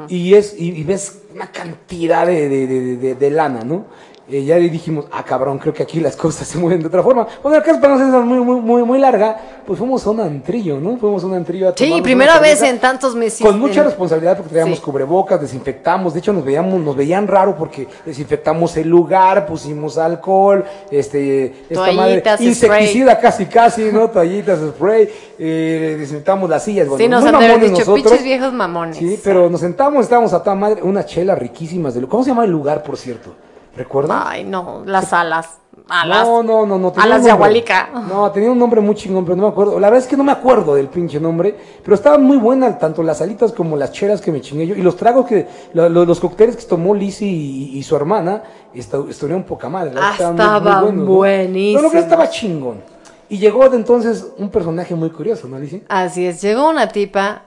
Y es, y, y ves una cantidad de, de, de, de- de lana, ¿no? Eh, ya dijimos, ah, cabrón, creo que aquí las cosas se mueven de otra forma. Bueno, el caso para no ser muy, muy, muy, muy larga, pues fuimos a un antrillo, ¿no? Fuimos a un antrillo a Sí, primera vez en tantos meses. Con mucha responsabilidad porque traíamos Sí. cubrebocas, desinfectamos, de hecho nos veíamos, nos veían raro porque desinfectamos el lugar, pusimos alcohol, este, esta madre, Toallitas, insecticida casi casi, ¿no? Toallitas, spray, eh, desinfectamos las sillas, bueno, Sí, nos han dicho, nosotros. pinches viejos mamones. Sí, pero nos sentamos, estábamos a toda madre, unas chelas riquísimas de ¿Cómo se llama el lugar, por cierto? ¿Recuerdas? Ay, no, las alas. Alas. No, no, no, no. tenía Alas de agualica. No, tenía un nombre muy chingón, pero no me acuerdo. La verdad es que no me acuerdo del pinche nombre, pero estaban muy buenas tanto las alitas como las cheras que me chingué yo. Y los tragos que, lo- lo- los cócteles que tomó Lizzie y, y su hermana, estu- estuvieron poca madre. Ah, estaban muy- muy buenos, ¿no? buenísimos. No, estaba chingón. Y llegó de entonces un personaje muy curioso, ¿no, Lizzie? Así es, llegó una tipa,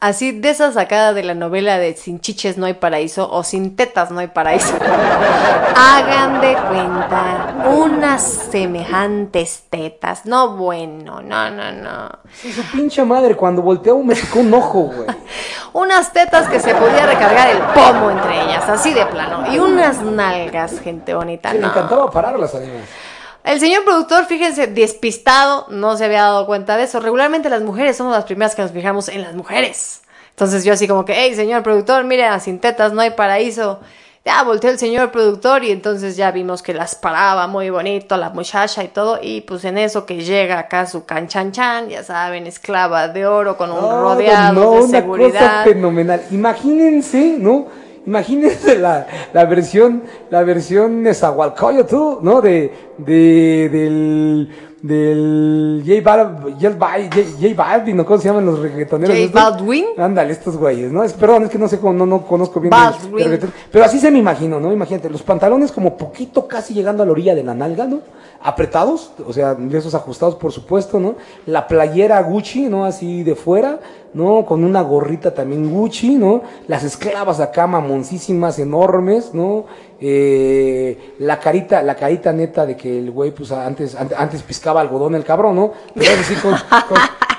así de esa sacada de la novela de Sin chiches no hay paraíso o Sin tetas no hay paraíso. Hagan de cuenta, unas semejantes tetas. No, bueno, no, no, no. Sí, su pinche madre, cuando volteó me sacó un ojo, güey. Unas tetas que se podía recargar el pomo entre ellas, así de plano. Y unas nalgas, gente bonita. Le no. encantaba pararlas, además. El señor productor, fíjense, despistado, no se había dado cuenta de eso. Regularmente las mujeres somos las primeras que nos fijamos en las mujeres. Entonces yo así como que, hey, señor productor, mire, a sin tetas no hay paraíso. Ya volteó el señor productor y entonces ya vimos que las paraba muy bonito la muchacha y todo. Y pues en eso que llega acá su canchanchan, ya saben, esclava de oro con un No, rodeado no, de una cosa seguridad. fenomenal. Imagínense, ¿no? Imagínense la, la versión, la versión Nezahualcóyotl, ¿no? De, de, del, del J Bal- J- J Balvin, ¿no? ¿Cómo se llaman los reggaetoneros? J? Baldwin. Ándale, estos güeyes, ¿no? Es, perdón, es que no sé cómo, no, no conozco bien. Baldwin. el- el. Pero así se me imagino, ¿no? Imagínate, los pantalones como poquito casi llegando a la orilla de la nalga, ¿no? Apretados, o sea, de esos ajustados, por supuesto, ¿no? La playera Gucci, ¿no? Así de fuera, ¿no? Con una gorrita también Gucci, ¿no? Las esclavas acá mamoncísimas, enormes, ¿no? Eh, la carita, la carita neta de que el güey, pues antes, an- antes piscaba algodón el cabrón, ¿no? Pero ahora sí con, con,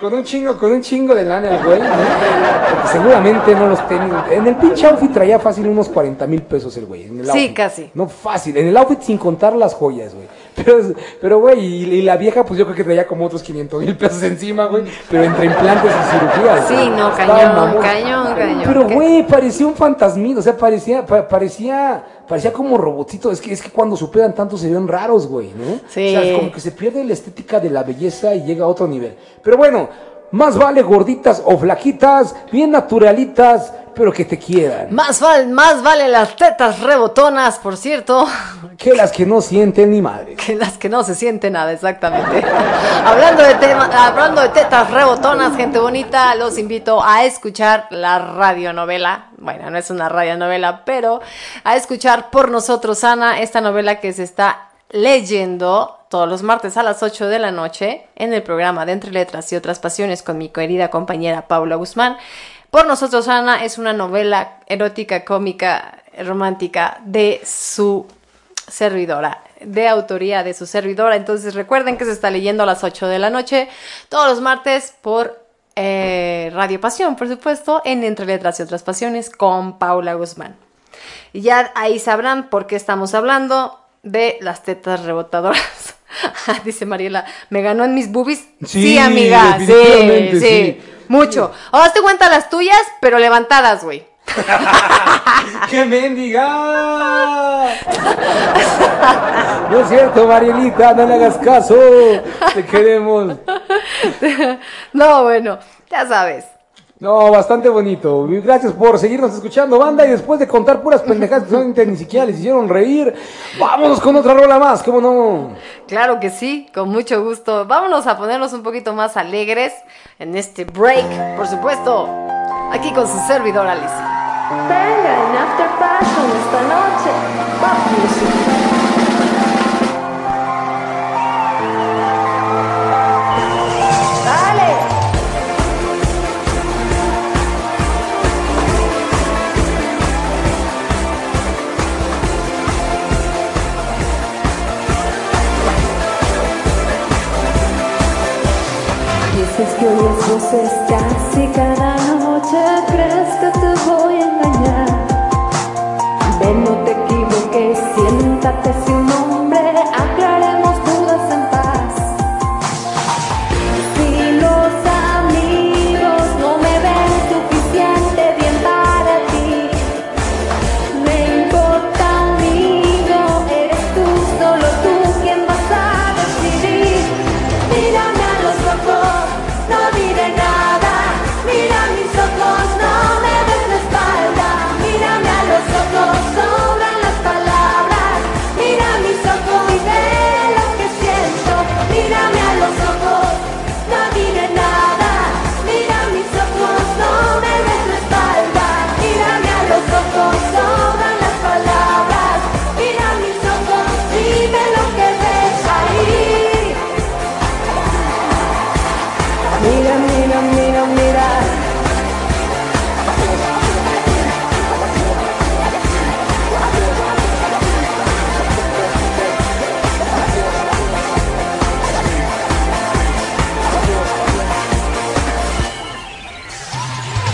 con un chingo, con un chingo de lana el güey, ¿no? Porque seguramente no los tenía. En el pinche outfit traía fácil unos 40 mil pesos el güey. en el Sí, casi. No fácil, en el outfit sin contar las joyas, güey. Pero, pero güey, y, y la vieja, pues yo creo que traía como otros 500 mil pesos encima, güey. Pero entre implantes y cirugías. Sí, güey. no, cañón, cañón, cañón. Pero, güey, parecía un fantasmito, o sea, parecía, pa- parecía, parecía como robotito. Es que, es que cuando superan tanto se ven raros, güey, ¿no? Sí. O sea, como que se pierde la estética de la belleza y llega a otro nivel. Pero bueno, más vale gorditas o flaquitas, bien naturalitas, pero que te quieran. Más, val, más vale las tetas rebotonas, por cierto, Que las que no sienten ni madre. que las que no se sienten nada, exactamente. hablando, de tema, hablando de tetas rebotonas, gente bonita, los invito a escuchar la radionovela. Bueno, no es una radionovela, pero a escuchar por nosotros, Ana, esta novela que se está leyendo todos los martes a las 8 de la noche en el programa de Entre Letras y otras Pasiones con mi querida compañera Paula Guzmán. Por nosotros, Ana es una novela erótica, cómica, romántica de su servidora, de autoría de su servidora. Entonces recuerden que se está leyendo a las 8 de la noche todos los martes por eh, Radio Pasión, por supuesto, en Entre Letras y otras Pasiones con Paula Guzmán. Y ya ahí sabrán por qué estamos hablando de las tetas rebotadoras. Dice Mariela, ¿me ganó en mis boobies? Sí, amiga, sí, sí, sí. mucho. O hazte cuenta las tuyas, pero levantadas, güey. ¡Qué mendiga! No es cierto, Marielita, no le hagas caso. Te queremos. No, bueno, ya sabes. No, bastante bonito. Gracias por seguirnos escuchando, banda. Y después de contar puras pendejadas que solamente ni siquiera les hicieron reír, vámonos con otra rola más, ¿cómo no? Claro que sí, con mucho gusto. Vámonos a ponernos un poquito más alegres en este break, por supuesto, aquí con su servidora Alicia. Venga en After Passion esta noche. Vamos. Voces casi cada noche, crees que te voy a engañar. Ven, no te equivoques, siéntate sin nombre,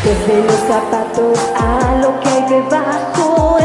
De los zapatos a lo que hay debajo,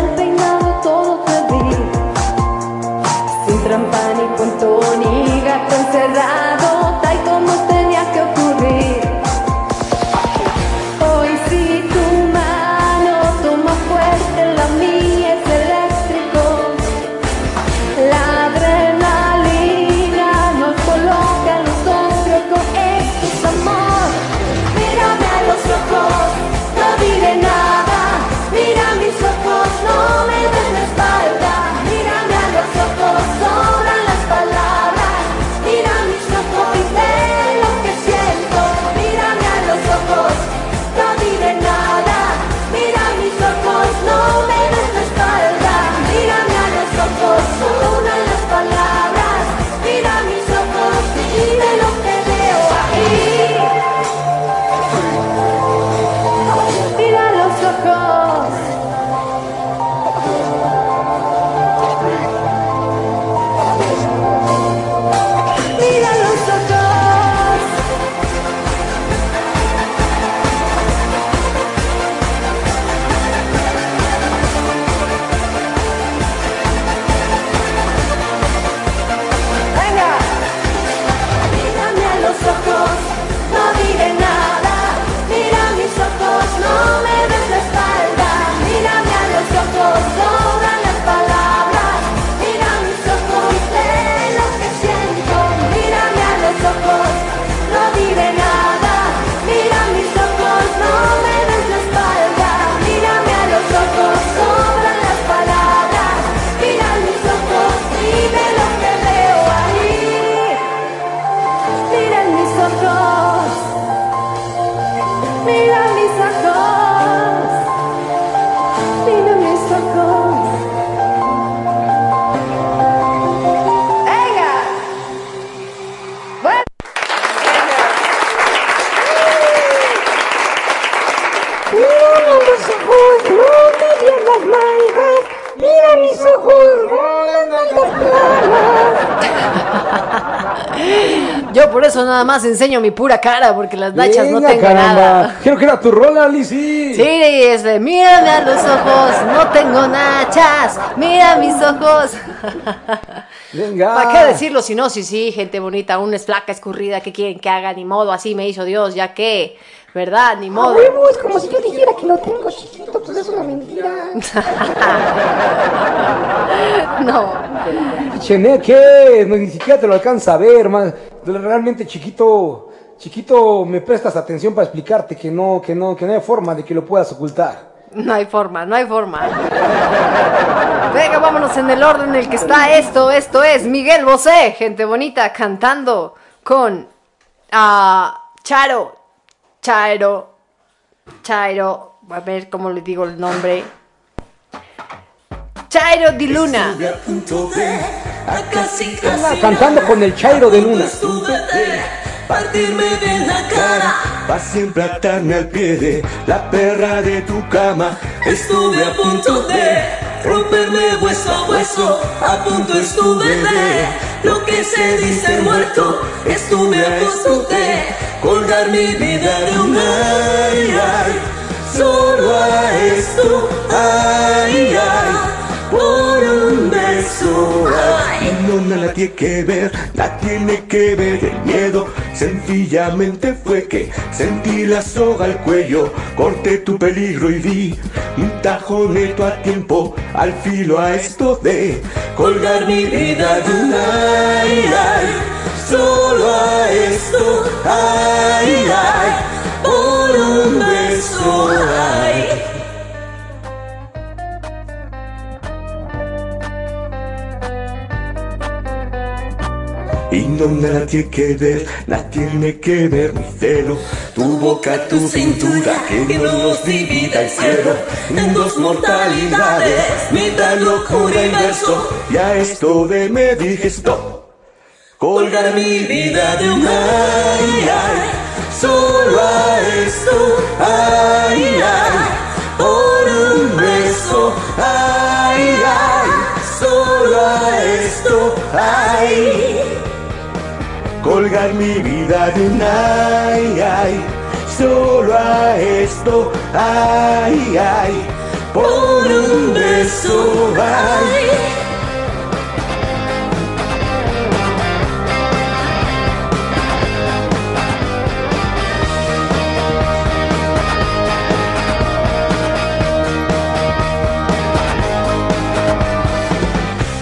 eso nada más enseño mi pura cara, porque las nachas no Venga, tengo caramba. nada. Creo que era tu rola, Lizzy. Sí, es de mírame a los ojos, no tengo nachas, mira mis ojos. Venga. ¿Para qué decirlo si no? Sí, sí, gente bonita, una es flaca, escurrida, ¿qué quieren que haga? Ni modo, así me hizo Dios, ya que, ¿verdad? Ni modo. huevo, es como si yo dijera que lo tengo chiquito, pues es una mentira. no. Chené, ¿qué? No, ni siquiera te lo alcanza a ver, man. Realmente chiquito, chiquito, me prestas atención para explicarte que no, que no, que no hay forma de que lo puedas ocultar. No hay forma, no hay forma. Venga, vámonos en el orden en el que está esto. Esto es Miguel Bosé, gente bonita, cantando con ah, Charo, Chairo, Chairo, a ver cómo le digo el nombre. Chairo Luna. A de, a casi Anda cantando con el Chairo de Luna. Estuve de partirme de la cara. Pa' siempre atarme al pie de la perra de tu cama. Estuve a punto de romperme hueso a hueso. A punto estuve de lo que se dice muerto. Estuve a punto de colgar mi vida de un ay, ay. Solo a esto, ay, ay por un beso. Ay, no, la tiene que ver, la tiene que ver. El miedo sencillamente fue que sentí la soga al cuello, corté tu peligro y vi un tajoneto a tiempo al filo a esto de colgar mi vida de un ay, ay. Solo a esto, ay, ay, por un beso, ay. Y no nada tiene que ver, nada tiene que ver mi celo. Tu boca, tu cintura, que Dios nos divida el cielo. En dos mortalidades, mitad locura y verso. Y a esto de me dije stop Colgar mi vida de un ay, ay. Solo a esto, ay, ay. Por un beso, ay, ay. Solo a esto, ay colgar mi vida de un ay, ay, solo a esto, ay, ay, por un beso, ay.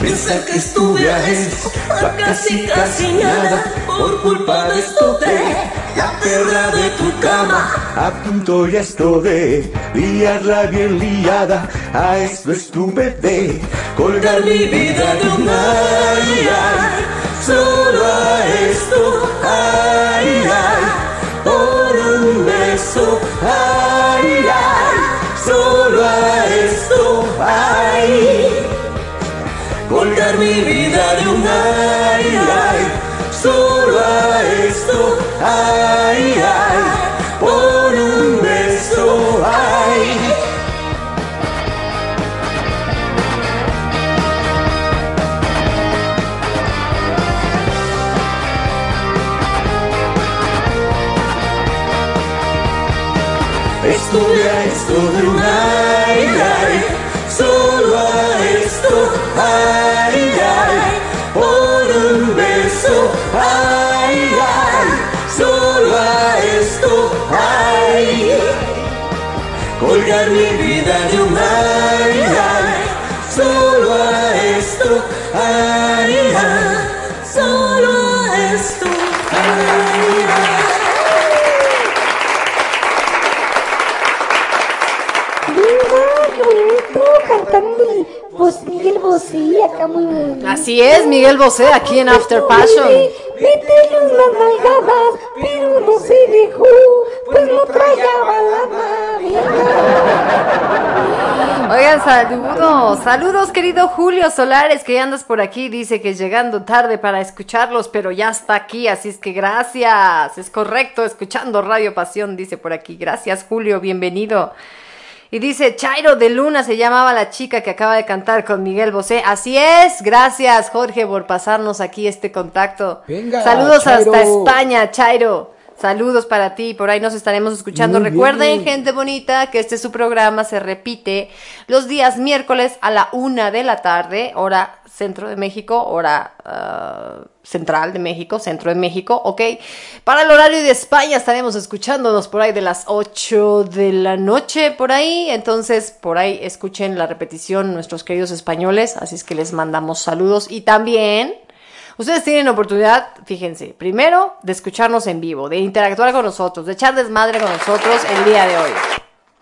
Pensar que estuve a esto, casi casi nada, por culpa de esto de la perra de tu cama. A punto ya esto de liarla bien liada, a esto estuve de colgar mi vida de un ay, ay, solo a esto, ay, ay, por un beso, ay, ay, solo a esto, ay mi vida de un ay, ay, solo a esto, ay, ay, por un beso, ay. Estuve a esto de un colgar mi vida de ay, solo a esto, ay, ay, solo a esto, Miguel Bosé, acá muy bonito. Así es, Miguel Bosé, aquí en After Passion. Métele unas nalgadas, pero no se dejó, pues no traía balada. Oigan, saludos, saludos querido Julio Solares, que ya andas por aquí, dice que llegando tarde para escucharlos, pero ya está aquí, así es que gracias, es correcto, escuchando Radio Pasión, dice por aquí, gracias Julio, bienvenido. Y dice, Chairo de Luna se llamaba la chica que acaba de cantar con Miguel Bosé. Así es, gracias Jorge por pasarnos aquí este contacto. Venga, Saludos Chairo. hasta España, Chairo. Saludos para ti, por ahí nos estaremos escuchando. Muy Recuerden, bien. gente bonita, que este su programa se repite los días miércoles a la una de la tarde, hora centro de México, hora ah, central de México, centro de México, ¿ok? Para el horario de España estaremos escuchándonos por ahí de las 8 de la noche, por ahí. Entonces, por ahí escuchen la repetición nuestros queridos españoles, así es que les mandamos saludos y también... Ustedes tienen oportunidad, fíjense, primero de escucharnos en vivo, de interactuar con nosotros, de echar desmadre con nosotros el día de hoy.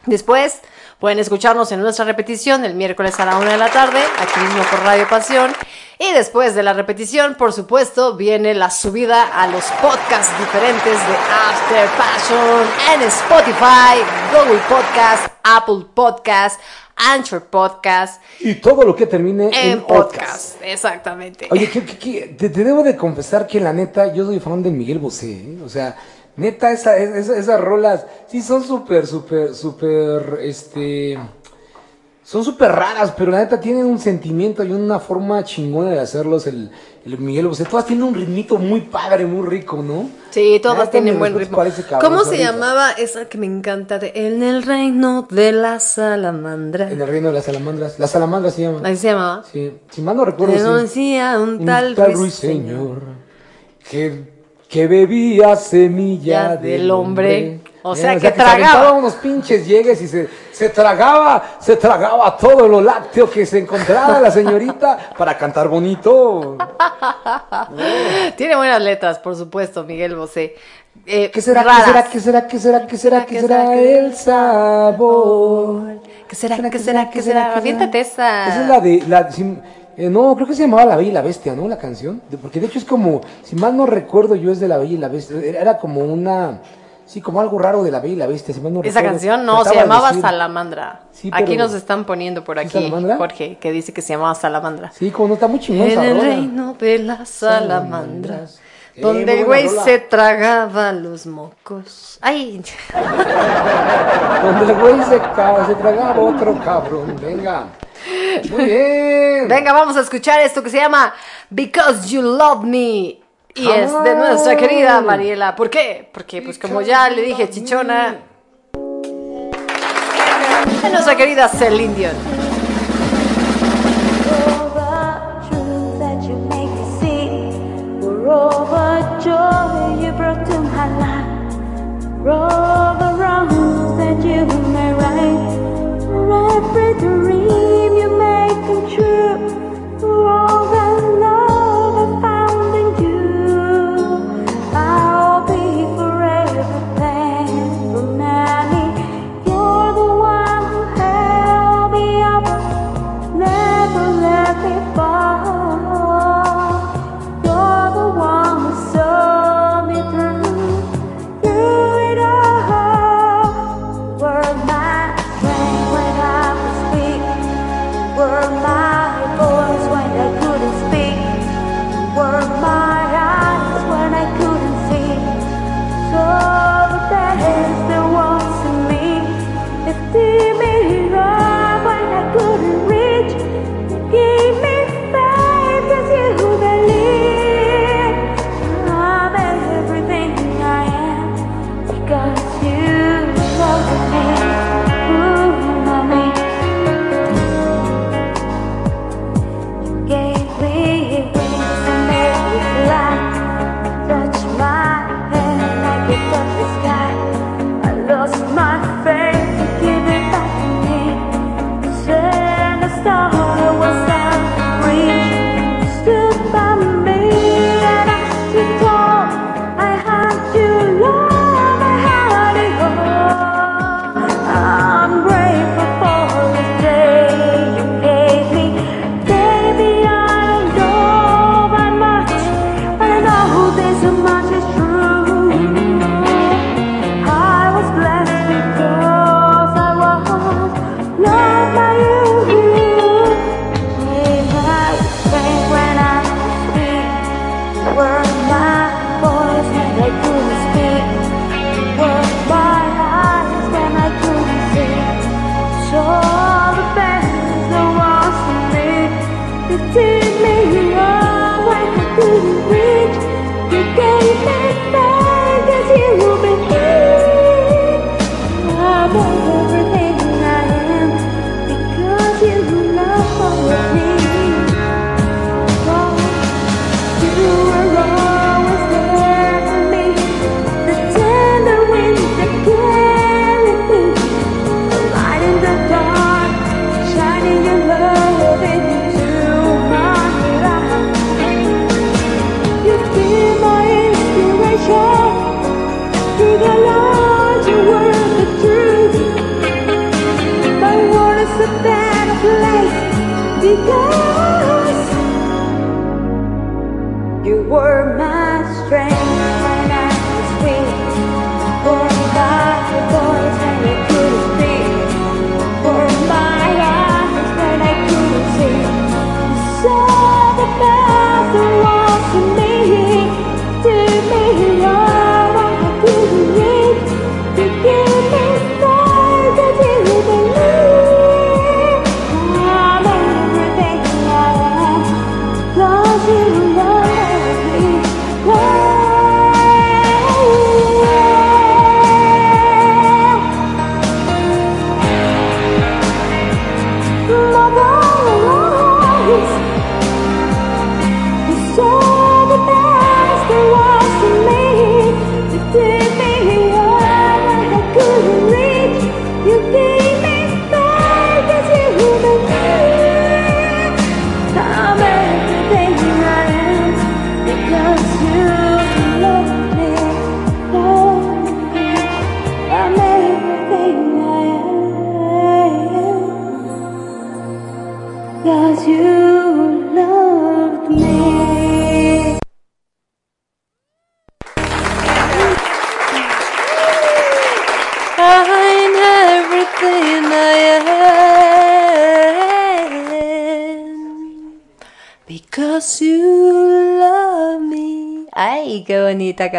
Después pueden escucharnos en nuestra repetición el miércoles a la una de la tarde, aquí mismo por Radio Pasión. Y después de la repetición, por supuesto, viene la subida a los podcasts diferentes de After Passion en Spotify, Google Podcast, Apple Podcast, Anchor Podcast, Y todo lo que termine en, en podcast. Exactamente. Oye, que, que- que- te, te debo de confesar que la neta, yo soy fan de Miguel Bosé, ¿eh? O sea, neta, esa, esa- esas rolas, sí son súper, súper, súper, este... Son súper raras, pero la neta tienen un sentimiento y una forma chingona de hacerlos el, el Miguel Bosé. Todas tienen un ritmito muy padre, muy rico, ¿no? Sí, todas tienen buen ritmo. ¿Cómo se llamaba esa que me encanta de En el reino de la salamandra? En el reino de las salamandras. Las salamandras se llaman. Así se llamaba. Sí, si mal no recuerdo. sí. Denuncia un Un tal, tal ruiseñor. ruiseñor que, que bebía semilla del del hombre. hombre. O Eh, sea, que se tragaba. aventaba unos pinches llegues y se, se tragaba, se tragaba todo lo lácteo que se encontraba la señorita para cantar bonito. Tiene buenas letras, por supuesto, Miguel Bosé. Eh, ¿Qué será, qué será, qué será, qué será, qué será, qué será el sabor? ¿Qué será, qué será, qué será? Aviéntate esa. Esa es la de, la, si- eh, no, creo que se llamaba La Bella y la Bestia, ¿no? La canción. De- porque de hecho es como, si mal no recuerdo yo es de La Bella y la Bestia. Era como una, sí, como algo raro de La Bella y la Bestia, si mal no Esa recuerdo. canción no, se de llamaba Salamandra. Sí, aquí nos están poniendo por ¿Sí, aquí? Jorge, que dice que se llamaba Salamandra. Sí, como no está muy chingón En el reino de las salamandras. Donde el güey se tragaba los mocos. Ay, Donde el güey se, se tragaba otro cabrón. Venga. Muy bien. venga, vamos a escuchar esto que se llama Because You Love Me. Y es de nuestra querida Mariela. ¿Por qué? Porque, pues como ya le dije, chichona. De nuestra querida Celindion.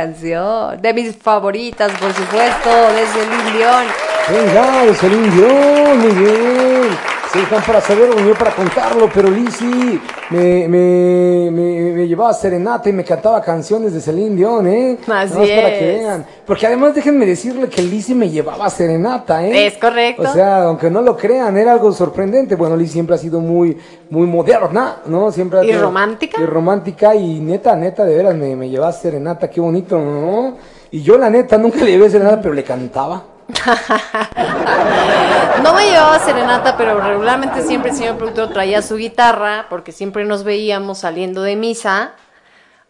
canción. De mis favoritas, por supuesto, de Celine Dion. Venga, de Celine Dion, muy bien. Se están para saberlo, yo para contarlo, pero Lizzy me, me, me, llevaba a serenata y me cantaba canciones de Celine Dion, ¿eh? Así es. para que vean. Porque además déjenme decirle que Lizzy me llevaba a serenata, ¿eh? Es correcto. O sea, aunque no lo crean, era algo sorprendente. Bueno, Lizzy siempre ha sido muy muy moderna, ¿no? Siempre ¿Y romántica? Y romántica y neta, neta, de veras me, me llevaba serenata, qué bonito, ¿no? Y yo la neta nunca le llevé serenata, pero le cantaba. No me llevaba serenata, pero regularmente siempre el señor productor traía su guitarra, porque siempre nos veíamos saliendo de misa.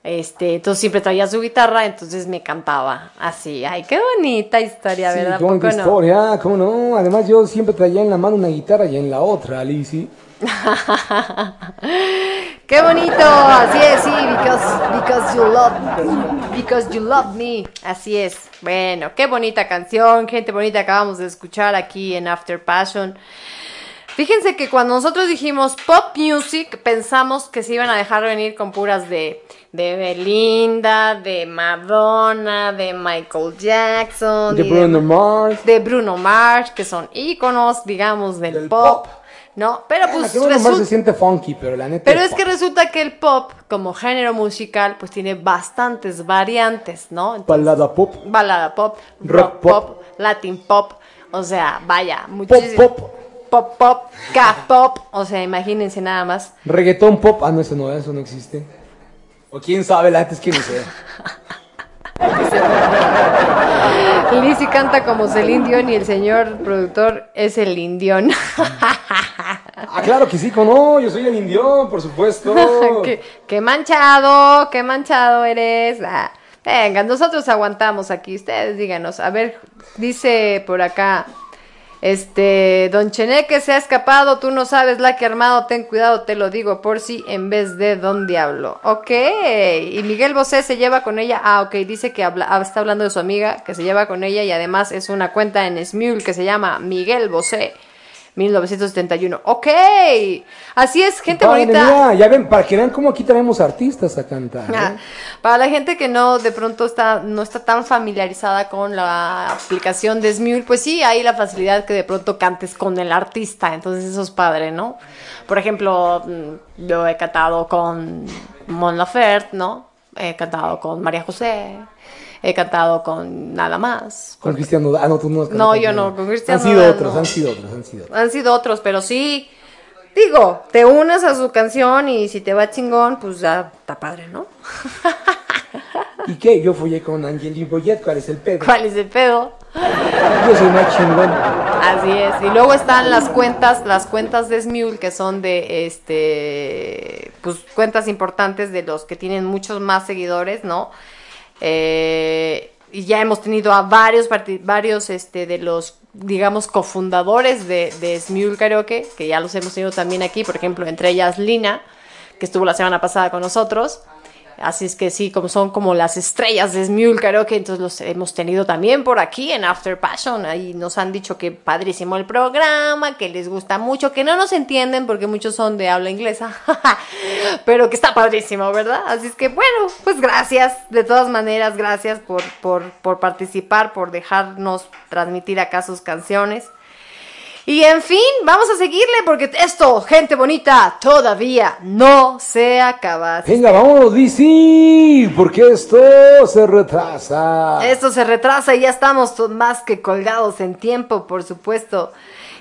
Este, entonces siempre traía su guitarra, entonces me cantaba así. Ay, qué bonita historia, Sí, ¿verdad? qué ¿cómo no? Además yo siempre traía en la mano una guitarra y en la otra, Lizzy. Qué bonito, así es, sí, because, because you love because you love me, así es. Bueno, qué bonita canción, gente bonita, acabamos de escuchar aquí en After Passion. Fíjense que cuando nosotros dijimos pop music, pensamos que se iban a dejar venir con puras de, de Belinda, de Madonna, de Michael Jackson, De Bruno Mars. de Bruno Mars, que son íconos, digamos, del, Del pop, pop. ¿No? Pero pues que se siente funky, pero la neta. pero es que resulta que el pop, como género musical, pues tiene bastantes variantes, ¿no? Entonces, Balada pop. balada pop, rock, Rock pop, pop. latin pop, o sea, vaya, Pop muchísimo. pop. Pop pop, K-pop, o sea, imagínense nada más. Reggaetón pop. Ah, no, eso no, eso no existe. O quién sabe, la neta es que no sé. Lizzy canta como Celine Dion y el señor productor es el Indión. Ah, claro que sí, no, yo soy el indio, por supuesto. qué, manchado, qué manchado eres. Ah, venga, nosotros aguantamos aquí. Ustedes díganos. A ver, dice por acá. Este, Don Cheneque se ha escapado, tú no sabes la que armado, ten cuidado, te lo digo por si en vez de Don Diablo. Ok, y Miguel Bosé se lleva con ella, ah, ok, dice que habla- ah, está hablando de su amiga, que se lleva con ella y además es una cuenta en Smule que se llama Miguel Bosé 1971. Ok, así es, gente Padre, bonita. ya ven, para que vean cómo aquí traemos artistas a cantar. ¿eh? Ah, Para la gente que no de pronto está no está tan familiarizada con la aplicación de Smule, pues sí, hay la facilidad que de pronto cantes con el artista, entonces eso es padre, ¿no? Por ejemplo, mm, yo he cantado con Mon Laferte, ¿no? He cantado con María José, he cantado con nada más. Con Cristiano. Ah, no, tú no has No, cantado yo no, con Cristiano Han sido otros, no. han sido otros, han sido otros. Han sido otros, pero sí, digo, te unes a su canción y si te va chingón, pues ya está padre, ¿no? ¿Y qué? Yo fui con Angelina Boyet, ¿cuál es el pedo? ¿Cuál es el pedo? Yo soy más chingón. Así es. Y luego están las cuentas, las cuentas de Smule que son de este pues cuentas importantes de los que tienen muchos más seguidores, ¿no? Eh, y ya hemos tenido a varios varios este de los digamos cofundadores de, de Smule Karaoke, que ya los hemos tenido también aquí, por ejemplo, entre ellas Lina, que estuvo la semana pasada con nosotros. Así es que sí, como son como las estrellas de Smule Karaoke, entonces los hemos tenido también por aquí en After Passion. Ahí nos han dicho que padrísimo el programa, que les gusta mucho, que no nos entienden porque muchos son de habla inglesa, pero que está padrísimo, ¿verdad? Así es que bueno, pues gracias, de todas maneras, gracias por, por, por participar, por dejarnos transmitir acá sus canciones. Y en fin, vamos a seguirle porque esto, gente bonita, todavía no se acaba. Venga, vámonos, DC, porque esto se retrasa. Esto se retrasa y ya estamos más que colgados en tiempo, por supuesto.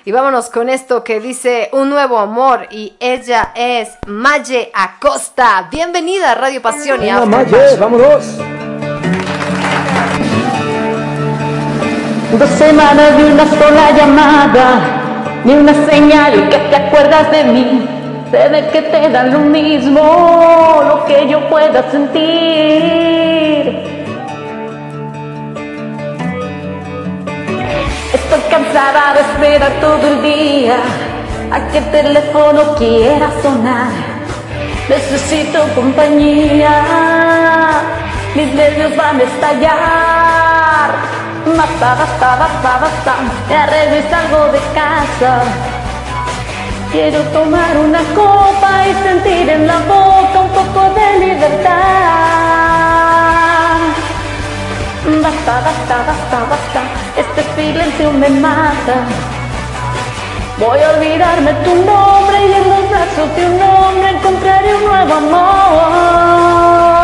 Y vámonos con esto que dice Un Nuevo Amor y ella es Maye Acosta. Bienvenida a Radio Pasión y After Maye, vámonos. Dos semanas de una sola llamada, ni una señal que te acuerdas de mí. Sé de que te da lo mismo lo que yo pueda sentir. Estoy cansada de esperar todo el día a que el teléfono quiera sonar. Necesito compañía, mis nervios van a estallar. Basta, basta, basta, basta, me arreglo y salgo de casa. Quiero tomar una copa y sentir en la boca un poco de libertad. Basta, basta, basta, basta, este silencio me mata. Voy a olvidarme tu nombre y en los brazos de un hombre encontraré un nuevo amor,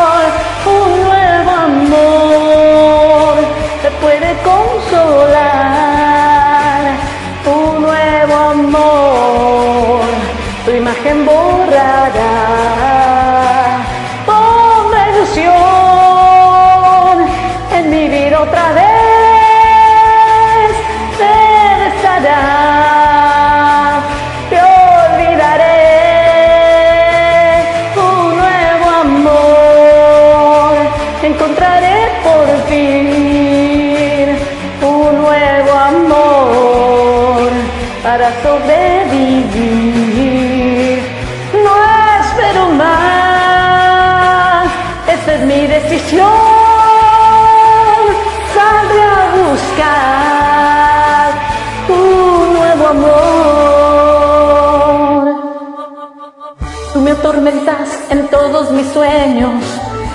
todos mis sueños.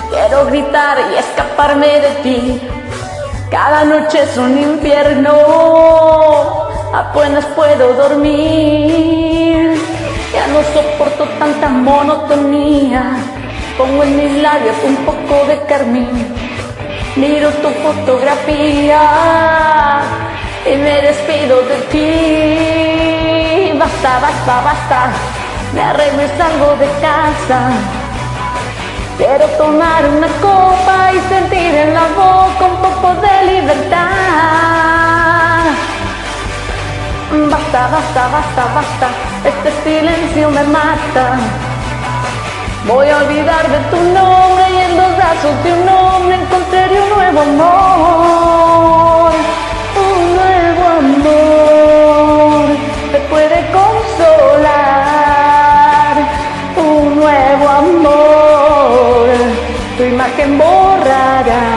Quiero gritar y escaparme de ti. Cada noche es un infierno. Apenas puedo dormir. Ya no soporto tanta monotonía. Pongo en mis labios un poco de carmín. Miro tu fotografía y me despido de ti. Basta, basta, basta. Me arreglo y salgo de casa. Quiero tomar una copa y sentir en la boca un poco de libertad. Basta, basta, basta, basta. Este silencio me mata. Voy a olvidar de tu nombre y en los brazos de un hombre encontraré un nuevo amor. Un nuevo amor te puede consolar. Imagen borrará.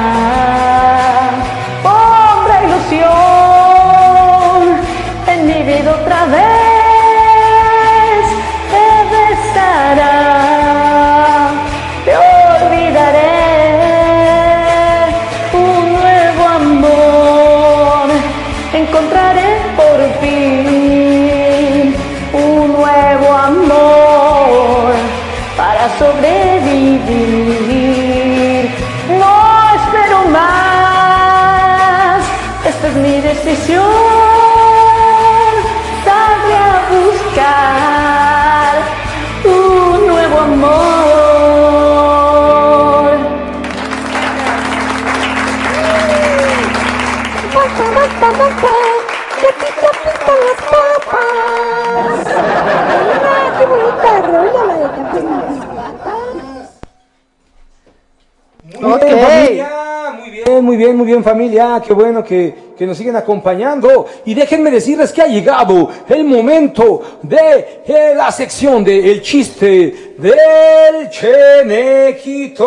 Muy bien, familia, muy bien, muy bien, muy bien, familia. Qué bueno que, que nos siguen acompañando. Y déjenme decirles que ha llegado el momento de eh, la sección de El chiste del Chenequito.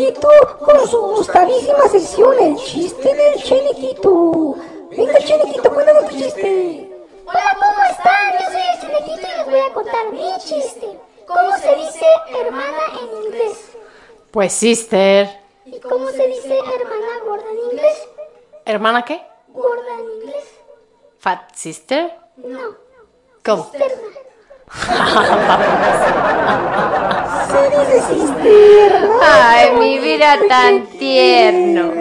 Chenequito con su gustadísima sesión, el chiste del Chenequito. Venga, Chenequito, cuéntanos tu chiste. Hola, ¿cómo están? Yo soy el Chulequito y les voy a contar mi chiste. ¿Cómo se dice hermana en inglés? Pues sister. ¿Y cómo se dice hermana gorda en inglés? ¿Hermana qué? ¿Gorda en inglés? Fat sister. No. ¿Cómo? Cisterna. Ay, mi vida tan tierno.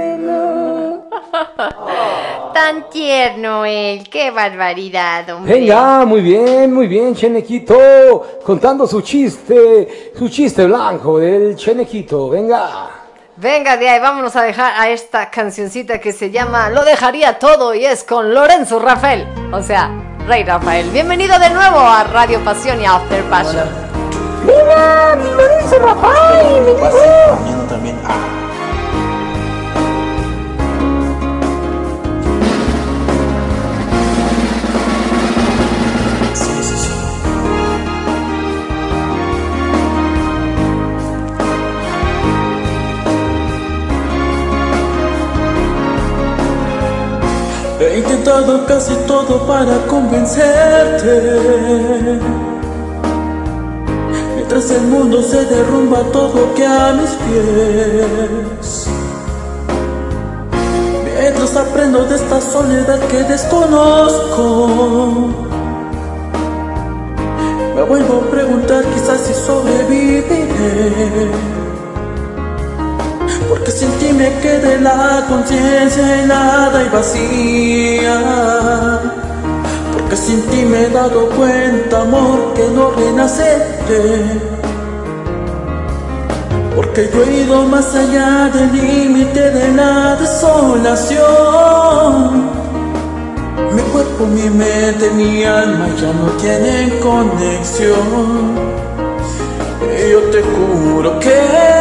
Tan tierno él, qué barbaridad, hombre. Venga, muy bien, muy bien, Chenequito. Contando su chiste, su chiste blanco del Chenequito. Venga. Venga de ahí, vámonos a dejar a esta cancioncita que se llama Lo dejaría todo y es con Lorenzo Rafael, o sea, Rey Rafael. Bienvenido de nuevo a Radio Pasión y After Passion. ¡Viva mi Lorenzo Rafael! ¡Bienvenido! También. Ah. Intentado casi todo para convencerte. Mientras el mundo se derrumba todo que a mis pies. Mientras aprendo de esta soledad que desconozco. Me vuelvo a preguntar quizás si sobreviviré. Porque sin ti me quedé la conciencia helada y vacía. Porque sin ti me he dado cuenta, amor, que no renaceré. Porque yo he ido más allá del límite de la desolación. Mi cuerpo, mi mente, mi alma ya no tienen conexión. Y yo te juro que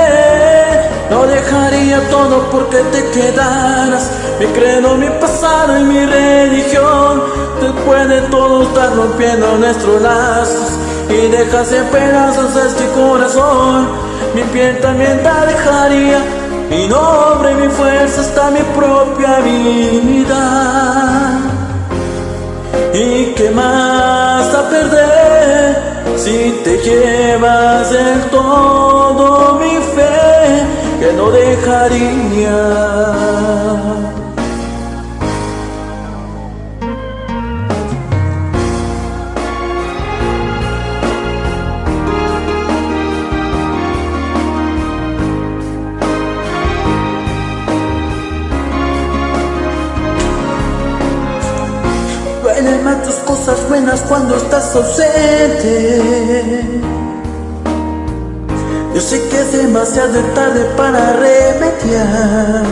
no dejaría todo porque te quedaras. Mi credo, mi pasado y mi religión. Después de todo estar rompiendo nuestros lazos y dejas en pedazos este corazón. Mi piel también la dejaría. Mi nombre, mi fuerza, hasta mi propia vida. ¿Y qué más a perder si te llevas del todo mi fe que no dejaría? Tus cosas buenas cuando estás ausente. Yo sé que es demasiado tarde para remediar.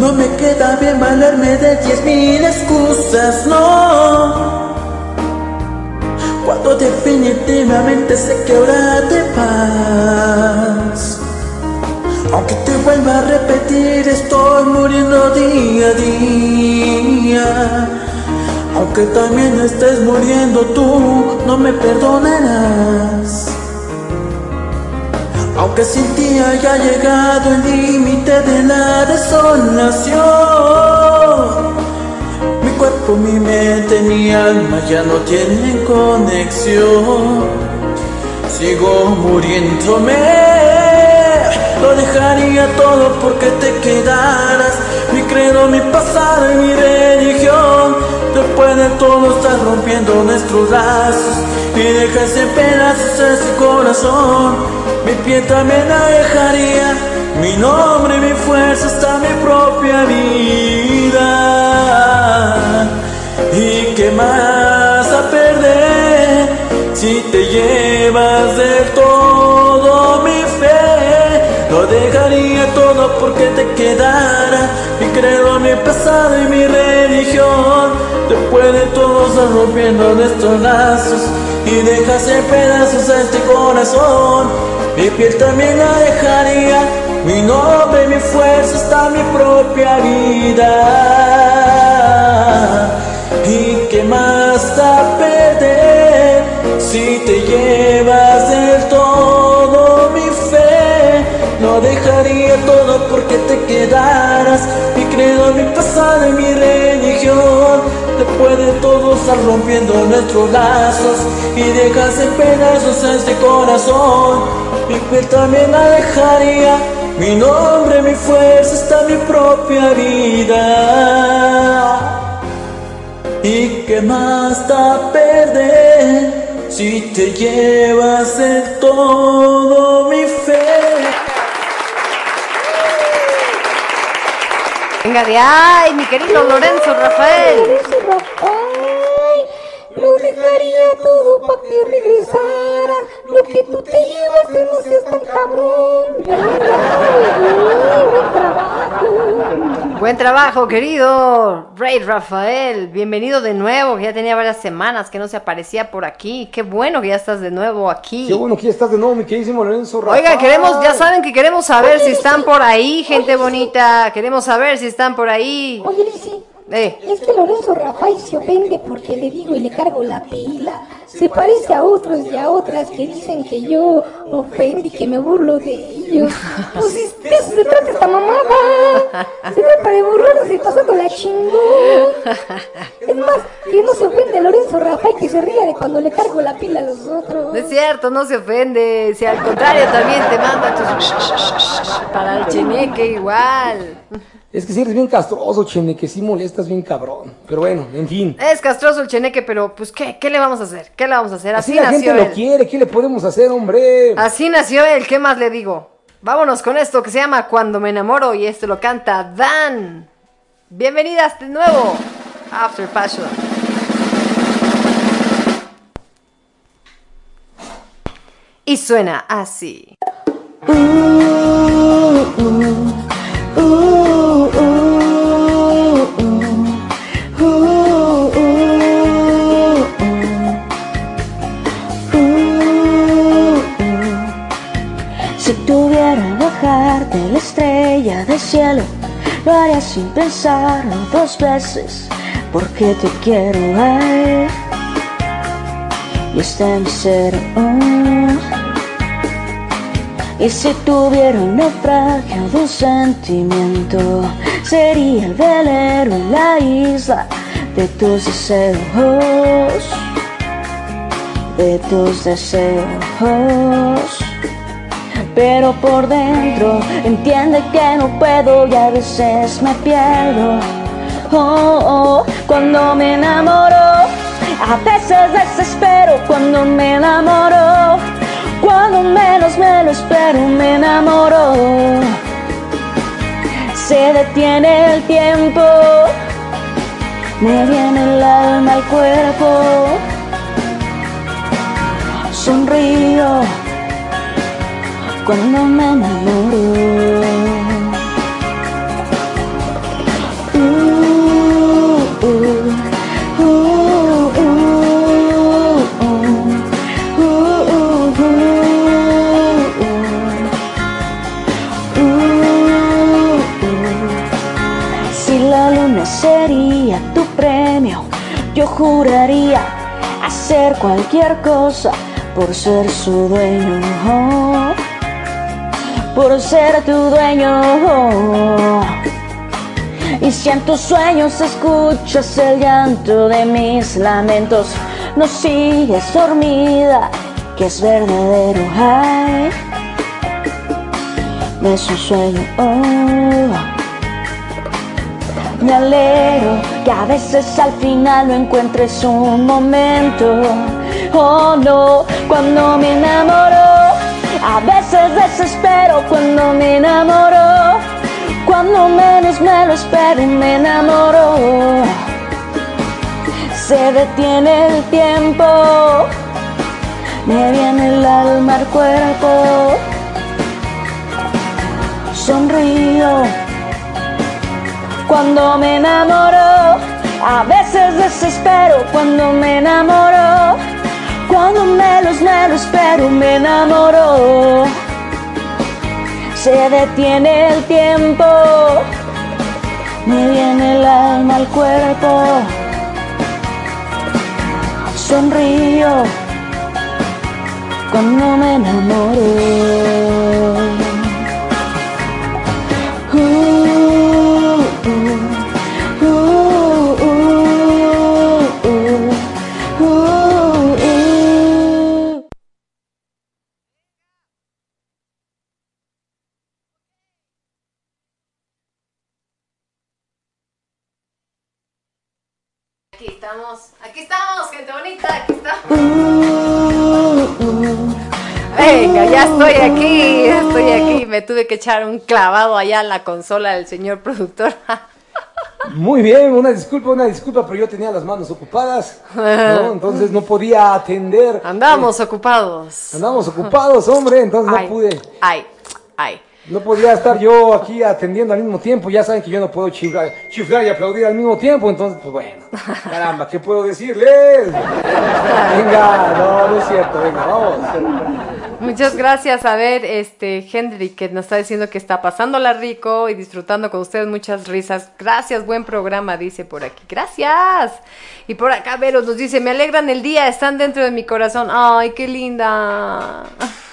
No me queda bien valerme de diez mil excusas, no. Cuando definitivamente sé que ahora te vas. Aunque te vuelva a repetir, estoy muriendo día a día. Aunque también estés muriendo tú, no me perdonarás. Aunque sin ti haya llegado el límite de la desolación. Mi cuerpo, mi mente, mi alma ya no tienen conexión. Sigo muriéndome. Lo dejaría todo porque te quedaras. Mi credo, mi pasado y mi religión. Después de todo estás rompiendo nuestros lazos y dejas en pedazos ese corazón. Mi piel también la dejaría. Mi nombre, mi fuerza, hasta mi propia vida. ¿Y qué más a perder si te llevas del todo todo porque te quedara. Mi credo, mi pasado y mi religión. Después de todo estás rompiendo nuestros lazos Y dejas en pedazos a este corazón. Mi piel también la dejaría Mi nombre, mi fuerza, hasta mi propia vida. ¿Y qué más da perder Si te llevas del todo dejaría todo porque te quedaras. Mi credo, mi pasado y mi religión. Después de todo estar rompiendo nuestros lazos. Y dejas en pedazos a este corazón. Mi piel también la dejaría. Mi nombre, mi fuerza, hasta mi propia vida. ¿Y qué más da perder Si te llevas de todo mi fe Venga de ay, mi querido Lorenzo Rafael. Todo para que regresara. Lo que tú te llevas que no seas tan cabrón. Buen trabajo. Buen trabajo, querido Ray Rafael. Bienvenido de nuevo. Ya tenía varias semanas que no se aparecía por aquí. Qué bueno que ya estás de nuevo aquí. Qué bueno que ya estás de nuevo, mi queridísimo Lorenzo Rafael. Oiga, queremos, ya saben que queremos saber si están por ahí, gente bonita. Queremos saber si están por ahí. Oye, Lizzy, Eh, Este Lorenzo Rafael se ofende porque le digo y le cargo la pila. Se parece a otros y a otras que dicen que yo ofendo y que me burlo de ellos. Pues es- de eso se trata esta mamada. Se trata de burlarse pasando la chingón. Es más, que no se ofende Lorenzo Rafael que se ría de cuando le cargo la pila a los otros. es cierto, no se ofende. Si al contrario también te manda tus... Para el cheneque igual. Es que si eres bien castroso, chene, que sí molestas bien cabrón. Pero bueno, en fin. Es castroso el cheneque, pero pues ¿qué? ¿Qué le vamos a hacer? ¿Qué le vamos a hacer? Así Así, la gente lo quiere, ¿qué le podemos hacer, hombre? Así nació él, ¿qué más le digo? Vámonos con esto que se llama Cuando me enamoro y esto lo canta Dan. Bienvenidas de nuevo. After Passion. Y suena así. La estrella del cielo, lo haría sin pensarlo dos veces, porque te quiero ay, y está en ser. oh. Y si tuviera un naufragio de un sentimiento, sería el velero en la isla de tus deseos, de tus deseos pero por dentro entiende que no puedo y a veces me pierdo. Oh, oh, cuando me enamoro, a veces desespero cuando me enamoro. Cuando menos me lo espero, me enamoro. Se detiene el tiempo, me viene el alma al cuerpo. Sonrío cuando me enamoré. Si la luna Sería tu premio, yo juraría hacer cualquier cosa por ser su dueño por ser tu dueño. Y si en tus sueños escuchas el llanto de mis lamentos, no sigues dormida, que es verdadero. Ay, un sueño. oh. Me alegro que a veces al final no encuentres un momento. Oh no, cuando me enamoro. A veces desespero cuando me enamoro, cuando menos me lo espero me enamoro. Se detiene el tiempo, me viene el alma al cuerpo. Sonrío cuando me enamoro, a veces desespero cuando me enamoro. Cuando menos me lo espero me enamoro Se detiene el tiempo Me viene el alma al cuerpo. Sonrío Cuando me enamoro que echar un clavado allá en la consola del señor productor. Muy bien, una disculpa, una disculpa, pero yo tenía las manos ocupadas, ¿no? entonces no podía atender. Andamos ocupados. Andamos ocupados, hombre, entonces Ay, no pude. Ay, ay. No podía estar yo aquí atendiendo al mismo tiempo. Ya saben que yo no puedo chiflar, chiflar y aplaudir al mismo tiempo. Entonces, pues bueno. Caramba, ¿qué puedo decirles? Venga, no, no es cierto. Venga, vamos. Muchas gracias. A ver, este Henry que nos está diciendo que está pasándola rico y disfrutando con ustedes muchas risas. Gracias, buen programa, dice por aquí. Gracias. Y por acá Vero nos dice, me alegran el día, están dentro de mi corazón. Ay, qué linda.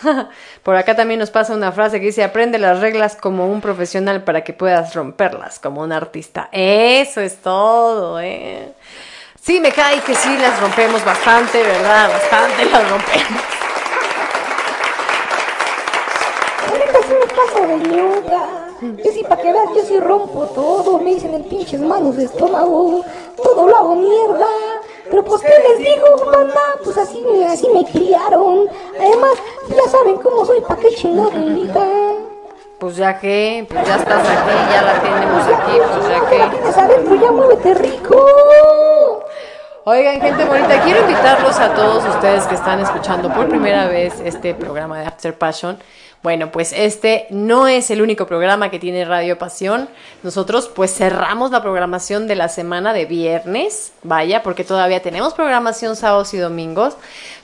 Por acá también nos pasa una frase que dice, aprende las reglas como un profesional para que puedas romperlas como un artista. Eso es todo, ¿eh? Sí, me cae que sí las rompemos bastante, ¿verdad? Bastante las rompemos. La neta ñuda. Yo sí, para que veas, yo sí rompo todo. Me dicen en pinches manos de estómago. Todo lo hago mierda. Pero pues, ¿qué les digo, mamá? Pues así, así me criaron. Además, ya saben cómo soy, ¿para qué chingadita? Pues ya que, pues ya estás aquí, ya la tenemos aquí, pues ya que. Tienes adentro, ya muévete rico. Oigan, gente bonita, quiero invitarlos a todos ustedes que están escuchando por primera vez este programa de After Passion. Bueno, pues este no es el único programa que tiene Radio Pasión. Nosotros pues cerramos la programación de la semana de viernes, vaya, porque todavía tenemos programación sábados y domingos,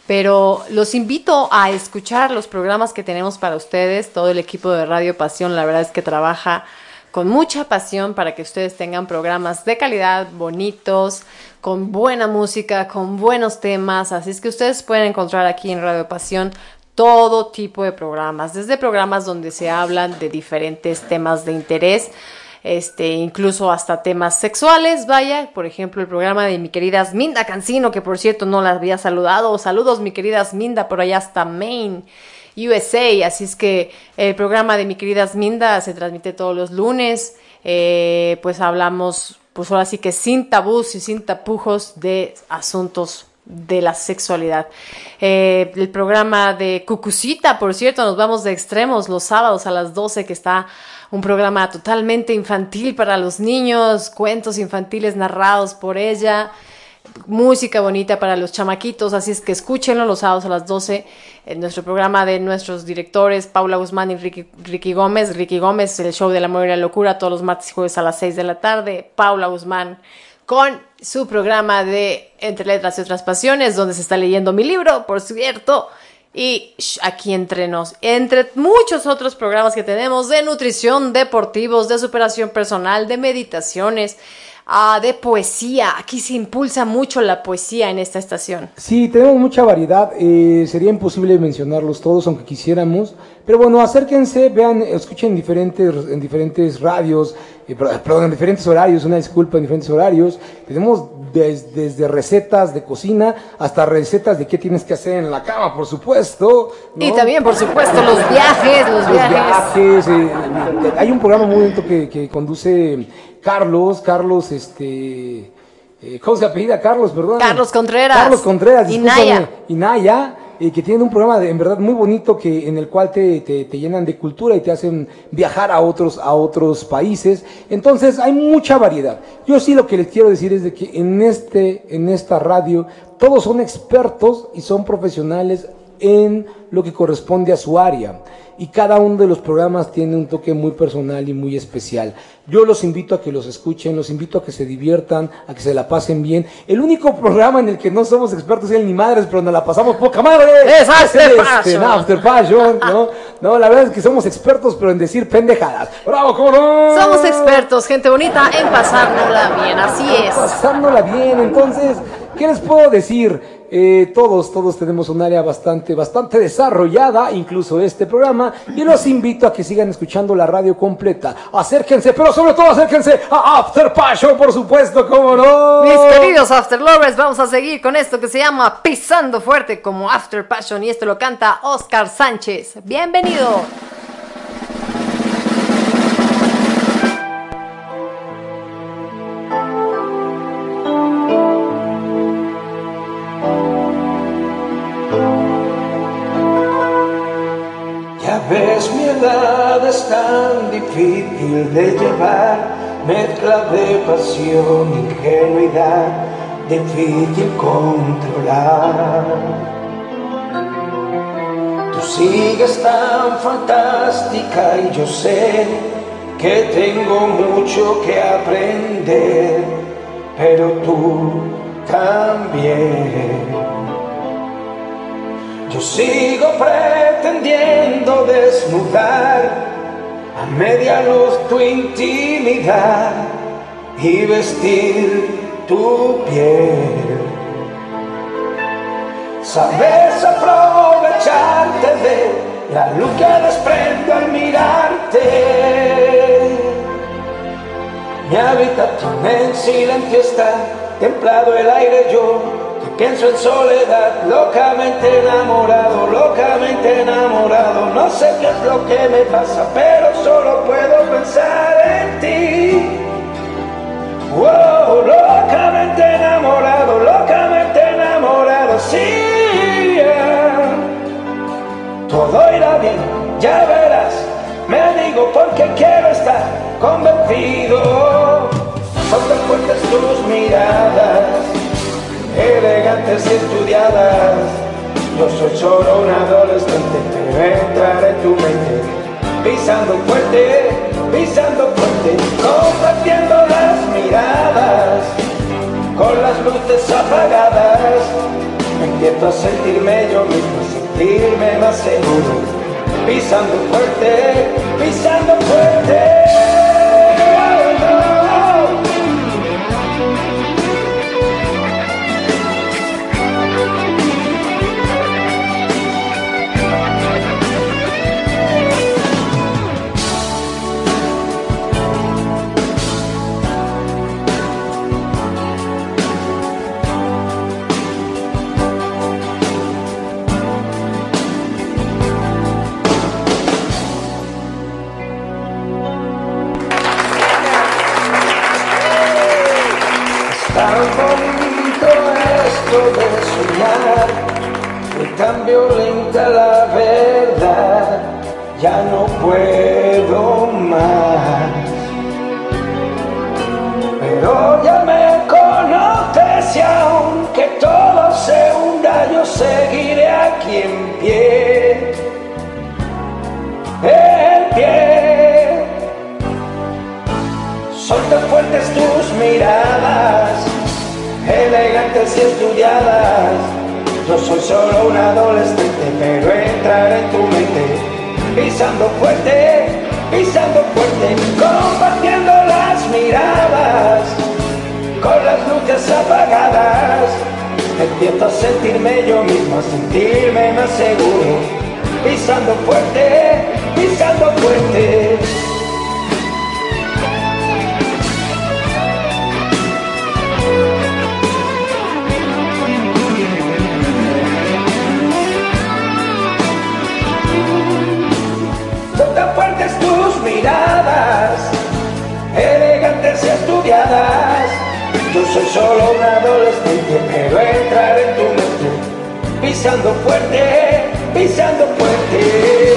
pero los invito a escuchar los programas que tenemos para ustedes. Todo el equipo de Radio Pasión, la verdad es que trabaja con mucha pasión para que ustedes tengan programas de calidad, bonitos, con buena música, con buenos temas. Así es que ustedes pueden encontrar aquí en Radio Pasión todo tipo de programas, desde programas donde se hablan de diferentes temas de interés, este, incluso hasta temas sexuales, vaya, por ejemplo, el programa de mi querida Minda Cancino, que por cierto no la había saludado, saludos mi querida Minda por allá hasta Maine. USA, así es que el programa de mi querida Minda se transmite todos los lunes, eh, pues hablamos, pues ahora sí que sin tabús y sin tapujos de asuntos de la sexualidad. Eh, el programa de Cucucita, por cierto, nos vamos de extremos los sábados a las 12, que está un programa totalmente infantil para los niños, cuentos infantiles narrados por ella, música bonita para los chamaquitos, así es que escúchenlo los sábados a las 12 en nuestro programa de nuestros directores Paula Guzmán y Ricky, Ricky Gómez. Ricky Gómez, el show de la amor y la locura, todos los martes y jueves a las 6 de la tarde. Paula Guzmán con su programa de Entre Letras y otras Pasiones, donde se está leyendo mi libro, por cierto. Y shh, aquí entre nos, entre muchos otros programas que tenemos de nutrición, deportivos, de superación personal, de meditaciones, ah, de poesía. Aquí se impulsa mucho la poesía en esta estación. Sí, tenemos mucha variedad. eh, sería imposible mencionarlos todos, aunque quisiéramos. Pero bueno, acérquense, vean, escuchen en diferentes, en diferentes radios, eh, per- perdón, en diferentes horarios, una disculpa, en diferentes horarios. Tenemos des- desde recetas de cocina hasta recetas de qué tienes que hacer en la cama, por supuesto. ¿no? Y también, por supuesto, los viajes, los Los viajes. viajes, eh, eh, hay un programa muy bonito que, que conduce Carlos, Carlos, este, eh, ¿cómo se apellida? Carlos, perdón. Carlos Contreras. Carlos Contreras, Inaya. Inaya, eh, que tiene un programa de, en verdad muy bonito que en el cual te, te, te llenan de cultura y te hacen viajar a otros, a otros países. Entonces hay mucha variedad. Yo sí lo que les quiero decir es de que en este, en esta radio, todos son expertos y son profesionales en lo que corresponde a su área. Y cada uno de los programas tiene un toque muy personal y muy especial. Yo los invito a que los escuchen, los invito a que se diviertan, a que se la pasen bien. El único programa en el que no somos expertos es el Ni Madres, pero nos la pasamos poca madre. Es After el, Passion. no, After Passion, ¿no? No, la verdad es que somos expertos, pero en decir pendejadas. ¡Bravo, cómo no! Somos expertos, gente bonita, en pasárnosla bien, así es. pasándola bien. Entonces, ¿qué les puedo decir? Eh, todos, todos tenemos un área bastante, bastante desarrollada, incluso este programa, y los invito a que sigan escuchando la radio completa. Acérquense, pero sobre todo acérquense a After Passion, por supuesto, cómo no. Mis queridos After Lovers, vamos a seguir con esto que se llama Pisando Fuerte como After Passion y esto lo canta Oscar Sánchez. Bienvenido. Ves, mi edad es tan difícil de llevar, mezcla de pasión, ingenuidad, difícil controlar. Tú sigues tan fantástica y yo sé que tengo mucho que aprender, pero tú también. Yo sigo pretendiendo desnudar a media luz tu intimidad y vestir tu piel. Sabes aprovecharte de la luz que desprendo al mirarte. Mi habitación en silencio está, templado el aire yo, pienso en soledad, locamente enamorado, locamente enamorado. No sé qué es lo que me pasa, pero solo puedo pensar en ti. Wow, locamente enamorado, locamente enamorado, sí. Todo irá bien, ya verás. Me digo porque quiero estar convencido. Son tan fuertes tus miradas, elegantes y estudiadas. Yo soy solo un adolescente, entrar en tu mente, pisando fuerte, pisando fuerte, compartiendo las miradas, con las luces apagadas. Empiezo a sentirme yo mismo, sentirme más seguro, pisando fuerte, pisando fuerte. Soñar, y tan violenta la verdad, ya no puedo más. Pero ya me conoces y aunque todo se hunda, yo seguiré aquí en pie, en pie. Son tan fuertes tus miradas, elegantes y estudiadas. Yo soy solo un adolescente, pero entraré en tu mente, pisando fuerte, pisando fuerte, compartiendo las miradas, con las luces apagadas. Empiezo a sentirme yo mismo, a sentirme más seguro, pisando fuerte, pisando fuerte. Tus miradas, elegantes y estudiadas. Yo soy solo un adolescente, pero entraré en tu mente, pisando fuerte, pisando fuerte.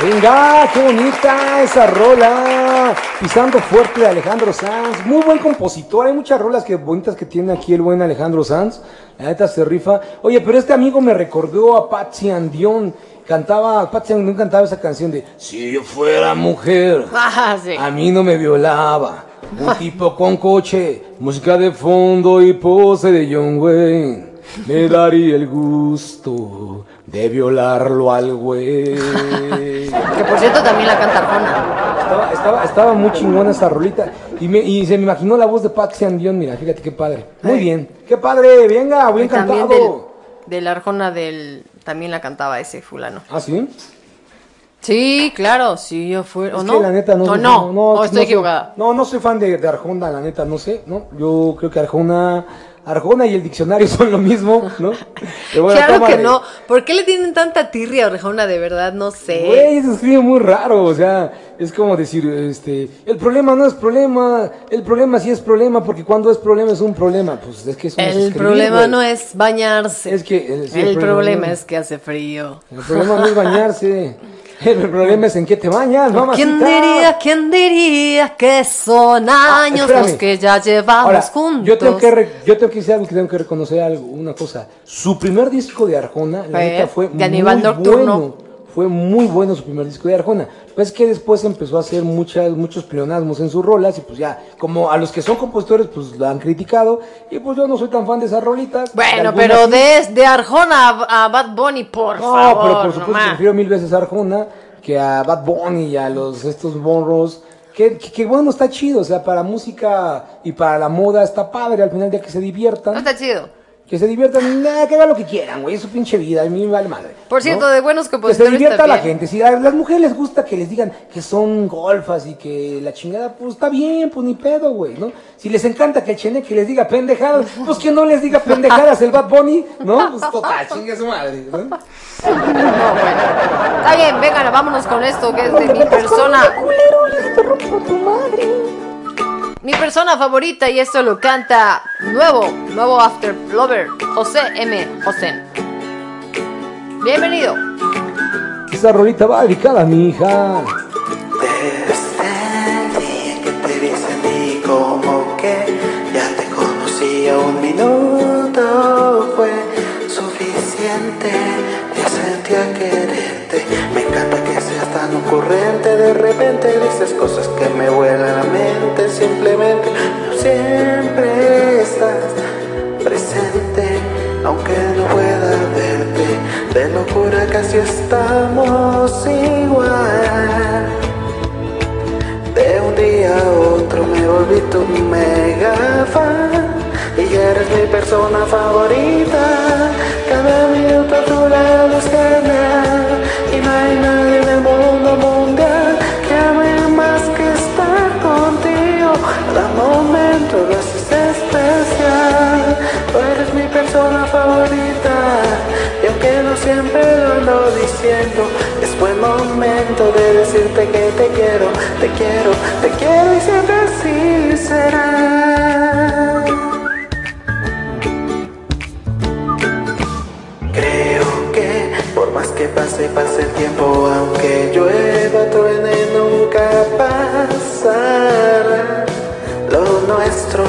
Venga, qué bonita esa rola. Pisando fuerte de Alejandro Sanz. Muy buen compositor. Hay muchas rolas que bonitas que tiene aquí el buen Alejandro Sanz. La neta se rifa. Oye, pero este amigo me recordó a Patsy Andión. Cantaba, Patsy Andión cantaba esa canción de Si yo fuera mujer, Ah, sí. a mí no me violaba. Un tipo con coche, música de fondo y pose de John Wayne. Me daría el gusto de violarlo al güey. Que por cierto también la canta Arjona. Estaba, estaba, estaba muy chingona esa rolita. Y, me, y se me imaginó la voz de Patsy Andión. Mira, fíjate qué padre. Muy bien. Qué padre. Venga, bien Y también cantado. del, de la Arjona del... También la cantaba ese fulano. ¿Ah, sí? Sí, claro, si yo fuera... ¿O Es no? que la neta no. ¿O soy- no? ¿O estoy soy- equivocada? no, no soy fan de, de Arjona, la neta, no sé, ¿no? Yo creo que Arjona, Arjona y el diccionario son lo mismo, ¿no? Claro que no. ¿Por qué le tienen tanta tirria a Arjona? De verdad, no sé. Güey, se escribe muy raro, o sea, es como decir, este, el problema no es problema, el problema sí es problema, porque cuando es problema es un problema, pues es que eso no es El escribir, problema no es bañarse. Es que eh, sí, el, problema no- es que hace frío. El problema no es bañarse, el problema es en qué te bañas, mamacita. ¿Quién diría, quién diría que son años espérame. los que ya llevamos Ahora, juntos? yo tengo que re- yo tengo que decir algo que tengo que reconocer algo, una cosa. Su primer disco de Arjona, la neta fue de Aníbal muy Nocturno. bueno. Fue muy bueno su primer disco de Arjona. Pues que después empezó a hacer muchas, muchos pleonasmos en sus rolas y pues ya, como a los que son compositores, pues lo han criticado. Y pues yo no soy tan fan de esas rolitas. Bueno, pero sí. de, de Arjona a, a Bad Bunny, por No, favor. pero por supuesto nomás. prefiero mil veces a Arjona que a Bad Bunny y a los estos bonros. Que, que, que bueno, está chido, o sea, para música y para la moda está padre, al final de que se diviertan. No está chido. Que se diviertan, nada, que hagan lo que quieran, güey, es su pinche vida, a mí me vale madre. Por cierto, ¿no? de buenos Que se compositores divierta la también. gente, si a las mujeres les gusta que les digan que son golfas y que la chingada, pues está bien, pues ni pedo, güey, ¿no? Si les encanta que el cheneque les diga pendejadas, pues que no les diga pendejadas el Bad Bunny, ¿no? Pues total, chingue su madre, ¿no? Está bien, vengan, vámonos con esto que es de mi persona. Culero, tu madre. Mi persona favorita y esto lo canta nuevo, nuevo After Lover, José M. José. Bienvenido. Esa rolita va dedicada a mi hija. Desde el día que te vi sentí como que ya te conocía un minuto fue suficiente ya sentía quererte me encanta que ocurrente de repente dices cosas que me vuelan la mente simplemente no siempre estás presente aunque no pueda verte. De locura casi estamos igual. De un día a otro me volví tu mega fan y eres mi persona favorita. Cada minuto a tu lado es genial y no hay nadie en el mundo mundial que ame más que estar contigo. Cada momento lo haces especial. Tú eres mi persona favorita y aunque no siempre lo ando diciendo, es buen momento de decirte que te quiero, te quiero, te quiero y siempre así será. Que pase, pase el tiempo, aunque llueva, truene, nunca pasará. Lo nuestro,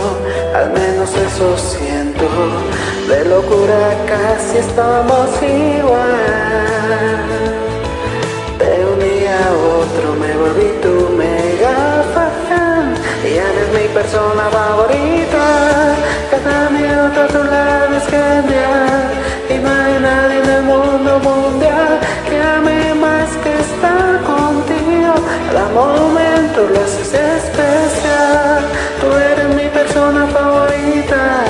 al menos eso siento. De locura casi estamos igual. De un día a otro me volví tu mega fan y eres mi persona favorita. Cada minuto a tu lado es y no hay nadie en el mundo mundial que ame más que estar contigo. Cada momento lo haces especial. Tú eres mi persona favorita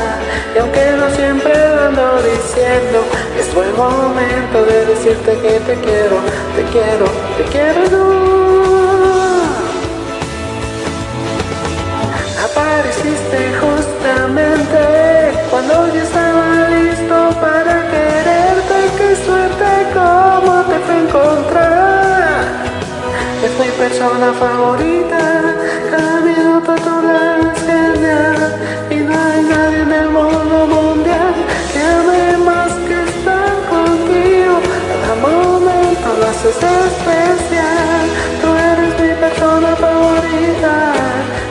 y aunque no siempre ando diciendo, es buen momento de decirte que te quiero, te quiero, te quiero no. Apareciste persona favorita. Cada minuto a tu lado es. Y no hay nadie en el mundo mundial que ame más que estar contigo. Cada momento lo haces especial. Tú eres mi persona favorita.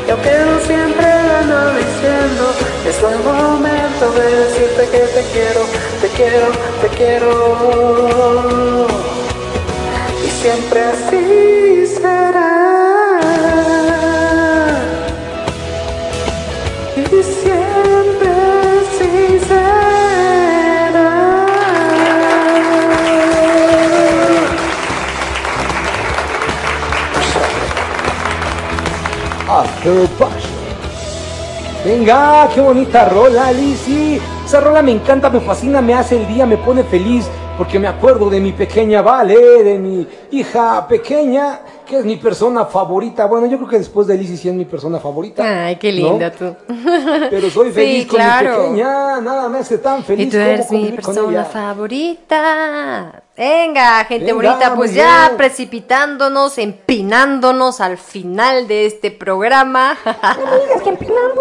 Y aunque no siempre ando diciendo, es el momento de decirte que te quiero, te quiero, te quiero. Y siempre así Passion. Venga, qué bonita rola, Lizzy. Esa rola me encanta, me fascina, me hace el día, me pone feliz. Porque me acuerdo de mi pequeña Vale, de mi hija pequeña, que es mi persona favorita. Bueno, yo creo que después de Lizzy sí es mi persona favorita. Ay, qué ¿no? linda tú. Pero soy feliz Sí, con claro. mi pequeña, nada me hace tan feliz Y tú eres mi persona favorita. Venga, gente Venga, bonita, pues ya bien. precipitándonos, empinándonos al final de este programa. No me digas que empinando,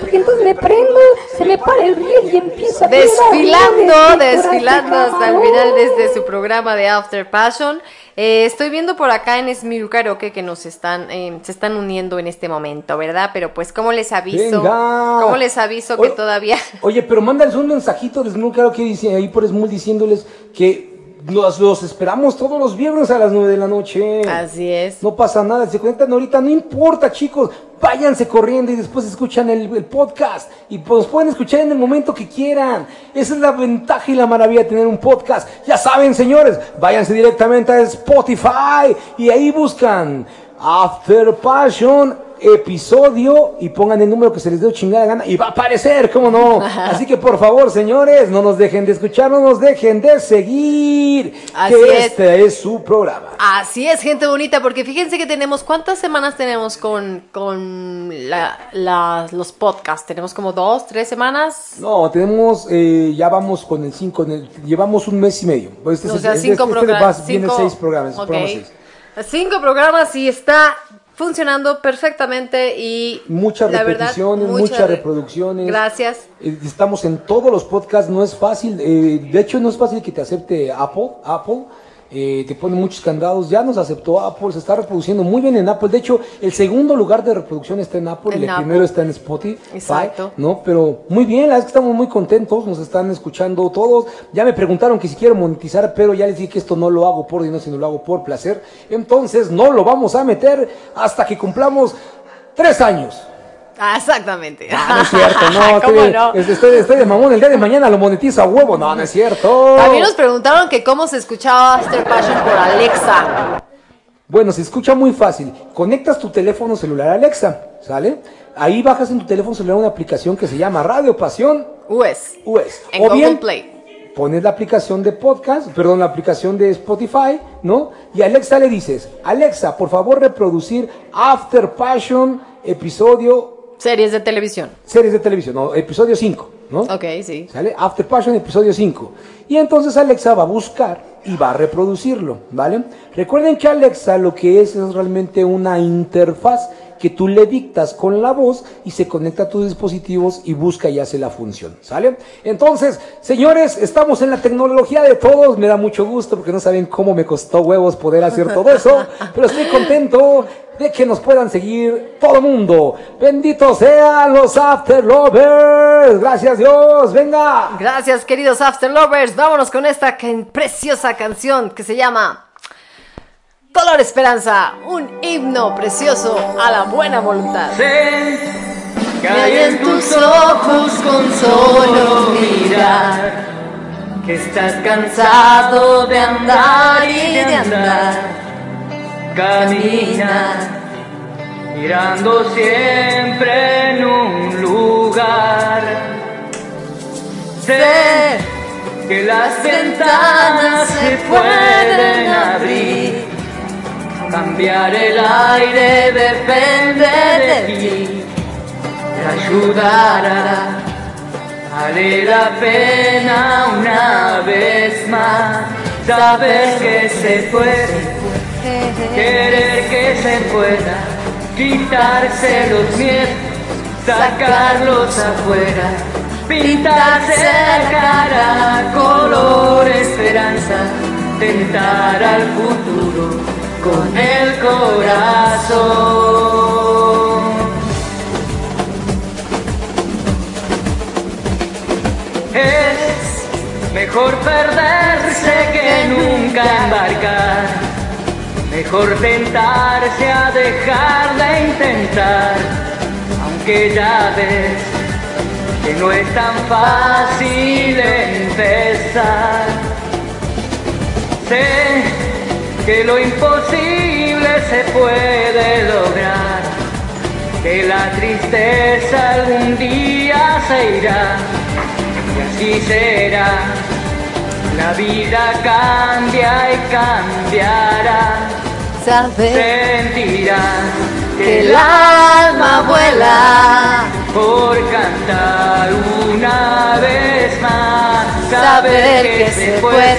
porque entonces me prendo, se me para el riel y empiezo a desfilando, desfilando hasta el final de este su programa de After Passion. Eh, estoy viendo por acá en Smiru Karaoke que nos están, eh, se están uniendo en este momento, ¿verdad? Pero pues, ¿cómo les aviso? Venga. ¿Cómo les aviso que todavía... Oye, pero mándales un mensajito de que dice ahí por Smul diciéndoles que los, los esperamos todos los viernes a las 9 de la noche. Así es. No pasa nada, se conectan ahorita, no importa, chicos. Váyanse corriendo y después escuchan el, el podcast. Y pues pueden escuchar en el momento que quieran. Esa es la ventaja y la maravilla de tener un podcast. Ya saben, señores, váyanse directamente a Spotify y ahí buscan After Passion episodio y pongan el número que se les dé chingada gana y va a aparecer, ¿cómo no? Así que por favor, señores, no nos dejen de escuchar, no nos dejen de seguir. Así que es. este es su programa. Así es, gente bonita, porque fíjense que tenemos, ¿cuántas semanas tenemos con, con la- la- los podcasts? ¿Tenemos como dos, tres semanas? No, tenemos, eh, ya vamos con el 5, llevamos un mes y medio. Pues este o es sea, el- cinco este- este programas. Viene cinco- seis programas, ok. programa seis. Cinco programas y está funcionando perfectamente y Muchas la verdad, repeticiones, muchas muchas re- reproducciones. Gracias. Eh, Estamos en todos los podcasts, no es fácil. eh, de hecho, no es fácil que te acepte Apple. Apple eh, te pone muchos candados. Ya nos aceptó Apple, se está reproduciendo muy bien en Apple. De hecho, el segundo lugar de reproducción está en Apple En y el Apple. primero está en Spotify. Exacto. ¿no? Pero muy bien, la verdad es que estamos muy contentos, nos están escuchando todos. Ya me preguntaron que si quiero monetizar, pero ya les dije que esto no lo hago por dinero, sino lo hago por placer. Entonces, no lo vamos a meter hasta que cumplamos tres años. Ah, exactamente. Ah, no es cierto, no, ¿Cómo estoy, no? Estoy, estoy de mamón, el día de mañana lo monetizo a huevo, no, no es cierto. También nos preguntaron que cómo se escuchaba After Passion por Alexa. Bueno, se escucha muy fácil. Conectas tu teléfono celular a Alexa, ¿sale? Ahí bajas en tu teléfono celular una aplicación que se llama Radio Pasión US. US. En o Google bien Play. pones la aplicación de podcast, perdón, la aplicación de Spotify, ¿no? Y a Alexa le dices, Alexa, por favor reproducir After Passion episodio Series de televisión. series de televisión, no, episodio 5, ¿no? Ok, sí. ¿Sale? After Passion, episodio 5. Y entonces Alexa va a buscar y va a reproducirlo, ¿vale? Recuerden que Alexa lo que es es realmente una interfaz que tú le dictas con la voz y se conecta a tus dispositivos y busca y hace la función, ¿sale? Entonces, señores, estamos en la tecnología de todos, me da mucho gusto porque no saben cómo me costó huevos poder hacer todo eso, pero estoy contento de que nos puedan seguir todo mundo. Benditos sean los After Lovers. Gracias Dios. Venga. Gracias, queridos After Lovers. Vámonos con esta preciosa canción que se llama Color Esperanza, un himno precioso a la buena voluntad. que hay en tus ojos con solo mirar que estás cansado de andar y de andar. Camina mirando siempre en un lugar. Sé que las ventanas se pueden abrir. Cambiar el aire depende de ti. Te ayudará. Vale la pena una vez más. Saber que se puede, querer que se pueda, quitarse los miedos, sacarlos afuera, pintarse la cara color esperanza, tentar al futuro con el corazón. Es mejor perderse que nunca embarcar. Mejor tentarse a dejar de intentar. Aunque ya ves que no es tan fácil empezar. Sé que lo imposible se puede lograr. Que la tristeza algún día se irá y así será. La vida cambia y cambiará. Sentirás que el alma vuela por cantar una vez más. Saber que se puede,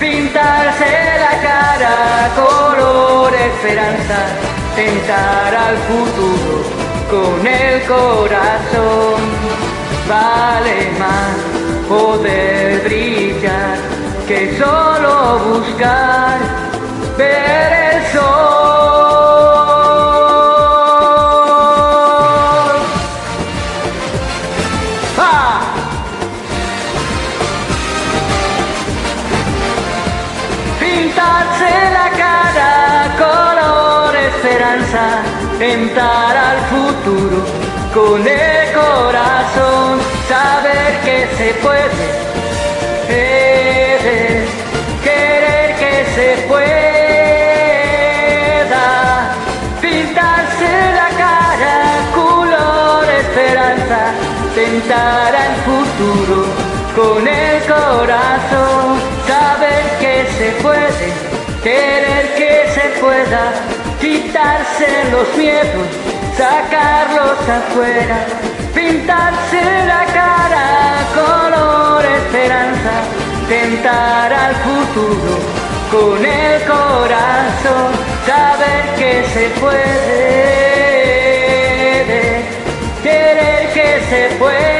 pintarse la cara color esperanza, tentar al futuro con el corazón. Vale más poder brillar que solo buscar ver el sol. Tentar al futuro con el corazón, saber que se puede, puede, querer que se pueda, pintarse la cara color esperanza, tentar al futuro con el corazón, saber que se puede, querer que se pueda, quitarse los miedos, sacarlos afuera, pintarse la cara color esperanza, tentar al futuro con el corazón, saber que se puede, querer que se pueda,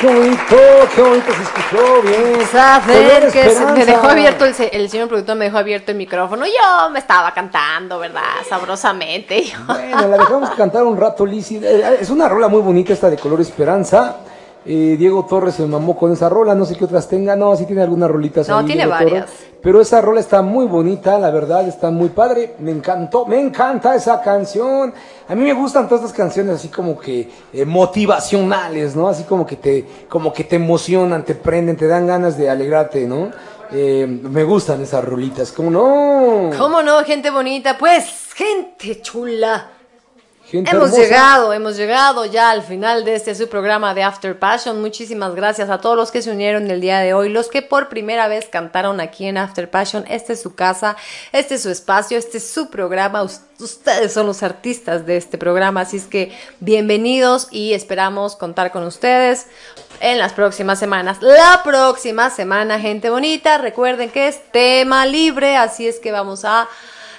Qué bonito, qué bonito se escuchó, bien. Saber que se- me dejó abierto el, el señor productor me dejó abierto el micrófono. Yo me estaba cantando, ¿verdad? Sabrosamente. Yo- Bueno, la dejamos cantar un rato, Lizzy. Eh, Es una rola muy bonita esta de Color Esperanza. Eh, Diego Torres se mamó con esa rola, no sé qué otras tenga, no, sí tiene algunas rolitas No, ahí, tiene Diego varias. Torres. Pero esa rola está muy bonita, la verdad, está muy padre. Me encantó, me encanta esa canción. A mí me gustan todas estas canciones así como que eh, motivacionales, ¿no? Así como que te, como que te emocionan, te prenden, te dan ganas de alegrarte, ¿no? Eh, me gustan esas rolitas, ¿cómo no? ¿Cómo no, gente bonita? Pues, gente chula. Gente hemos hermosa. llegado, hemos llegado ya al final de este su programa de After Passion. Muchísimas gracias a todos los que se unieron el día de hoy, los que por primera vez cantaron aquí en After Passion. Este es su casa, este es su espacio, este es su programa. Us- Ustedes son los artistas de este programa, así es que bienvenidos y esperamos contar con ustedes en las próximas semanas. La próxima semana, gente bonita, recuerden que es tema libre, así es que vamos a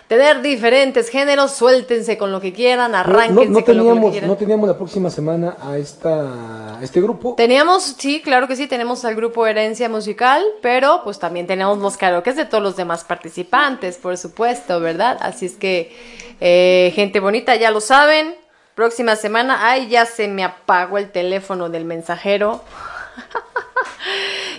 tener diferentes géneros, suéltense con lo que quieran, No, arránquense no con lo que teníamos, quieran. no teníamos la próxima semana a esta, a este grupo. Teníamos, sí, claro que sí, tenemos al grupo Herencia Musical, pero pues también tenemos los karaokes de todos los demás participantes, por supuesto, ¿verdad? Así es que, eh, gente bonita, ya lo saben. Próxima semana, ay, ya se me apagó el teléfono del mensajero.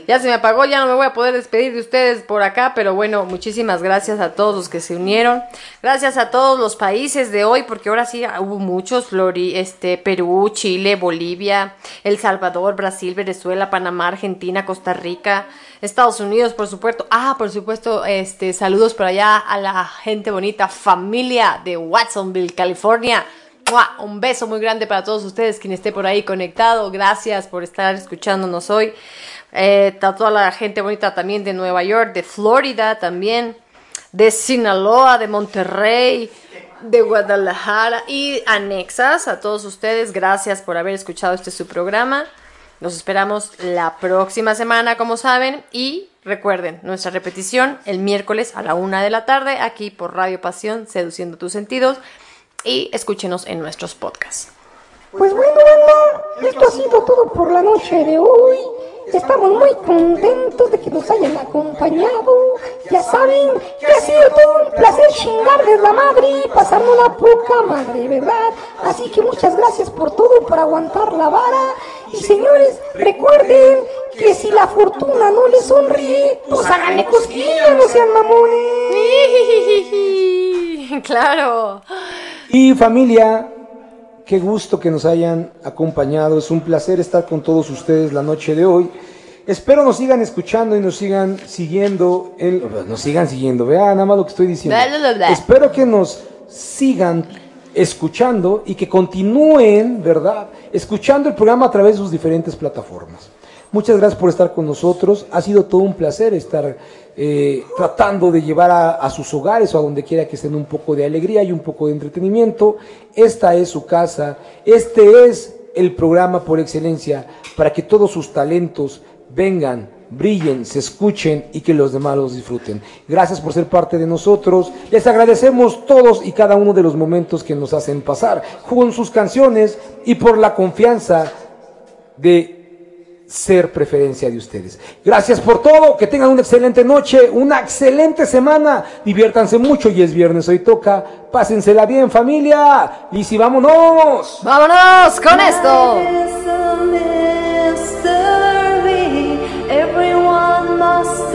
Ya se me apagó, ya no me voy a poder despedir de ustedes por acá, pero bueno, muchísimas gracias a todos los que se unieron. Gracias a todos los países de hoy, porque ahora sí hubo muchos, Flori, este, Perú, Chile, Bolivia, El Salvador, Brasil, Venezuela, Panamá, Argentina, Costa Rica, Estados Unidos, por supuesto. Ah, por supuesto, este, saludos por allá a la gente bonita, familia de Watsonville, California. Un beso muy grande para todos ustedes, quien esté por ahí conectado. Gracias por estar escuchándonos hoy. Eh, toda la gente bonita también de Nueva York, de Florida también, de Sinaloa, de Monterrey, de Guadalajara y anexas. A todos ustedes, gracias por haber escuchado este su programa. Nos esperamos la próxima semana, como saben. Y recuerden, nuestra repetición el miércoles a la una de la tarde, aquí por Radio Pasión, Seduciendo tus Sentidos. Y escúchenos en nuestros podcasts. Pues bueno, esto ha sido todo por la noche de hoy. Estamos muy contentos de que nos hayan acompañado. Ya saben que ha sido todo un placer chingarles la madre y pasarnos una poca madre, ¿verdad? Así que muchas gracias por todo, por aguantar la vara. Y señores, recuerden que si la fortuna no les sonríe, pues háganle cosquillas, no sean mamones. claro. Y familia, qué gusto que nos hayan acompañado. Es un placer estar con todos ustedes la noche de hoy. Espero nos sigan escuchando y nos sigan siguiendo. En, nos sigan siguiendo. Vean nada más lo que estoy diciendo. Bla, bla, bla, bla. Espero que nos sigan escuchando y que continúen, ¿verdad? Escuchando el programa a través de sus diferentes plataformas. Muchas gracias por estar con nosotros. Ha sido todo un placer estar eh, tratando de llevar a, a sus hogares o a donde quiera que estén un poco de alegría y un poco de entretenimiento. Esta es su casa. Este es el programa por excelencia para que todos sus talentos vengan, brillen, se escuchen y que los demás los disfruten. Gracias por ser parte de nosotros. Les agradecemos todos y cada uno de los momentos que nos hacen pasar con sus canciones y por la confianza de ser preferencia de ustedes. Gracias por todo, que tengan una excelente noche, una excelente semana, diviértanse mucho y es viernes, hoy toca, pásensela bien familia, y si vámonos. Vámonos con esto. Everyone must